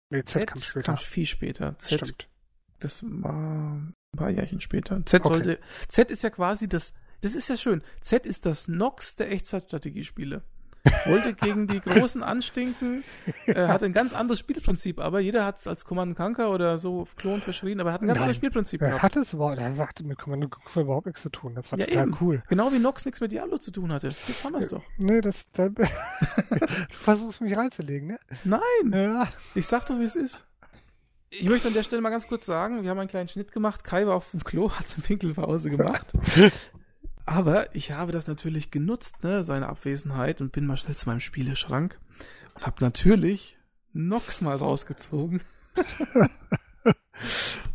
Nee, Z, Z kam später. kam viel später. Z, Stimmt. das war ein paar Jährchen später. Z Okay. sollte, Z ist ja quasi das, das ist ja schön. Z ist das Nox der Echtzeitstrategiespiele. Wollte gegen die Großen anstinken, äh, hatte ein ganz anderes Spielprinzip, aber jeder hat es als Command Conquer oder so Klon verschrien, aber er hat ein ganz Nein. anderes Spielprinzip Wer gehabt. hat es überhaupt? Er mit Commando Conquer überhaupt nichts zu tun. Das war Ja, total eben. cool. Genau wie Nox nichts mit Diablo zu tun hatte. Jetzt haben wir es doch. Nee, das, da, *laughs* du versuchst mich reinzulegen, ne? Nein, Ja. ich sag doch, wie es ist. Ich möchte an der Stelle mal ganz kurz sagen, wir haben einen kleinen Schnitt gemacht. Kai war auf dem Klo, hat eine Pinkelpause gemacht. *laughs* Aber ich habe das natürlich genutzt, ne, seine Abwesenheit, und bin mal schnell zu meinem Spieleschrank und habe natürlich Nox mal rausgezogen. *laughs*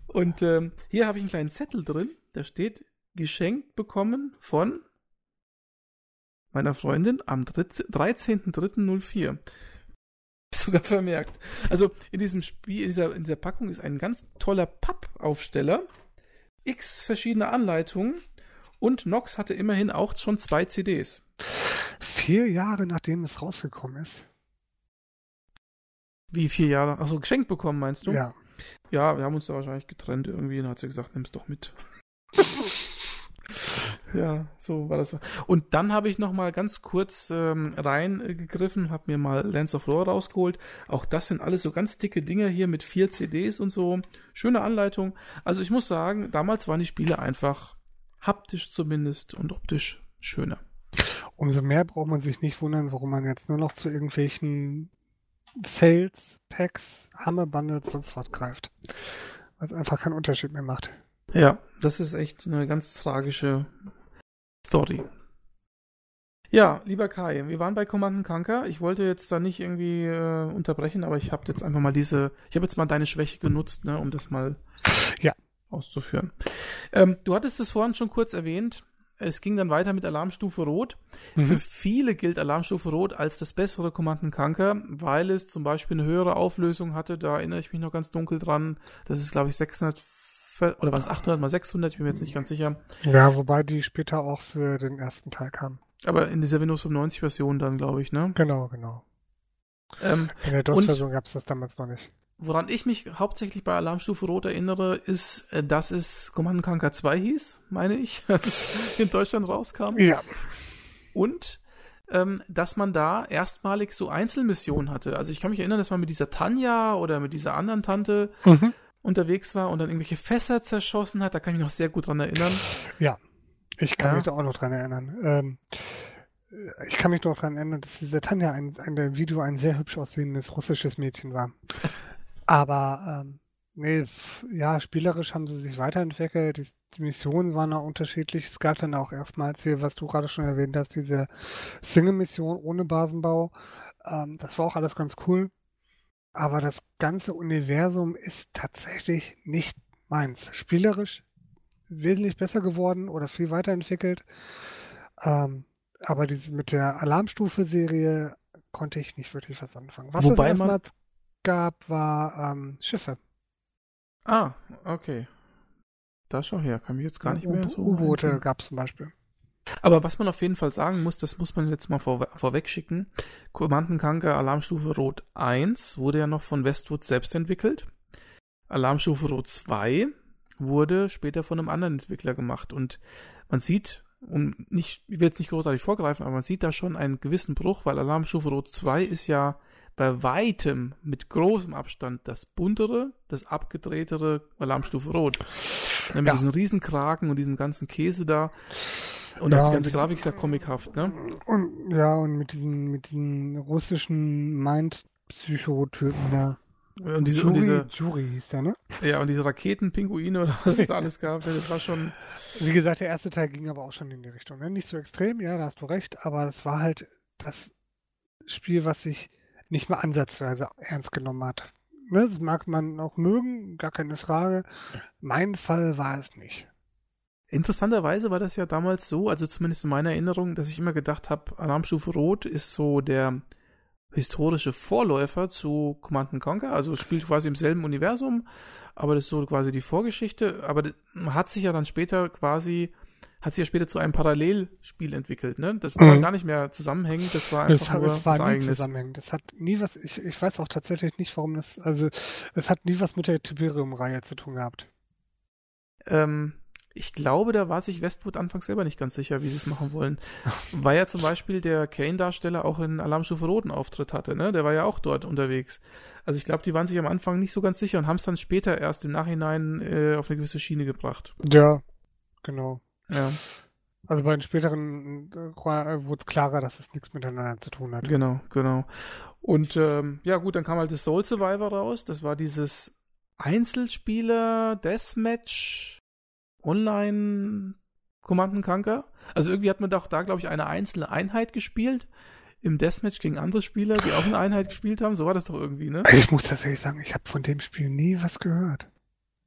und ähm, hier habe ich einen kleinen Zettel drin, da steht geschenkt bekommen von meiner Freundin am 13.03.04. Sogar vermerkt. Also in diesem Spiel, in dieser, in dieser Packung ist ein ganz toller Pappaufsteller, x verschiedene Anleitungen und Nox hatte immerhin auch schon zwei CDs. Vier Jahre nachdem es rausgekommen ist. Wie vier Jahre? Achso, geschenkt bekommen, meinst du? Ja. Ja, wir haben uns da wahrscheinlich getrennt irgendwie. Dann hat sie gesagt, nimm's doch mit. *laughs* ja, so war das. Und dann habe ich noch mal ganz kurz ähm, reingegriffen, habe mir mal Lance of Lore rausgeholt. Auch das sind alles so ganz dicke Dinge hier mit vier CDs und so. Schöne Anleitung. Also ich muss sagen, damals waren die Spiele einfach haptisch zumindest und optisch schöner. Umso mehr braucht man sich nicht wundern, warum man jetzt nur noch zu irgendwelchen Sales, Packs, Hammer Bundles, sonst was greift. Weil es einfach keinen Unterschied mehr macht. Ja, das ist echt eine ganz tragische Story. Ja, lieber Kai, wir waren bei Command Conquer. Ich wollte jetzt da nicht irgendwie äh, unterbrechen, aber ich habe jetzt einfach mal diese, ich habe jetzt mal deine Schwäche genutzt, ne, um das mal Ja. Auszuführen. Ähm, du hattest es vorhin schon kurz erwähnt. es ging dann weiter mit Alarmstufe Rot. Mhm. Für viele gilt Alarmstufe Rot als das bessere Command Conquer, weil es zum Beispiel eine höhere Auflösung hatte. Da erinnere ich mich noch ganz dunkel dran. Das ist, glaube ich, 600 oder war es 800 mal 600? Ich bin mir jetzt nicht ganz sicher. Ja, wobei die später auch für den ersten Teil kamen. Aber in dieser Windows 95 Version dann, glaube ich, ne? Genau, genau. Ähm, In der DOS-Version gab es das damals noch nicht. Woran ich mich hauptsächlich bei Alarmstufe Rot erinnere, ist, äh, dass es Command Conquer 2 hieß, meine ich, *laughs* als es in Deutschland rauskam. Ja. Und ähm, dass man da erstmalig so Einzelmissionen hatte. Also ich kann mich erinnern, dass man mit dieser Tanja oder mit dieser anderen Tante Mhm. unterwegs war und dann irgendwelche Fässer zerschossen hat. Da kann ich mich noch sehr gut dran erinnern. Ich kann Ja. mich da auch noch dran erinnern. Ähm, ich kann mich noch dran erinnern, dass diese Tanja ein, ein der Video ein sehr hübsch aussehendes russisches Mädchen war. Aber ähm, nee, ja, spielerisch haben sie sich weiterentwickelt. Die, die Missionen waren auch unterschiedlich. Es gab dann auch erstmals hier, was du gerade schon erwähnt hast, diese Single-Mission ohne Basenbau. Ähm, das war auch alles ganz cool. Aber das ganze Universum ist tatsächlich nicht meins. Spielerisch wesentlich besser geworden oder viel weiterentwickelt. Ähm, aber diese, mit der Alarmstufe-Serie konnte ich nicht wirklich was anfangen. Was Wobei es man- erstmals gab, war ähm, Schiffe. Ah, okay. Da schau her, kann mich jetzt gar nicht mehr so. U-Boote gab es zum Beispiel. Aber was man auf jeden Fall sagen muss, das muss man jetzt mal vor, vorweg schicken. Command Conquer Alarmstufe Rot 1 wurde ja noch von Westwood selbst entwickelt. Alarmstufe Rot 2 wurde später von einem anderen Entwickler gemacht. Und man sieht, um nicht, ich will jetzt nicht großartig vorgreifen, aber man sieht da schon einen gewissen Bruch, weil Alarmstufe Rot 2 ist ja bei weitem mit großem Abstand das buntere, das abgedrehtere Alarmstufe Rot. Ja, mit Ja. diesen Riesenkragen und diesem ganzen Käse da. Und Ja, auch die und ganze diese- Grafik ist ja comichaft, ne? Und ja, und mit diesen, mit diesen russischen Mind-Psychotypen da. Und diese, und Jury, diese, Jury hieß der, ne? ja, und diese Raketenpinguine oder was es da alles gab, das war schon, Wie gesagt, der erste Teil ging aber auch schon in die Richtung. Ne? Nicht so extrem, ja, da hast du recht, aber das war halt das Spiel, was sich nicht mal ansatzweise ernst genommen hat. Ne? Das mag man auch mögen, gar keine Frage. Mein Fall war es nicht. Interessanterweise war das ja damals so, also zumindest in meiner Erinnerung, dass ich immer gedacht habe, Alarmstufe Rot ist so der historische Vorläufer zu Command Conquer, also spielt quasi im selben Universum, aber das ist so quasi die Vorgeschichte, aber hat sich ja dann später quasi, hat sich ja später zu einem Parallelspiel entwickelt, ne? Das war Mhm. gar nicht mehr zusammenhängend, das war einfach hat- nur es war was nie eigenes. zusammenhängend. Es hat nie was, ich, ich weiß auch tatsächlich nicht, warum das, also es hat nie was mit der Tiberium-Reihe zu tun gehabt. Ähm, ich glaube, da war sich Westwood anfangs selber nicht ganz sicher, wie sie es machen wollen. *laughs* Weil ja zum Beispiel der Kane-Darsteller auch in Alarmstufe Roten Auftritt hatte, ne? Der war ja auch dort unterwegs. Also ich glaube, die waren sich am Anfang nicht so ganz sicher und haben es dann später erst im Nachhinein äh, auf eine gewisse Schiene gebracht. Ja, genau. Ja, Also bei den späteren äh, wurde es klarer, dass es nichts miteinander zu tun hat. genau, genau. Und ähm, ja gut, dann kam halt das Soul Survivor raus. Das war dieses Einzelspieler Deathmatch Online Command Conquer. Also irgendwie hat man doch da, glaube ich, eine einzelne Einheit gespielt. Im Deathmatch gegen andere Spieler, die auch eine Einheit gespielt haben. So war das doch irgendwie, ne? Ich muss tatsächlich sagen, ich habe von dem Spiel nie was gehört.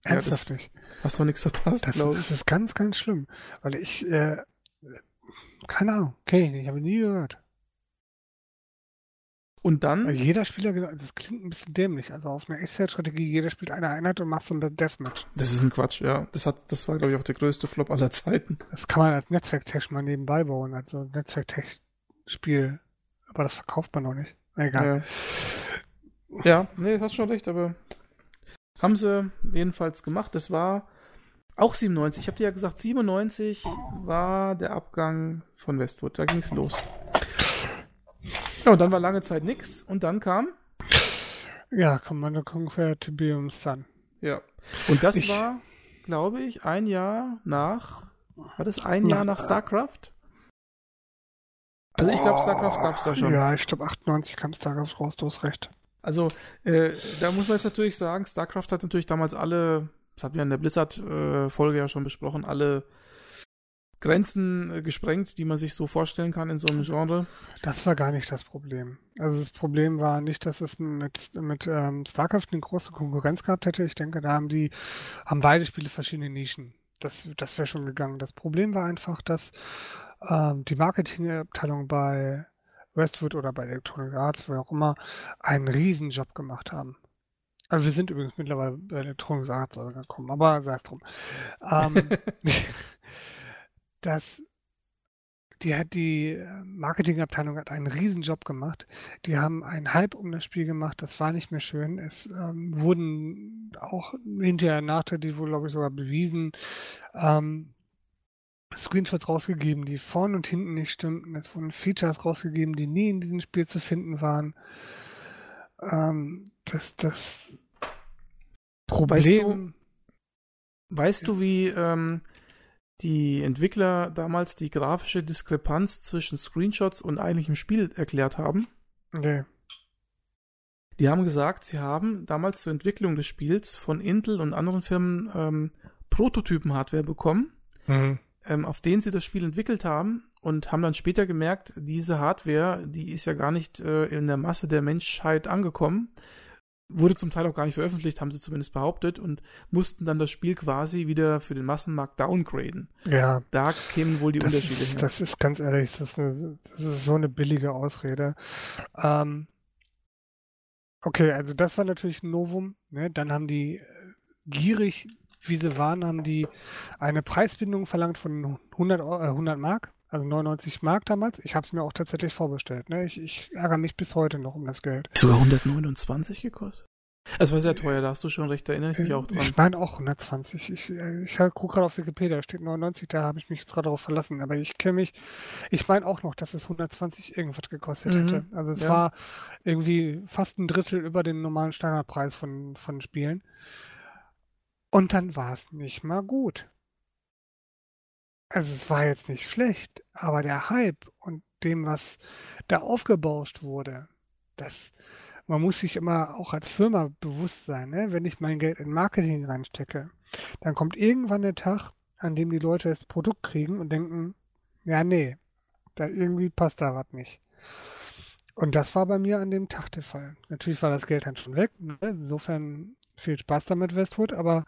Ja, das- Ernsthaft nicht. Hast doch nichts verpasst, Das, ist- das ist ganz, ganz schlimm. Weil ich, äh, keine Ahnung, okay, ich habe nie gehört. Und Weil dann, jeder Spieler, genau- das klingt ein bisschen dämlich. Also auf einer Echtzeitstrategie, jeder spielt eine Einheit und macht so ein Deathmatch. das ist ein Quatsch, ja. Das hat, das war, glaube ich, auch der größte Flop aller Zeiten. Das kann man als Netzwerktech mal nebenbei bauen, also Netzwerktech-Spiel. Aber das verkauft man noch nicht. Egal. Ja. ja, nee, hast schon recht, aber haben sie jedenfalls gemacht. Das war auch 97. Ich habe dir ja gesagt, 97 war der Abgang von Westwood. Da ging es los. Ja, und dann war lange Zeit nix. Und dann kam, Ja, Commander Conquer Tiberium Sun. ja. Und das Ich- war, glaube ich, ein Jahr nach, war das ein Jahr nach StarCraft? Also ich glaube, StarCraft gab es da schon. Ja, ich glaube 98 kam StarCraft raus, du hast recht. Also, äh, da muss man jetzt natürlich sagen, StarCraft hat natürlich damals alle, das hatten wir in der Blizzard-Folge ja schon besprochen, alle Grenzen äh, gesprengt, die man sich so vorstellen kann in so einem Genre. Das war gar nicht das Problem. Also das Problem war nicht, dass es mit, mit ähm, StarCraft eine große Konkurrenz gehabt hätte. Ich denke, da haben die, haben beide Spiele verschiedene Nischen Das, das wäre schon gegangen. Das Problem war einfach, dass ähm, die Marketingabteilung bei Westwood oder bei Electronic Arts, wo auch immer, einen Riesenjob gemacht haben. Also wir sind übrigens mittlerweile bei Electronic Arts gekommen, aber sei es drum. Ähm, *laughs* *laughs* das, die hat die Marketingabteilung hat einen Riesenjob gemacht. Die haben einen Hype um das Spiel gemacht. Das war nicht mehr schön. Es ähm, wurden auch hinterher Nachteile, die wohl glaube ich sogar bewiesen, ähm, Screenshots rausgegeben, die vorn und hinten nicht stimmten. Es wurden Features rausgegeben, die nie in diesem Spiel zu finden waren. Ähm, das, das Problem. Weißt du, weißt du wie ähm, die Entwickler damals die grafische Diskrepanz zwischen Screenshots und eigentlichem Spiel erklärt haben? Nee. Die haben gesagt, sie haben damals zur Entwicklung des Spiels von Intel und anderen Firmen ähm, Prototypen-Hardware bekommen. Mhm ähm, auf denen sie das Spiel entwickelt haben und haben dann später gemerkt, diese Hardware, die ist ja gar nicht äh, in der Masse der Menschheit angekommen. Wurde zum Teil auch gar nicht veröffentlicht, haben sie zumindest behauptet und mussten dann das Spiel quasi wieder für den Massenmarkt downgraden. Ja. Da kämen wohl die das Unterschiede ist, her. Das ist ganz ehrlich, das ist, eine, das ist so eine billige Ausrede. Ähm, okay, also das war natürlich ein Novum. Ne? Dann haben die äh, gierig wie sie waren, haben die eine Preisbindung verlangt von 100, äh, 100 Mark, also 99 Mark damals. Ich habe es mir auch tatsächlich vorbestellt. Ne? Ich, ich, ärgere mich bis heute noch um das Geld. Sogar 129 gekostet? Es war sehr teuer, da hast du schon recht, da erinnere ich mich auch dran. Ich meine auch 120. Ich, äh, ich gucke gerade auf Wikipedia, da steht 99, da habe ich mich jetzt gerade darauf verlassen. Aber ich kenne mich, ich meine auch noch, dass es 120 irgendwas gekostet mhm. hätte. Also es ja. war irgendwie fast ein Drittel über den normalen Standardpreis von, von Spielen. Und dann war es nicht mal gut. Also es war jetzt nicht schlecht, aber der Hype und dem, was da aufgebauscht wurde, das, man muss sich immer auch als Firma bewusst sein, ne? wenn ich mein Geld in Marketing reinstecke, dann kommt irgendwann der Tag, an dem die Leute das Produkt kriegen und denken, ja, nee, da irgendwie passt da was nicht. Und das war bei mir an dem Tag der Fall. Natürlich war das Geld dann schon weg. Ne? Insofern viel Spaß damit, Westwood, aber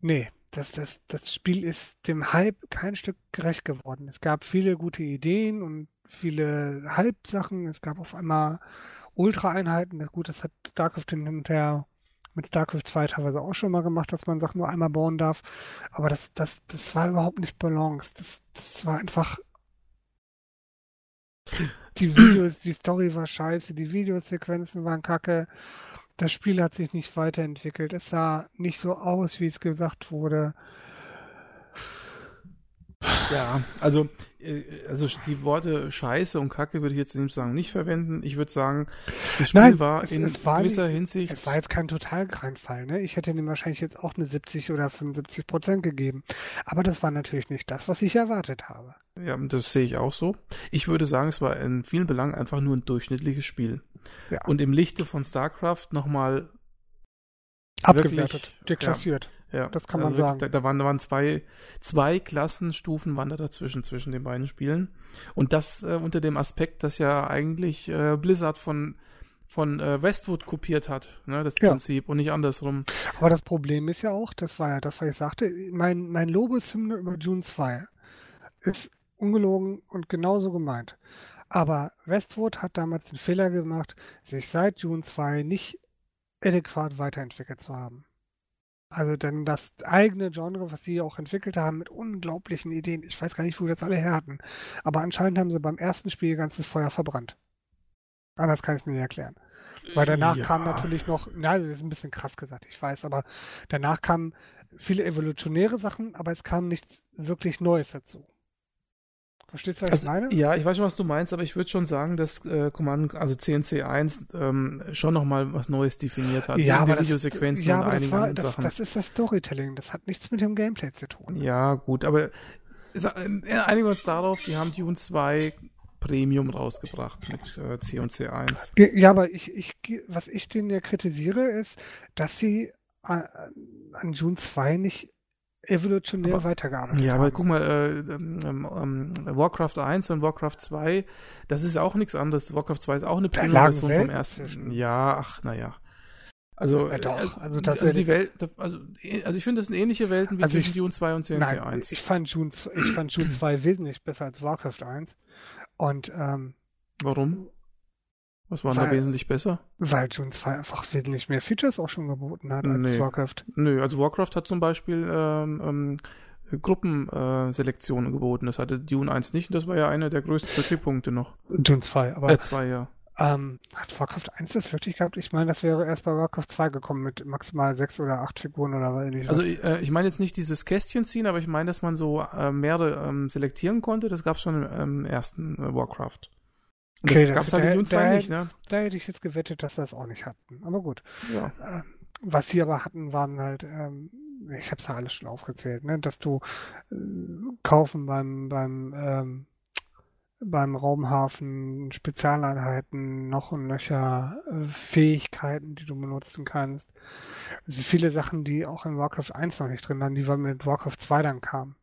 nee, das, das, das Spiel ist dem Hype kein Stück gerecht geworden. Es gab viele gute Ideen und viele Halbsachen. Es gab auf einmal Ultra-Einheiten. Gut, das hat StarCraft hinterher mit StarCraft 2 teilweise auch schon mal gemacht, dass man Sachen nur einmal bauen darf. Aber das, das, das war überhaupt nicht balanced. Das, das war einfach. Die Videos, die Story war scheiße, die Videosequenzen waren kacke das Spiel hat sich nicht weiterentwickelt. Es sah nicht so aus, wie es gesagt wurde. Ja, also, äh, also die Worte Scheiße und Kacke würde ich jetzt in dem Zusammenhang nicht verwenden. Ich würde sagen, das Spiel Nein, war es, in es war gewisser nicht, Hinsicht. Es war jetzt kein Totalgreinfall, ne? Ich hätte dem wahrscheinlich jetzt auch eine 70 oder 75 Prozent gegeben. Aber das war natürlich nicht das, was ich erwartet habe. Ja, das sehe ich auch so. Ich würde sagen, es war in vielen Belangen einfach nur ein durchschnittliches Spiel. Ja. Und im Lichte von StarCraft nochmal abgewertet, deklassiert. Ja, ja, das kann man also sagen. Da, da, waren, da waren zwei, zwei Klassenstufen waren da dazwischen, zwischen den beiden Spielen. Und das äh, unter dem Aspekt, dass ja eigentlich äh, Blizzard von von äh, Westwood kopiert hat, ne, das ja. Prinzip und nicht andersrum. Aber das Problem ist ja auch, das war ja das, was ich sagte, mein, mein Lobeshymne über June 2 ist ungelogen und genauso gemeint. Aber Westwood hat damals den Fehler gemacht, sich seit June 2 nicht adäquat weiterentwickelt zu haben. Also denn das eigene Genre, was sie auch entwickelt haben, mit unglaublichen Ideen, ich weiß gar nicht, wo wir das alle her hatten, aber anscheinend haben sie beim ersten Spiel ganzes Feuer verbrannt. Anders kann ich es mir nicht erklären. Weil danach ja. kam natürlich noch, na, das ist ein bisschen krass gesagt, ich weiß, aber danach kamen viele evolutionäre Sachen, aber es kam nichts wirklich Neues dazu. Verstehst du, was also, ich meine? Ja, ich weiß schon, was du meinst, aber ich würde schon sagen, dass äh, Command, also CNC1 ähm, schon nochmal was Neues definiert hat. Ja, aber Videosequenzen das, ja, aber das, war, das, das, ist das Storytelling. Das hat nichts mit dem Gameplay zu tun. Ja, gut, aber äh, einigen wir uns darauf, die haben Dune 2 Premium rausgebracht mit äh, C und C1. Ja, aber ich, ich, was ich denen ja kritisiere, ist, dass sie äh, an Dune 2 nicht evolutionär aber, weitergearbeitet Ja, aber guck mal, äh, ähm, ähm, Warcraft 1 und Warcraft 2, das ist auch nichts anderes. Warcraft 2 ist auch eine Prima-Version vom ersten. Zwischen. Ja, ach, naja. Also, Ja, doch, äh, also also die Welt, also, also ich finde, das sind ähnliche Welten wie Also ich- zwischen Dune 2 und CNC Nein, 1. ich fand June, z- ich fand June 2 *clears throat* wesentlich besser als Warcraft 1. Und ähm, Warum? Was war da wesentlich besser? weil June 2 einfach wesentlich mehr Features auch schon geboten hat als Nee. Warcraft. Nö, also Warcraft hat zum Beispiel ähm, ähm, Gruppenselektionen äh, geboten. Das hatte Dune 1 nicht und das war ja einer der größten Kritikpunkte noch. Dune 2, aber Äh, 2, ja. ähm, hat Warcraft 1 das wirklich gehabt? Ich meine, das wäre erst bei Warcraft 2 gekommen mit maximal sechs oder acht Figuren oder was ähnliches. Also äh, ich meine jetzt nicht dieses Kästchen ziehen, aber ich meine, dass man so äh, mehrere ähm, selektieren konnte. Das gab es schon im ähm, ersten äh, Warcraft. Und Okay, das da- gab es halt in Dune 2 da- nicht, ne? da hätte ich jetzt gewettet, dass sie das auch nicht hatten. Aber gut. Ja. Ähm, was sie aber hatten, waren halt, ähm, ich habe es ja alles schon aufgezählt, ne, dass du äh, kaufen beim beim ähm, beim Raumhafen Spezialeinheiten noch und nöcher äh, Fähigkeiten, die du benutzen kannst. Also viele Sachen, die auch in Warcraft 1 noch nicht drin waren, die mit Warcraft 2 dann kamen.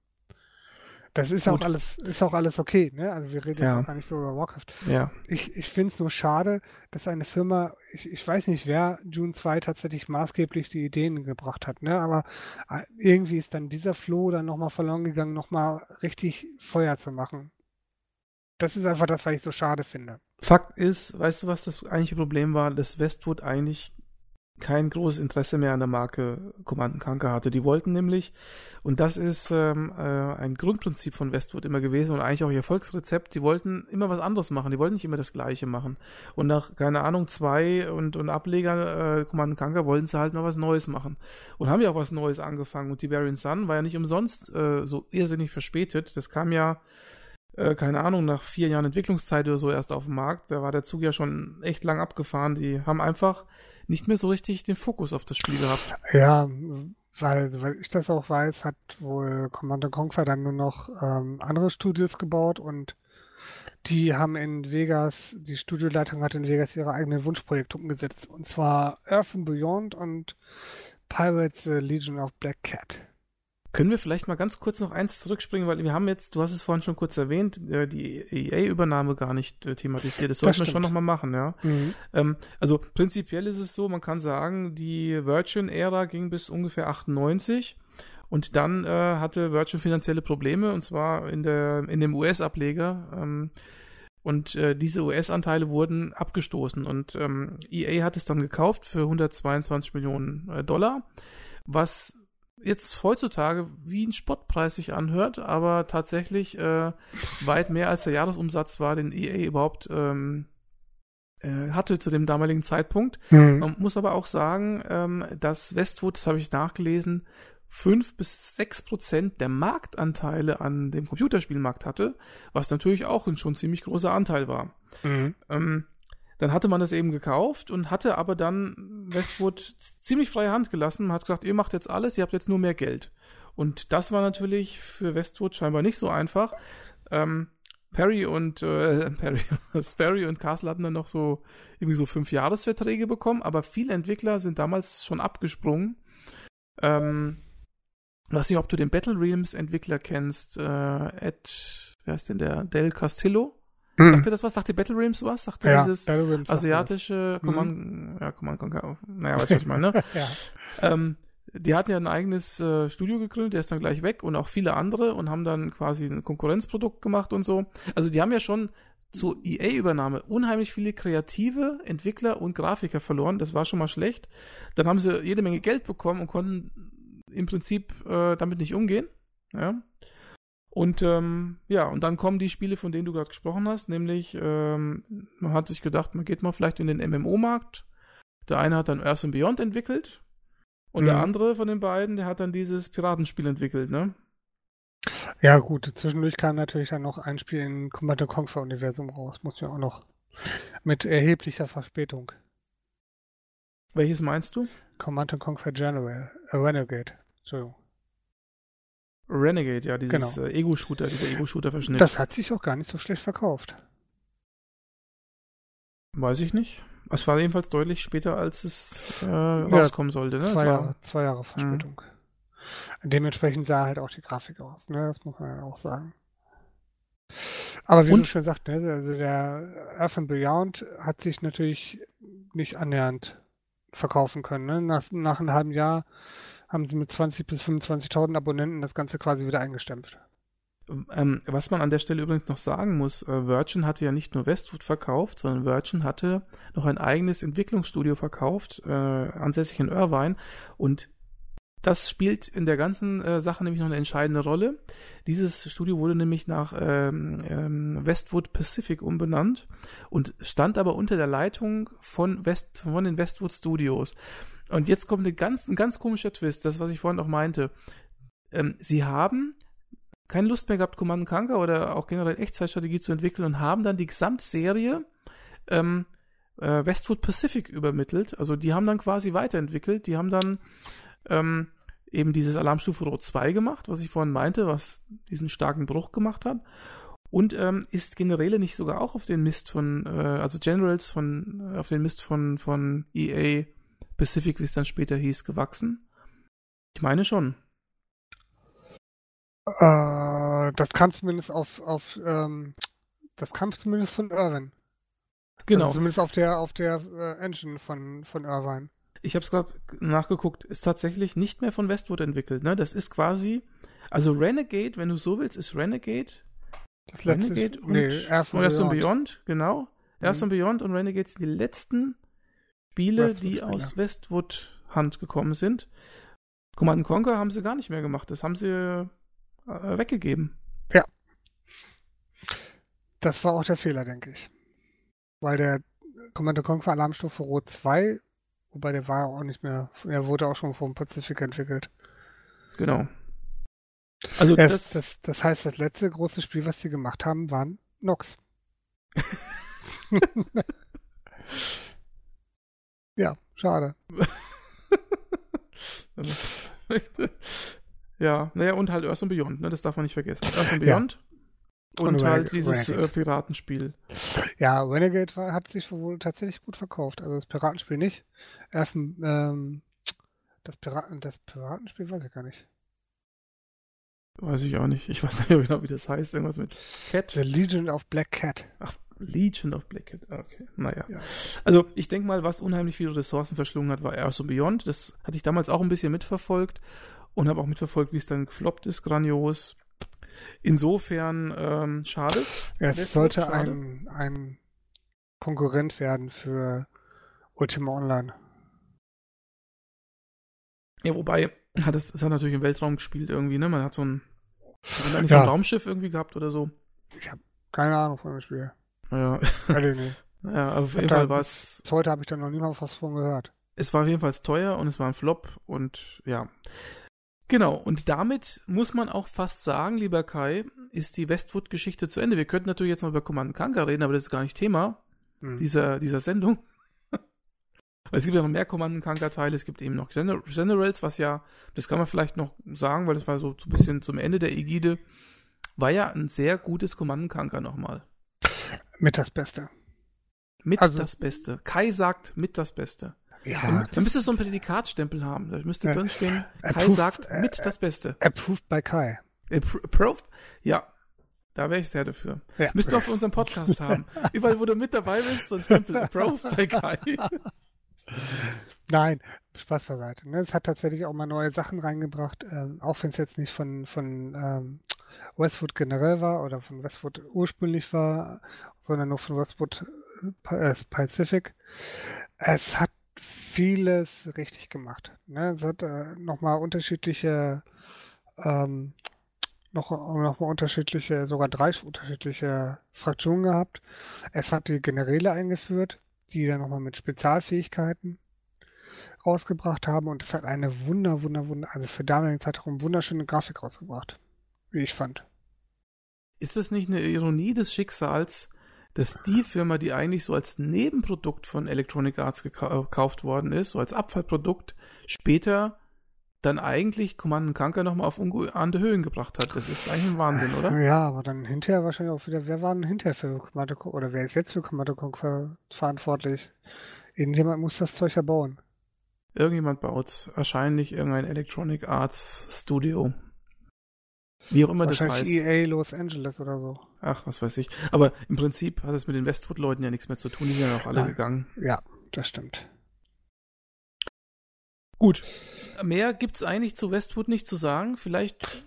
Das ist Gut. auch alles, ist auch alles okay, ne? Also wir reden Ja. gar nicht so über Warcraft. Ja. Ich, ich finde es nur schade, dass eine Firma, ich, ich weiß nicht, wer June 2 tatsächlich maßgeblich die Ideen gebracht hat, ne? aber äh, irgendwie ist dann dieser Flow dann nochmal verloren gegangen, nochmal richtig Feuer zu machen. Das ist einfach das, was ich so schade finde. Fakt ist, weißt du, was das eigentliche Problem war, dass Westwood eigentlich kein großes Interesse mehr an der Marke Command Conquer hatte. Die wollten nämlich, und das ist ähm, äh, ein Grundprinzip von Westwood immer gewesen und eigentlich auch ihr Erfolgsrezept, die wollten immer was anderes machen, die wollten nicht immer das Gleiche machen. Und nach, keine Ahnung, zwei und, und Ableger äh, Command Conquer wollten sie halt mal was Neues machen. Und haben ja auch was Neues angefangen. Und Tiberian Sun war ja nicht umsonst äh, so irrsinnig verspätet. Das kam ja äh, keine Ahnung, nach vier Jahren Entwicklungszeit oder so erst auf dem Markt. Da war der Zug ja schon echt lang abgefahren. Die haben einfach nicht mehr so richtig den Fokus auf das Spiel gehabt. Ja, weil, weil ich das auch weiß, hat wohl Command Conquer dann nur noch ähm, andere Studios gebaut und die haben in Vegas, die Studioleitung hat in Vegas ihre eigenen Wunschprojekte umgesetzt. Und zwar Earth and Beyond und Pirates äh, Legion of Black Cat. Können wir vielleicht mal ganz kurz noch eins zurückspringen, weil wir haben jetzt, du hast es vorhin schon kurz erwähnt, äh, die EA-Übernahme gar nicht äh, thematisiert. Das sollten wir schon nochmal machen, ja. Mhm. Ähm, also prinzipiell ist es so, man kann sagen, die Virgin-Ära ging bis ungefähr 98 und dann äh, hatte Virgin finanzielle Probleme und zwar in, der, in dem US-Ableger. Ähm, und äh, diese US-Anteile wurden abgestoßen und ähm, EA hat es dann gekauft für 122 Millionen äh, Dollar, was jetzt heutzutage wie ein Spottpreis sich anhört, aber tatsächlich äh, weit mehr als der Jahresumsatz war, den EA überhaupt ähm, äh, hatte zu dem damaligen Zeitpunkt. Mhm. Man muss aber auch sagen, ähm, dass Westwood, das habe ich nachgelesen, fünf bis sechs Prozent der Marktanteile an dem Computerspielmarkt hatte, was natürlich auch ein schon ziemlich großer Anteil war. Mhm. Ähm, dann hatte man das eben gekauft und hatte aber dann Westwood ziemlich freie Hand gelassen. Man hat gesagt, ihr macht jetzt alles, ihr habt jetzt nur mehr Geld. Und das war natürlich für Westwood scheinbar nicht so einfach. Ähm, Perry und äh, *laughs* Perry, *laughs* Sperry und Castle hatten dann noch so irgendwie so fünf Jahresverträge bekommen, aber viele Entwickler sind damals schon abgesprungen. Ähm, weiß nicht, ob du den Battle Realms Entwickler kennst, äh, Ed, wer ist denn der? Del Castillo? Sagt dir das was? Sagt dir Battle Realms was? Sagt dir ja, dieses Rims asiatische Mhm. Command, ja, Command Conquer, naja, weißt du, was ich meine, ne? *laughs* Ja. ähm, die hatten ja ein eigenes äh, Studio gegründet, der ist dann gleich weg und auch viele andere und haben dann quasi ein Konkurrenzprodukt gemacht und so. Also die haben ja schon zur EA-Übernahme unheimlich viele kreative Entwickler und Grafiker verloren. Das war schon mal schlecht. Dann haben sie jede Menge Geld bekommen und konnten im Prinzip äh, damit nicht umgehen. Ja. Und ähm, ja, und dann kommen die Spiele, von denen du gerade gesprochen hast, nämlich ähm, man hat sich gedacht, man geht mal vielleicht in den MMO-Markt. Der eine hat dann Earth and Beyond entwickelt und der Mhm. andere von den beiden, der hat dann dieses Piratenspiel entwickelt, ne? ja, gut. Zwischendurch kam natürlich dann noch ein Spiel im Command Conquer Universum raus. Muss ja auch noch mit erheblicher Verspätung. Welches meinst du? Command Conquer General, äh, Renegade. Entschuldigung. Renegade, ja, dieses Genau. äh, Ego-Shooter, dieser Ego-Shooter-Verschnitt. Das hat sich auch gar nicht so schlecht verkauft. Weiß ich nicht. Es war jedenfalls deutlich später, als es äh, rauskommen sollte, ne? Zwei, war- Jahre, zwei Jahre Verspätung. Dementsprechend sah halt auch die Grafik aus, ne? Das muss man ja auch sagen. Aber wie Und- du schon sagst, ne? Also der Earth and Beyond hat sich natürlich nicht annähernd verkaufen können. Ne? Nach, nach einem halben Jahr haben sie mit 20 bis 25.000 Abonnenten das Ganze quasi wieder eingestampft. Ähm, was man an der Stelle übrigens noch sagen muss, äh, Virgin hatte ja nicht nur Westwood verkauft, sondern Virgin hatte noch ein eigenes Entwicklungsstudio verkauft, äh, ansässig in Irvine. Und das spielt in der ganzen äh, Sache nämlich noch eine entscheidende Rolle. Dieses Studio wurde nämlich nach ähm, ähm, Westwood Pacific umbenannt und stand aber unter der Leitung von, West, von den Westwood Studios. Und jetzt kommt eine ganz, ein ganz komischer Twist, das, was ich vorhin auch meinte. Ähm, sie haben keine Lust mehr gehabt, Command Conquer oder auch generell Echtzeitstrategie zu entwickeln und haben dann die Gesamtserie ähm, äh, Westwood Pacific übermittelt. Also die haben dann quasi weiterentwickelt. Die haben dann ähm, eben dieses Alarmstufe Rot 2 gemacht, was ich vorhin meinte, was diesen starken Bruch gemacht hat. Und ähm, ist Generäle nicht sogar auch auf den Mist von, äh, also Generals von, auf den Mist von, von EA Pacific, wie es dann später hieß, gewachsen? Ich meine schon. Äh, das kam zumindest auf, auf ähm, das kam zumindest von Irvine. Genau. Also zumindest auf der, auf der äh, Engine von, von Irvine. Ich habe es gerade nachgeguckt, ist tatsächlich nicht mehr von Westwood entwickelt. Ne? Das ist quasi, also Renegade, wenn du so willst, ist Renegade. Das letzte, Renegade und nee, Earth and Beyond. Beyond, genau. Earth Mhm. Beyond und Renegade sind die letzten Spiele, die Westwood-Spiele. aus Westwood Hand gekommen sind. Command Conquer haben sie gar nicht mehr gemacht. Das haben sie äh, weggegeben. Das war auch der Fehler, denke ich. Weil der Commander Conquer Alarmstufe Rot 2, wobei der war auch nicht mehr, er wurde auch schon vom Pacific entwickelt. Genau. Also Das, das, das, das heißt, das letzte große Spiel, was sie gemacht haben, waren Nox. *laughs* *laughs* ja, schade. *laughs* *laughs* ja, naja, und halt Earth and Beyond, ne? Das darf man nicht vergessen. Earth and Ja. Beyond. Und, Und halt dieses äh, Renegade. Piratenspiel. Ja, Renegade war, hat sich wohl tatsächlich gut verkauft. Also das Piratenspiel nicht. Erst, ähm, das, Piraten, das Piratenspiel weiß ich gar nicht. Weiß ich auch nicht. Ich weiß nicht genau, wie das heißt. Irgendwas mit Cat. The Legion of Black Cat. Ach, Legion of Black Cat. Okay, naja. Ja. Also, ich denke mal, was unheimlich viele Ressourcen verschlungen hat, war Earth and Beyond. Das hatte ich damals auch ein bisschen mitverfolgt und habe auch mitverfolgt, wie es dann gefloppt ist. Grandios. Insofern, ähm, schade. Ja, es sollte schade. ein, ein Konkurrent werden für Ultima Online. Ja, wobei, hat es, es hat natürlich im Weltraum gespielt irgendwie, ne? Man hat so ein, hat man nicht Ja. so ein Raumschiff irgendwie gehabt oder so. Ich habe keine Ahnung von dem Spiel. Ja, aber *laughs* auf jeden Fall war es, heute habe ich da noch nie mal was von gehört. es war jedenfalls teuer und es war ein Flop und ja. Genau, und damit muss man auch fast sagen, lieber Kai, ist die Westwood-Geschichte zu Ende. Wir könnten natürlich jetzt noch über Command Conquer reden, aber das ist gar nicht Thema Hm. dieser, dieser Sendung. *laughs* Es gibt ja noch mehr Command Conquer Teile, es gibt eben noch Gener Generals, was ja, das kann man vielleicht noch sagen, weil das war so, ein bisschen zum Ende der Ägide, war ja ein sehr gutes Command Conquer nochmal. Mit das Beste. Mit Also- das Beste. Kai sagt mit das Beste. Ja, Dann, dann müsste es so einen Prädikatstempel haben. Da müsste Ja. drinstehen, Kai Approved, sagt äh, mit das Beste. approved by Kai. Appro- Approved? Ja. Da wäre ich sehr dafür. Ja. Müssten wir auch für unseren Podcast haben. *laughs* Überall, wo du mit dabei bist, so ein Stempel Approved bei Kai. *laughs* Nein, Spaß beiseite. Ne? Es hat tatsächlich auch mal neue Sachen reingebracht, ähm, auch wenn es jetzt nicht von, von ähm, Westwood generell war oder von Westwood ursprünglich war, sondern nur von Westwood äh, äh, Pacific. Es hat vieles richtig gemacht. Ne? Es hat äh, nochmal unterschiedliche, ähm, noch, noch mal unterschiedliche, sogar drei unterschiedliche Fraktionen gehabt. Es hat die Generäle eingeführt, die dann nochmal mit Spezialfähigkeiten rausgebracht haben und es hat eine wunder, wunder, wunder, also für damalige Zeit auch eine wunderschöne Grafik rausgebracht, wie ich fand. Ist das nicht eine Ironie des Schicksals, dass die Firma, die eigentlich so als Nebenprodukt von Electronic Arts gekau- gekauft worden ist, so als Abfallprodukt, später dann eigentlich Command Conquer nochmal auf ungeahnte Höhen gebracht hat? Das ist eigentlich ein Wahnsinn, oder? Ja, aber dann hinterher wahrscheinlich auch wieder, wer war denn hinterher für Conquer, oder wer ist jetzt für Commando Conquer verantwortlich? Irgendjemand muss das Zeug ja bauen. Irgendjemand baut's. Wahrscheinlich irgendein Electronic Arts Studio. Wie auch immer das heißt. EA Los Angeles oder so. Ach, was weiß ich. Aber im Prinzip hat es mit den Westwood-Leuten ja nichts mehr zu tun. Die sind ja auch alle Nein. gegangen. Ja, das stimmt. Gut. Mehr gibt's eigentlich zu Westwood nicht zu sagen. Vielleicht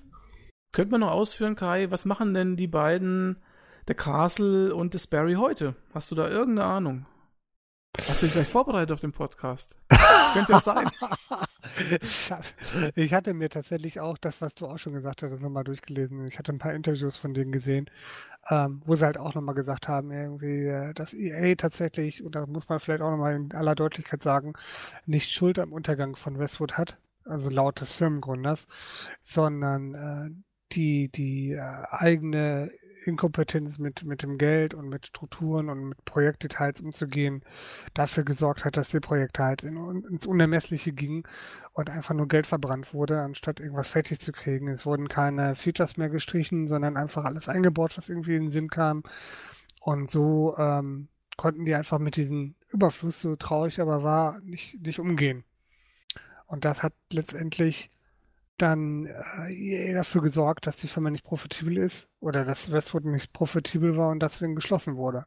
könnte man noch ausführen, Kai, was machen denn die beiden, der Castle und der Sperry heute? Hast du da irgendeine Ahnung? Hast du dich vielleicht vorbereitet auf den Podcast? *laughs* Könnte ja sein. ich hatte mir tatsächlich auch das, was du auch schon gesagt hast, nochmal durchgelesen. Ich hatte ein paar Interviews von denen gesehen, ähm, wo sie halt auch nochmal gesagt haben, irgendwie, äh, dass EA tatsächlich, und da muss man vielleicht auch nochmal in aller Deutlichkeit sagen, nicht Schuld am Untergang von Westwood hat, also laut des Firmengründers, sondern äh, die, die äh, eigene Inkompetenz mit, mit dem Geld und mit Strukturen und mit Projektdetails umzugehen, dafür gesorgt hat, dass die Projekte halt in, ins Unermessliche gingen und einfach nur Geld verbrannt wurde, anstatt irgendwas fertig zu kriegen. Es wurden keine Features mehr gestrichen, sondern einfach alles eingebaut, was irgendwie in den Sinn kam. Und so ähm, konnten die einfach mit diesem Überfluss, so traurig aber war, nicht, nicht umgehen. Und das hat letztendlich dann äh, dafür gesorgt, dass die Firma nicht profitabel ist oder dass Westwood nicht profitabel war und deswegen geschlossen wurde.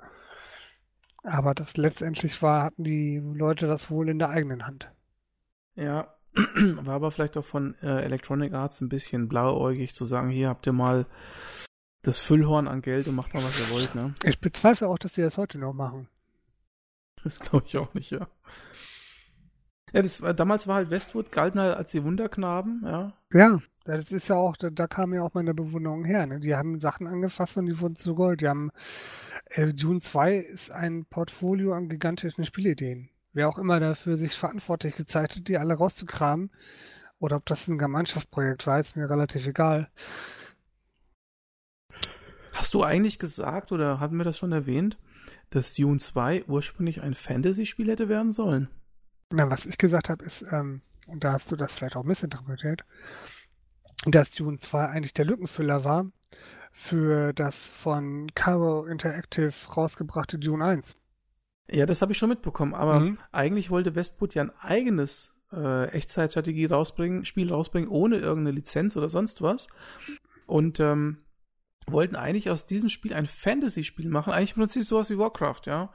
Aber das letztendlich war, hatten die Leute das wohl in der eigenen Hand. Ja, *clears throat* war aber vielleicht auch von äh, Electronic Arts ein bisschen blauäugig zu sagen, hier habt ihr mal das Füllhorn an Geld und macht mal, was ihr wollt, ne? Ich bezweifle auch, dass sie das heute noch machen. Das glaube ich auch nicht, ja. Ja, das war, damals war halt Westwood, galten halt als die Wunderknaben, ja. Ja, das ist ja auch, da, da kam ja auch meine Bewunderung her. Ne? Die haben Sachen angefasst und die wurden zu Gold. Die haben, äh, Dune 2 ist ein Portfolio an gigantischen Spielideen. Wer auch immer dafür sich verantwortlich gezeigt hat, die alle rauszukramen, oder ob das ein Gemeinschaftsprojekt war, ist mir relativ egal. Hast du eigentlich gesagt, oder hatten wir das schon erwähnt, dass Dune 2 ursprünglich ein Fantasy-Spiel hätte werden sollen? Na, was ich gesagt habe, ist, ähm, und da hast du das vielleicht auch missinterpretiert, dass Dune 2 eigentlich der Lückenfüller war für das von Caro Interactive rausgebrachte Dune 1. Ja, das habe ich schon mitbekommen, aber mhm. eigentlich wollte Westwood ja ein eigenes äh, Echtzeitstrategie rausbringen, Spiel rausbringen, ohne irgendeine Lizenz oder sonst was. Und ähm, wollten eigentlich aus diesem Spiel ein Fantasy-Spiel machen, eigentlich im Prinzip sowas wie Warcraft, ja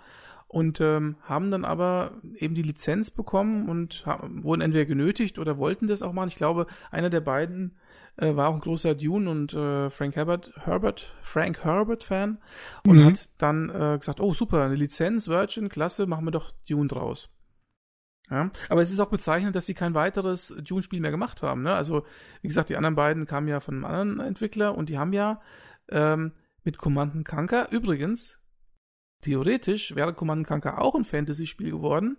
und ähm, haben dann aber eben die Lizenz bekommen und haben, wurden entweder genötigt oder wollten das auch machen. Ich glaube, einer der beiden äh, war auch ein großer Dune und äh, Frank Herbert, Herbert, Frank Herbert Fan und mhm. hat dann äh, gesagt, oh super, eine Lizenz, Virgin, klasse, machen wir doch Dune draus. Ja, aber es ist auch bezeichnend, dass sie kein weiteres Dune-Spiel mehr gemacht haben. Ne? Also, wie gesagt, die anderen beiden kamen ja von einem anderen Entwickler und die haben ja ähm, mit Command Conquer, übrigens, theoretisch wäre Command Conquer auch ein Fantasy-Spiel geworden,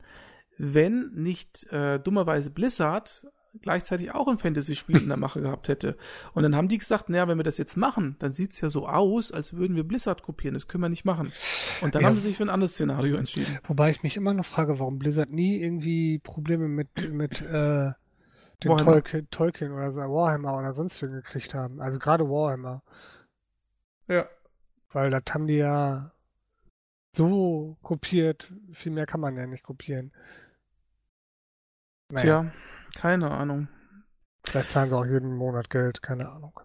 wenn nicht äh, dummerweise Blizzard gleichzeitig auch ein Fantasy-Spiel in der Mache gehabt hätte. Und dann haben die gesagt, naja, wenn wir das jetzt machen, dann sieht's ja so aus, als würden wir Blizzard kopieren. Das können wir nicht machen. Und dann ja. haben sie sich für ein anderes Szenario entschieden. Wobei ich mich immer noch frage, warum Blizzard nie irgendwie Probleme mit, mit äh, den Tolkien, Tolkien oder so, Warhammer oder sonst wie gekriegt haben. Also gerade Warhammer. Ja. Weil das haben die ja so kopiert. Viel mehr kann man ja nicht kopieren. Naja. Tja, keine Ahnung. Vielleicht zahlen sie auch jeden Monat Geld, keine Ahnung.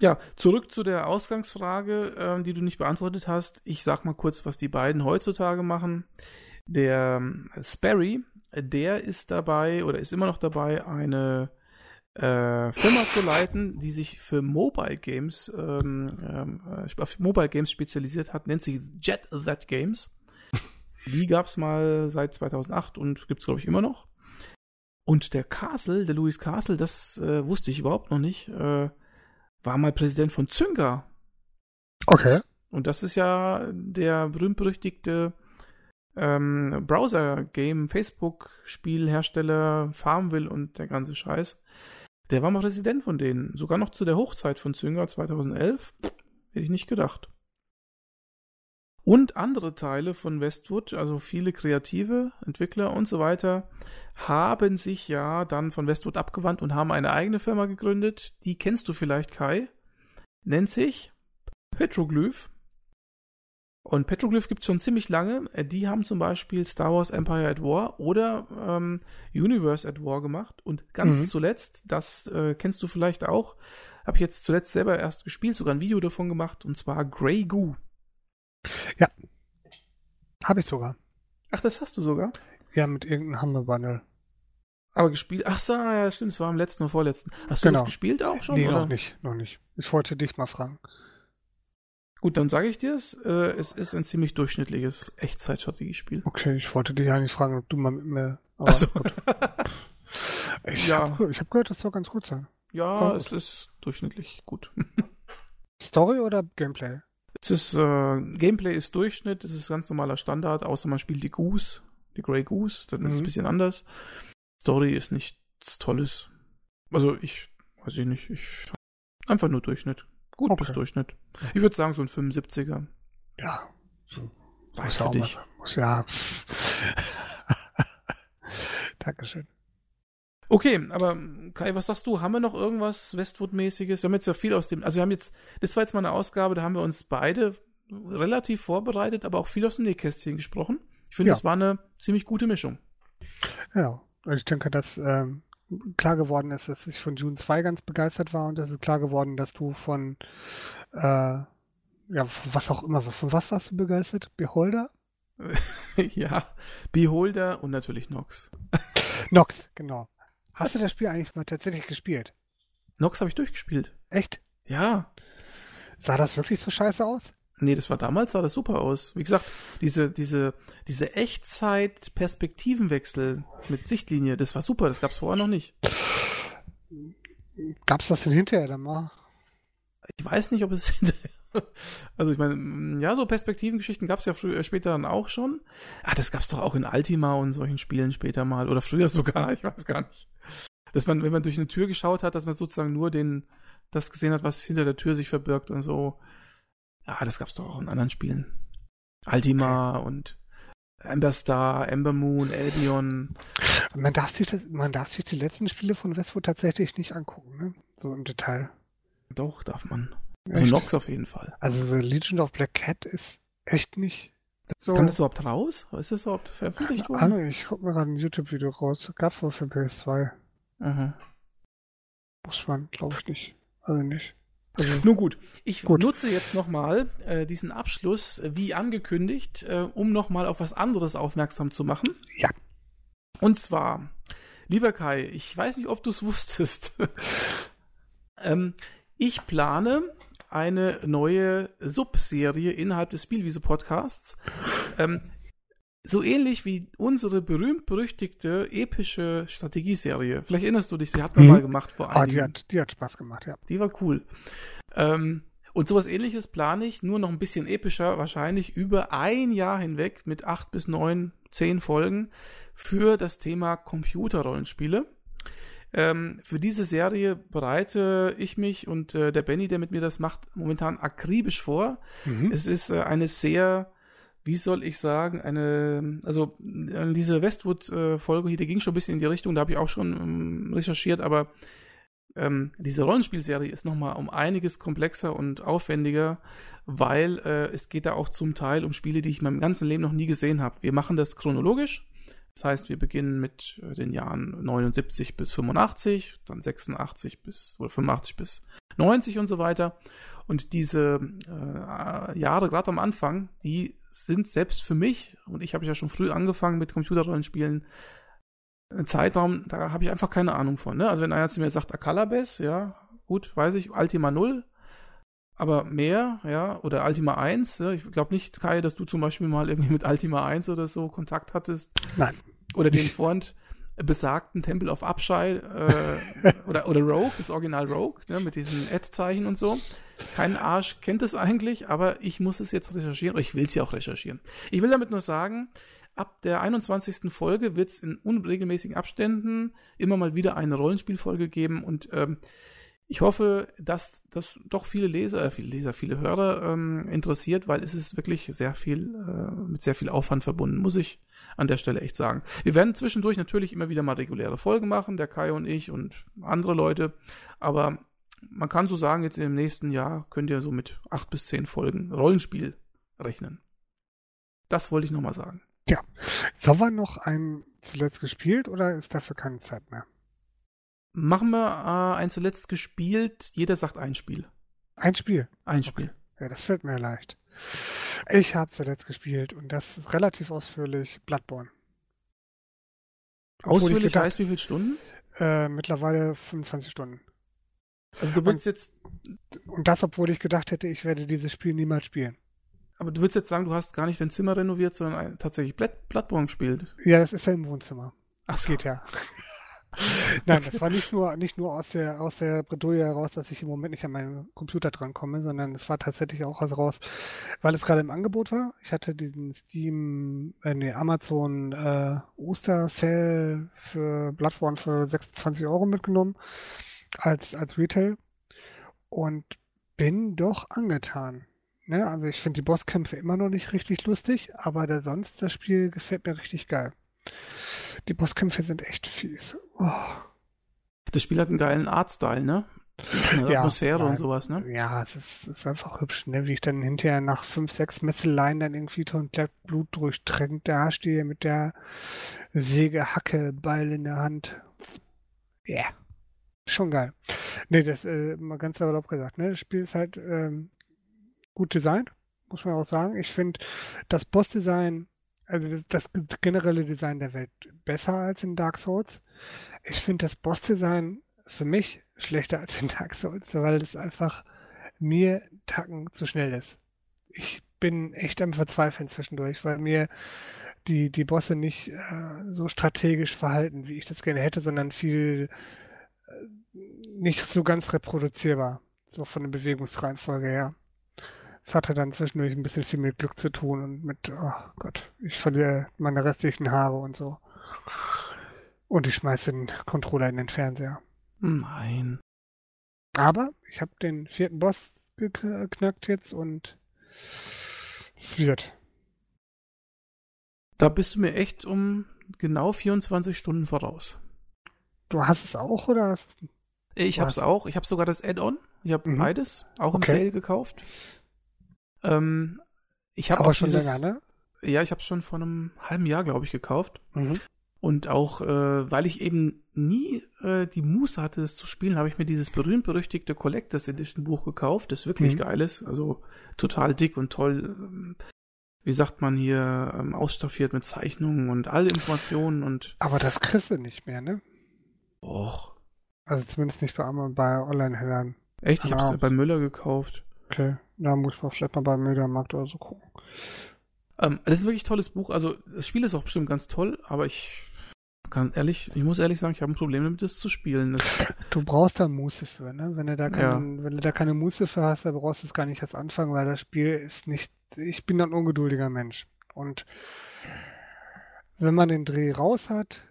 Ja, zurück zu der Ausgangsfrage, äh, die du nicht beantwortet hast. Ich sag mal kurz, was die beiden heutzutage machen. Der äh, Sperry, der ist dabei oder ist immer noch dabei, eine äh, Firma zu leiten, die sich für Mobile Games, ähm, ähm, äh, auf Mobile Games spezialisiert hat, nennt sich Jet That Games. *laughs* Die gab's mal seit 2008 und gibt's glaube ich immer noch. Und der Castle, der Louis Castle, das äh, wusste ich überhaupt noch nicht, äh, war mal Präsident von Zynga. Okay. Und das ist ja der berühmt-berüchtigte ähm, Browser-Game, Facebook-Spielhersteller, Farmville und der ganze Scheiß. Der war mal Resident von denen. Sogar noch zu der Hochzeit von Zynga 2011. Hätte ich nicht gedacht. Und andere Teile von Westwood, also viele kreative Entwickler und so weiter, haben sich ja dann von Westwood abgewandt und haben eine eigene Firma gegründet. Die kennst du vielleicht, Kai. Nennt sich Petroglyph. Und Petroglyph gibt es schon ziemlich lange. Äh, die haben zum Beispiel Star Wars Empire at War oder ähm, Universe at War gemacht. Und ganz mhm. zuletzt, das äh, kennst du vielleicht auch, habe ich jetzt zuletzt selber erst gespielt, sogar ein Video davon gemacht, und zwar Grey Goo. Ja. Habe ich sogar. Ach, das hast du sogar? Ja, mit irgendeinem Hammer-Bundle. Aber gespielt, ach so, ja, stimmt, es war am letzten oder vorletzten. Hast du Genau. das gespielt auch schon? nee, oder? noch nicht, noch nicht. Ich wollte dich mal fragen. Gut, dann sage ich dir es. Äh, es ist ein ziemlich durchschnittliches Echtzeitstrategiespiel. Okay, ich wollte dich eigentlich fragen, ob du mal mit mir. Also, gut. *laughs* Ich Ja. habe hab gehört, das soll ganz gut sein. ja, Voll es ist durchschnittlich gut. *laughs* Story oder Gameplay? Es ist, äh, Gameplay ist Durchschnitt, es ist ganz normaler Standard, außer man spielt die Goose, die Grey Goose, dann ist es ein Mhm. bisschen anders. Story ist nichts Tolles. Also ich, weiß ich nicht, ich, einfach nur Durchschnitt. Gut Okay. bis Durchschnitt. Ich würde sagen so ein 75er. Ja. So, Reicht muss für dich. Muss ja. *laughs* Dankeschön. Okay, aber Kai, was sagst du? Haben wir noch irgendwas Westwood-mäßiges? Wir haben jetzt ja viel aus dem, also wir haben jetzt, das war jetzt mal eine Ausgabe, da haben wir uns beide relativ vorbereitet, aber auch viel aus dem Nähkästchen gesprochen. Ich finde, Ja. das war eine ziemlich gute Mischung. Ja, und ich denke, dass ähm, klar geworden ist, dass ich von June 2 ganz begeistert war und es ist klar geworden, dass du von, äh, ja, von was auch immer, von was warst du begeistert? Beholder? *laughs* ja, Beholder und natürlich Nox. Nox, genau. Hast du das Spiel eigentlich mal tatsächlich gespielt? Nox habe ich durchgespielt. Echt? Ja. Sah das wirklich so scheiße aus? Nee, das war damals, sah das super aus. Wie gesagt, diese, diese, diese Echtzeit-Perspektivenwechsel mit Sichtlinie, das war super, das gab's vorher noch nicht. Gab's das denn hinterher dann mal? Ich weiß nicht, ob es *laughs* Also ich meine, mm, ja, so Perspektivengeschichten gab's ja früher, später dann auch schon. Ah, das gab's doch auch in Ultima und solchen Spielen später mal. Oder früher *laughs* sogar, ich weiß gar nicht. Dass man, wenn man durch eine Tür geschaut hat, dass man sozusagen nur den, das gesehen hat, was hinter der Tür sich verbirgt und so. Ja, das gab's doch auch in anderen Spielen. Ultima und Ember Star, Ember Moon, Albion. Man darf sich das, man darf sich die letzten Spiele von Westwood tatsächlich nicht angucken, ne? So im Detail. Doch, darf man. Also Echt? Nox auf jeden Fall. Also The Legion of Black Cat ist echt nicht so. Kann das überhaupt raus? Ist das überhaupt veröffentlicht worden? Ahnung, ich guck mir gerade ein YouTube-Video raus. Gab wohl für PS2. Aha. Muss man, glaube ich nicht. Also nicht. Also, Nun gut, ich Gut. nutze jetzt nochmal äh, diesen Abschluss, wie angekündigt, äh, um nochmal auf was anderes aufmerksam zu machen. Ja. Und zwar, lieber Kai, ich weiß nicht, ob du es *laughs* wusstest. ähm, ich plane eine neue Subserie innerhalb des Spielwiese-Podcasts. Ähm, so ähnlich wie unsere berühmt-berüchtigte epische Strategieserie. Vielleicht erinnerst du dich, die hatten wir Mhm. mal gemacht vor ah, einigen die hat, die hat Spaß gemacht, ja. die war cool. Ähm, und sowas ähnliches plane ich, nur noch ein bisschen epischer, wahrscheinlich über ein Jahr hinweg mit acht bis neun, zehn Folgen für das Thema Computerrollenspiele. Ähm, für diese Serie bereite ich mich und äh, der Benny, der mit mir das macht, momentan akribisch vor. Mhm. Es ist äh, eine sehr, wie soll ich sagen, eine, also äh, diese Westwood-Folge hier, die ging schon ein bisschen in die Richtung, da habe ich auch schon ähm, recherchiert, aber ähm, diese Rollenspielserie ist nochmal um einiges komplexer und aufwendiger, weil äh, es geht da auch zum Teil um Spiele, die ich in meinem ganzen Leben noch nie gesehen habe. Wir machen das chronologisch. Das heißt, wir beginnen mit äh, den Jahren 79 bis 85, dann 86 bis oder 85 bis 90 und so weiter. Und diese äh, Jahre, gerade am Anfang, die sind selbst für mich, und ich habe ja schon früh angefangen mit Computerrollenspielen, ein Zeitraum, da habe ich einfach keine Ahnung von. Ne? Also wenn einer zu mir sagt Akalabes, ja, gut, weiß ich, Ultima 0, aber mehr, ja, oder Ultima 1, ja, ich glaube nicht, Kai, dass du zum Beispiel mal irgendwie mit Ultima 1 oder so Kontakt hattest. Nein. Oder den Freund besagten Tempel of Abschei äh, oder, oder Rogue, das Original Rogue, ne, mit diesen Ad-Zeichen und so. Kein Arsch kennt es eigentlich, aber ich muss es jetzt recherchieren, oder ich will es ja auch recherchieren. Ich will damit nur sagen, ab der 21. Folge wird es in unregelmäßigen Abständen immer mal wieder eine Rollenspielfolge geben und ähm, ich hoffe, dass das doch viele Leser, äh, viele Leser, viele Hörer ähm, interessiert, weil es ist wirklich sehr viel, äh, mit sehr viel Aufwand verbunden, muss ich an der Stelle echt sagen. Wir werden zwischendurch natürlich immer wieder mal reguläre Folgen machen, der Kai und ich und andere Leute, aber man kann so sagen, jetzt im nächsten Jahr könnt ihr so mit acht bis zehn Folgen Rollenspiel rechnen. Das wollte ich nochmal sagen. Sollen wir noch einen zuletzt gespielt oder ist dafür keine Zeit mehr? Machen wir äh, ein zuletzt gespielt, jeder sagt ein Spiel. Ein Spiel. Ein Spiel. Ja, das fällt mir leicht. Ich habe zuletzt gespielt und das ist relativ ausführlich Bloodborne. Ausführlich gedacht, heißt wie viele Stunden? Äh, mittlerweile 25 Stunden. Also du willst und, jetzt. Und das, obwohl ich gedacht hätte, ich werde dieses Spiel niemals spielen. Aber du willst jetzt sagen, du hast gar nicht dein Zimmer renoviert, sondern tatsächlich Bloodborne gespielt. Ja, das ist ja im Wohnzimmer. Ach, so. geht ja. Nein, *laughs* das war nicht nur, nicht nur aus der, aus der Bredouille heraus, dass ich im Moment nicht an meinen Computer drankomme, sondern es war tatsächlich auch heraus, weil es gerade im Angebot war. Ich hatte diesen Steam, äh, nee, Amazon äh, Oster Sale für Bloodborne für 26 Euro mitgenommen als, als Retail und bin doch angetan. Ne? Also ich finde die Bosskämpfe immer noch nicht richtig lustig, aber der sonst das Spiel gefällt mir richtig geil. Die Bosskämpfe sind echt fies. Oh. Das Spiel hat einen geilen Artstyle, ne? Eine ja, Atmosphäre nein, und sowas, ne? Ja, es ist, ist, einfach hübsch, ne? Wie ich dann hinterher nach fünf, sechs Messeleien dann irgendwie komplett Blut durchtränkt da stehe mit der Säge, Hacke, Beil in der Hand. Ja. Yeah. Schon geil. Ne, das äh, mal ganz salopp gesagt, ne? Das Spiel ist halt ähm, gut designt, muss man auch sagen. Ich finde das Bossdesign also das, das, generelle Design der Welt besser als in Dark Souls. Ich finde das Boss-Design für mich schlechter als in Dark Souls, weil es einfach mir Tacken zu schnell ist. Ich bin echt am Verzweifeln zwischendurch, weil mir die, die Bosse nicht äh, so strategisch verhalten, wie ich das gerne hätte, sondern viel äh, nicht so ganz reproduzierbar, so von der Bewegungsreihenfolge her. Es hatte dann zwischendurch ein bisschen viel mit Glück zu tun und mit, oh Gott, ich verliere meine restlichen Haare und so. Und ich schmeiße den Controller in den Fernseher. Nein. Aber ich habe den vierten Boss geknackt jetzt und es wird. Da bist du mir echt um genau 24 Stunden voraus. Du hast es auch oder hast es? Ich habe es auch. Ich habe sogar das Add-on. Ich habe mhm. beides auch im okay. Sale gekauft. Ähm, ich habe aber schon dieses, länger, ne? Ja, ich habe es schon vor einem halben Jahr, glaube ich, gekauft. Mhm. Und auch, äh, weil ich eben nie äh, die Muße hatte, es zu spielen, habe ich mir dieses berühmt-berüchtigte Collectors Edition Buch gekauft, das wirklich mhm. geil ist. Also total dick und toll, ähm, wie sagt man hier, ähm, ausstaffiert mit Zeichnungen und alle Informationen und. Aber das kriegst du nicht mehr, ne? Och. Also zumindest nicht bei, bei Online-Händlern. Echt? Ich habe es bei Müller gekauft. Okay, da muss man vielleicht mal beim Mediamarkt oder so gucken. Ähm, das ist ein wirklich tolles Buch. Also das Spiel ist auch bestimmt ganz toll, aber ich kann ehrlich, ich muss ehrlich sagen, ich habe ein Problem damit, das zu spielen. Das *laughs* du brauchst da Muße für, ne? Wenn du da keinen, ja. wenn du da keine Muße für hast, dann brauchst du es gar nicht erst anfangen, weil das Spiel ist nicht. Ich bin ein ungeduldiger Mensch. Und wenn man den Dreh raus hat,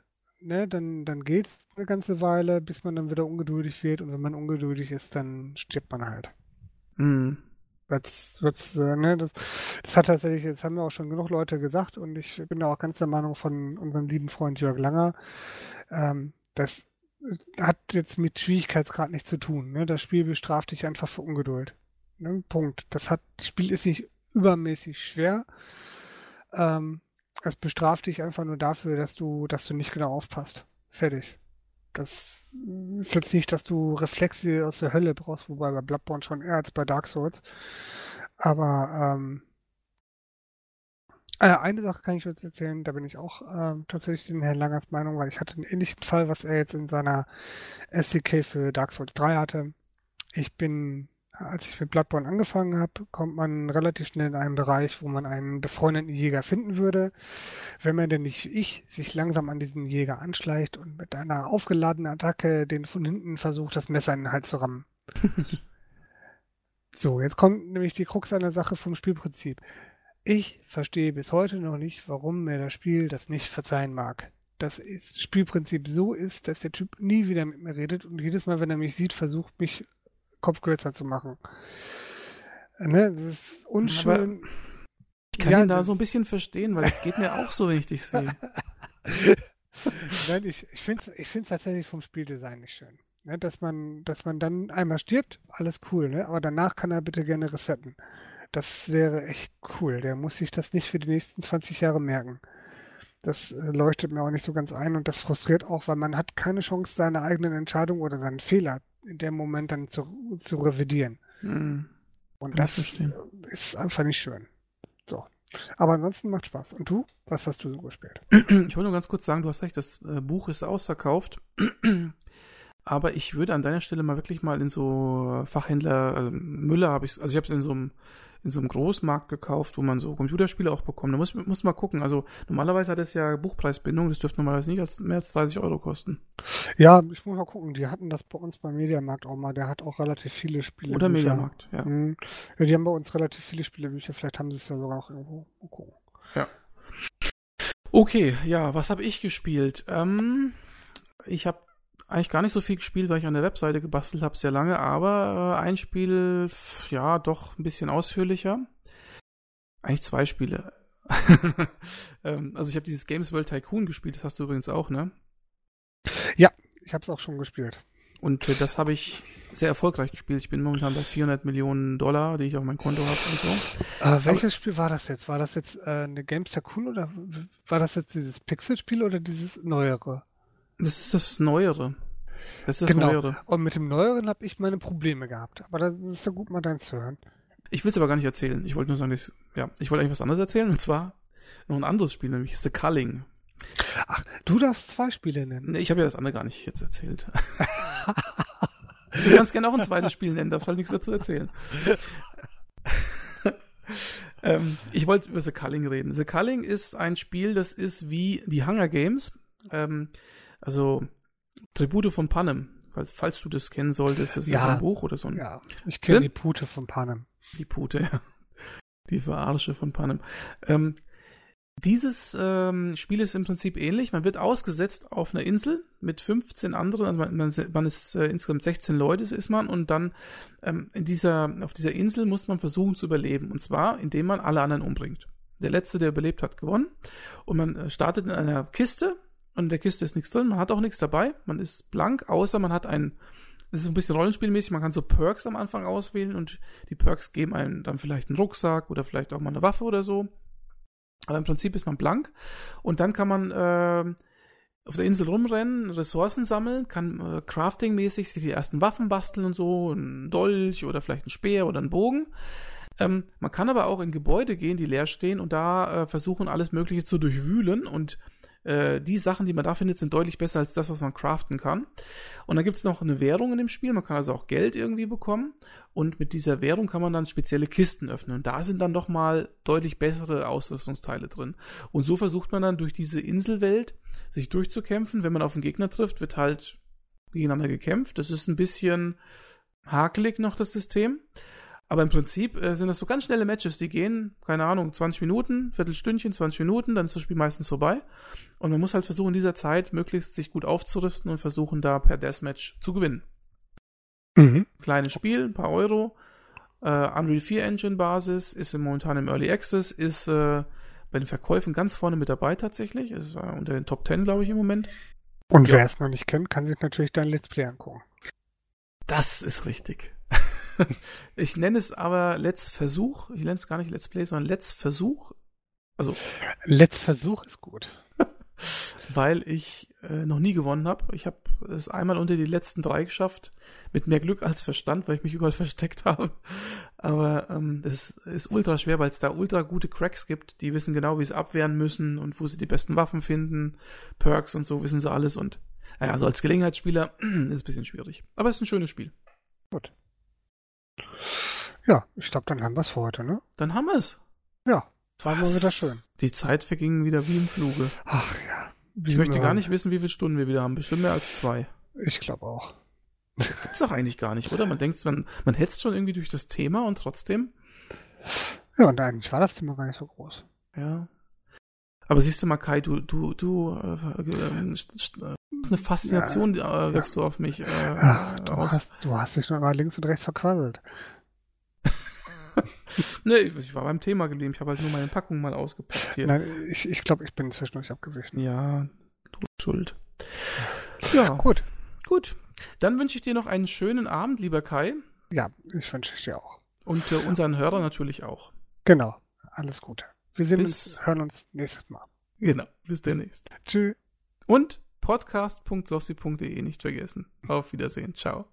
ne, dann, dann geht's eine ganze Weile, bis man dann wieder ungeduldig wird. Und wenn man ungeduldig ist, dann stirbt man halt. Mhm. Das, das, äh, ne, das, das hat tatsächlich, das haben wir auch schon genug Leute gesagt und ich bin da auch ganz der Meinung von unserem lieben Freund Jörg Langer. Ähm, das hat jetzt mit Schwierigkeitsgrad nichts zu tun. Ne? Das Spiel bestraft dich einfach für Ungeduld. Ne? Punkt. Das hat, das Spiel ist nicht übermäßig schwer. Ähm, es bestraft dich einfach nur dafür, dass du, dass du nicht genau aufpasst. Fertig. Das ist jetzt nicht, dass du Reflexe aus der Hölle brauchst, wobei bei Bloodborne schon eher als bei Dark Souls. Aber ähm, äh, eine Sache kann ich jetzt erzählen, da bin ich auch ähm, tatsächlich in Herrn Langers Meinung, weil ich hatte einen ähnlichen Fall, was er jetzt in seiner SDK für Dark Souls 3 hatte. Ich bin als ich mit Bloodborne angefangen habe, kommt man relativ schnell in einen Bereich, wo man einen befreundeten Jäger finden würde. Wenn man denn nicht wie ich sich langsam an diesen Jäger anschleicht und mit einer aufgeladenen Attacke den von hinten versucht, das Messer in den Hals zu rammen. *laughs* so, jetzt kommt nämlich die Krux an der Sache vom Spielprinzip. Ich verstehe bis heute noch nicht, warum mir das Spiel das nicht verzeihen mag. Das ist, Spielprinzip so ist, dass der Typ nie wieder mit mir redet und jedes Mal, wenn er mich sieht, versucht, mich Kopf kürzer zu machen. Ne? Das ist unschön. Aber ich kann ja, ihn da so ein bisschen verstehen, weil es geht mir auch so, wenn ich dich sehe. *laughs* Nein, ich, ich finde es ich find's tatsächlich vom Spieldesign nicht schön. Ne? Dass, man, dass man dann einmal stirbt, alles cool, ne? aber danach kann er bitte gerne resetten. Das wäre echt cool. Der muss sich das nicht für die nächsten 20 Jahre merken. Das äh, leuchtet mir auch nicht so ganz ein und das frustriert auch, weil man hat keine Chance, seine eigenen Entscheidungen oder seinen Fehler in dem Moment dann zu, zu revidieren. Mhm. Und das ist einfach nicht schön. So, Aber ansonsten macht Spaß. Und du? Was hast du so gespielt? Ich wollte nur ganz kurz sagen, du hast recht, das äh, Buch ist ausverkauft. *clears throat* Aber ich würde an deiner Stelle mal wirklich mal in so Fachhändler, also Müller habe ich, also ich habe es in so einem in so einem Großmarkt gekauft, wo man so Computerspiele auch bekommt. Da muss, muss man gucken. Also normalerweise hat es ja Buchpreisbindung, das dürfte normalerweise nicht als, mehr als 30 Euro kosten. Ja, ich muss mal gucken. Die hatten das bei uns beim Mediamarkt auch mal. Der hat auch relativ viele Spiele. Oder Mediamarkt, ja. Mhm. ja. Die haben bei uns relativ viele Spielebücher. Vielleicht haben sie es ja sogar auch irgendwo. Mal gucken. Ja. Okay, ja, was habe ich gespielt? Ähm, ich habe eigentlich gar nicht so viel gespielt, weil ich an der Webseite gebastelt habe, sehr lange, aber äh, ein Spiel, ja, doch ein bisschen ausführlicher. Eigentlich zwei Spiele. *laughs* ähm, also ich habe dieses Games World Tycoon gespielt, das hast du übrigens auch, ne? Ja, ich habe es auch schon gespielt. Und äh, das habe ich sehr erfolgreich gespielt. Ich bin momentan bei 400 Millionen Dollar, die ich auf mein Konto habe und so. Äh, welches Aber, Spiel war das jetzt? War das jetzt äh, eine Games Tycoon oder war das jetzt dieses Pixel-Spiel oder dieses neuere? Das ist das Neuere. Das ist das genau. Neuere. Und mit dem Neueren habe ich meine Probleme gehabt. Aber das ist ja gut, mal deins zu hören. Ich will es aber gar nicht erzählen. Ich wollte nur sagen, ich, ja, ich wollte eigentlich was anderes erzählen. Und zwar noch ein anderes Spiel, nämlich The Culling. Ach, du darfst zwei Spiele nennen. Nee, ich habe ja das andere gar nicht jetzt erzählt. *laughs* du kannst gerne auch ein zweites Spiel nennen, darfst halt nichts dazu erzählen. *laughs* ähm, ich wollte über The Culling reden. The Culling ist ein Spiel, das ist wie die Hunger Games, ähm, also Tribute von Panem, falls, falls du das kennen solltest, das ist ja, so ein Buch oder so ein. Ja, ich kenne die Pute von Panem. Die Pute, *laughs* ja. Die Verarsche von Panem. Ähm, dieses ähm, Spiel ist im Prinzip ähnlich. Man wird ausgesetzt auf einer Insel mit 15 anderen, also man, man, man ist äh, insgesamt 16 Leute ist man und dann ähm, in dieser, auf dieser Insel muss man versuchen zu überleben. Und zwar, indem man alle anderen umbringt. Der letzte, der überlebt hat, gewonnen. Und man äh, startet in einer Kiste und in der Kiste ist nichts drin, man hat auch nichts dabei, man ist blank, außer man hat ein, das ist ein bisschen rollenspielmäßig, man kann so Perks am Anfang auswählen und die Perks geben einem dann vielleicht einen Rucksack oder vielleicht auch mal eine Waffe oder so. Aber im Prinzip ist man blank und dann kann man äh, auf der Insel rumrennen, Ressourcen sammeln, kann äh, craftingmäßig sich die ersten Waffen basteln und so, ein Dolch oder vielleicht ein Speer oder ein Bogen. Ähm, man kann aber auch in Gebäude gehen, die leer stehen und da äh, versuchen, alles Mögliche zu durchwühlen und äh, die Sachen, die man da findet, sind deutlich besser als das, was man craften kann. Und dann gibt es noch eine Währung in dem Spiel. Man kann also auch Geld irgendwie bekommen. Und mit dieser Währung kann man dann spezielle Kisten öffnen. Und da sind dann doch mal deutlich bessere Ausrüstungsteile drin. Und so versucht man dann durch diese Inselwelt sich durchzukämpfen. Wenn man auf einen Gegner trifft, wird halt gegeneinander gekämpft. Das ist ein bisschen hakelig noch, das System. Aber im Prinzip äh, sind das so ganz schnelle Matches, die gehen, keine Ahnung, 20 Minuten, Viertelstündchen, 20 Minuten, dann ist das Spiel meistens vorbei. Und man muss halt versuchen, in dieser Zeit möglichst sich gut aufzurüsten und versuchen, da per Deathmatch zu gewinnen. Mhm. Kleines Spiel, ein paar Euro. Äh, Unreal 4 Engine Basis, ist momentan im Early Access, ist äh, bei den Verkäufen ganz vorne mit dabei tatsächlich. Ist äh, unter den Top 10, glaube ich, im Moment. Und ja. wer es noch nicht kennt, kann sich natürlich dein Let's Play angucken. Das ist richtig. *laughs* ich nenne es aber Let's Versuch. Ich nenne es gar nicht Let's Play, sondern Let's Versuch. Also. Let's Versuch ist gut. *laughs* weil ich äh, noch nie gewonnen habe. Ich habe es einmal unter die letzten drei geschafft, mit mehr Glück als Verstand, weil ich mich überall *laughs* versteckt habe. Aber ähm, es ist ultra schwer, weil es da ultra gute Cracks gibt, die wissen genau, wie sie abwehren müssen und wo sie die besten Waffen finden, Perks und so wissen sie alles. Und naja, also als Gelegenheitsspieler *clears throat* ist es ein bisschen schwierig. Aber es ist ein schönes Spiel. Gut. Ja, ich glaube, dann haben wir es für heute, ne? Dann haben wir es. Ja, war mal wieder schön. Die Zeit verging wieder wie im Fluge. Ach ja. Ich möchte gar nicht wissen, wie viele Stunden wir wieder haben. Bestimmt mehr als zwei. Ich glaube auch. Gibt's doch eigentlich gar nicht, oder? Man denkt, man, man hetzt schon irgendwie durch das Thema und trotzdem. Ja, und eigentlich war das Thema gar nicht so groß. Ja. Aber siehst du mal, Kai, du, du, du, äh, äh, äh eine Faszination ja, äh, wirkst ja. du auf mich. Äh, Ach, du, hast, du hast dich nur mal links und rechts verquasselt. *laughs* nee, ich war beim Thema geblieben. Ich habe halt nur meine Packung mal ausgepackt hier. Nein, ich, ich glaube, ich bin zwischendurch abgewichen. Ja, du schuld. Ja. Gut. Gut. Dann wünsche ich dir noch einen schönen Abend, lieber Kai. Ja, ich wünsche ich dir auch. Und äh, unseren Hörern natürlich auch. Genau. Alles Gute. Wir sehen bis, uns, hören uns nächstes Mal. Genau. Bis demnächst. Tschüss. Und podcast.sossi.de nicht vergessen. Auf Wiedersehen. Ciao.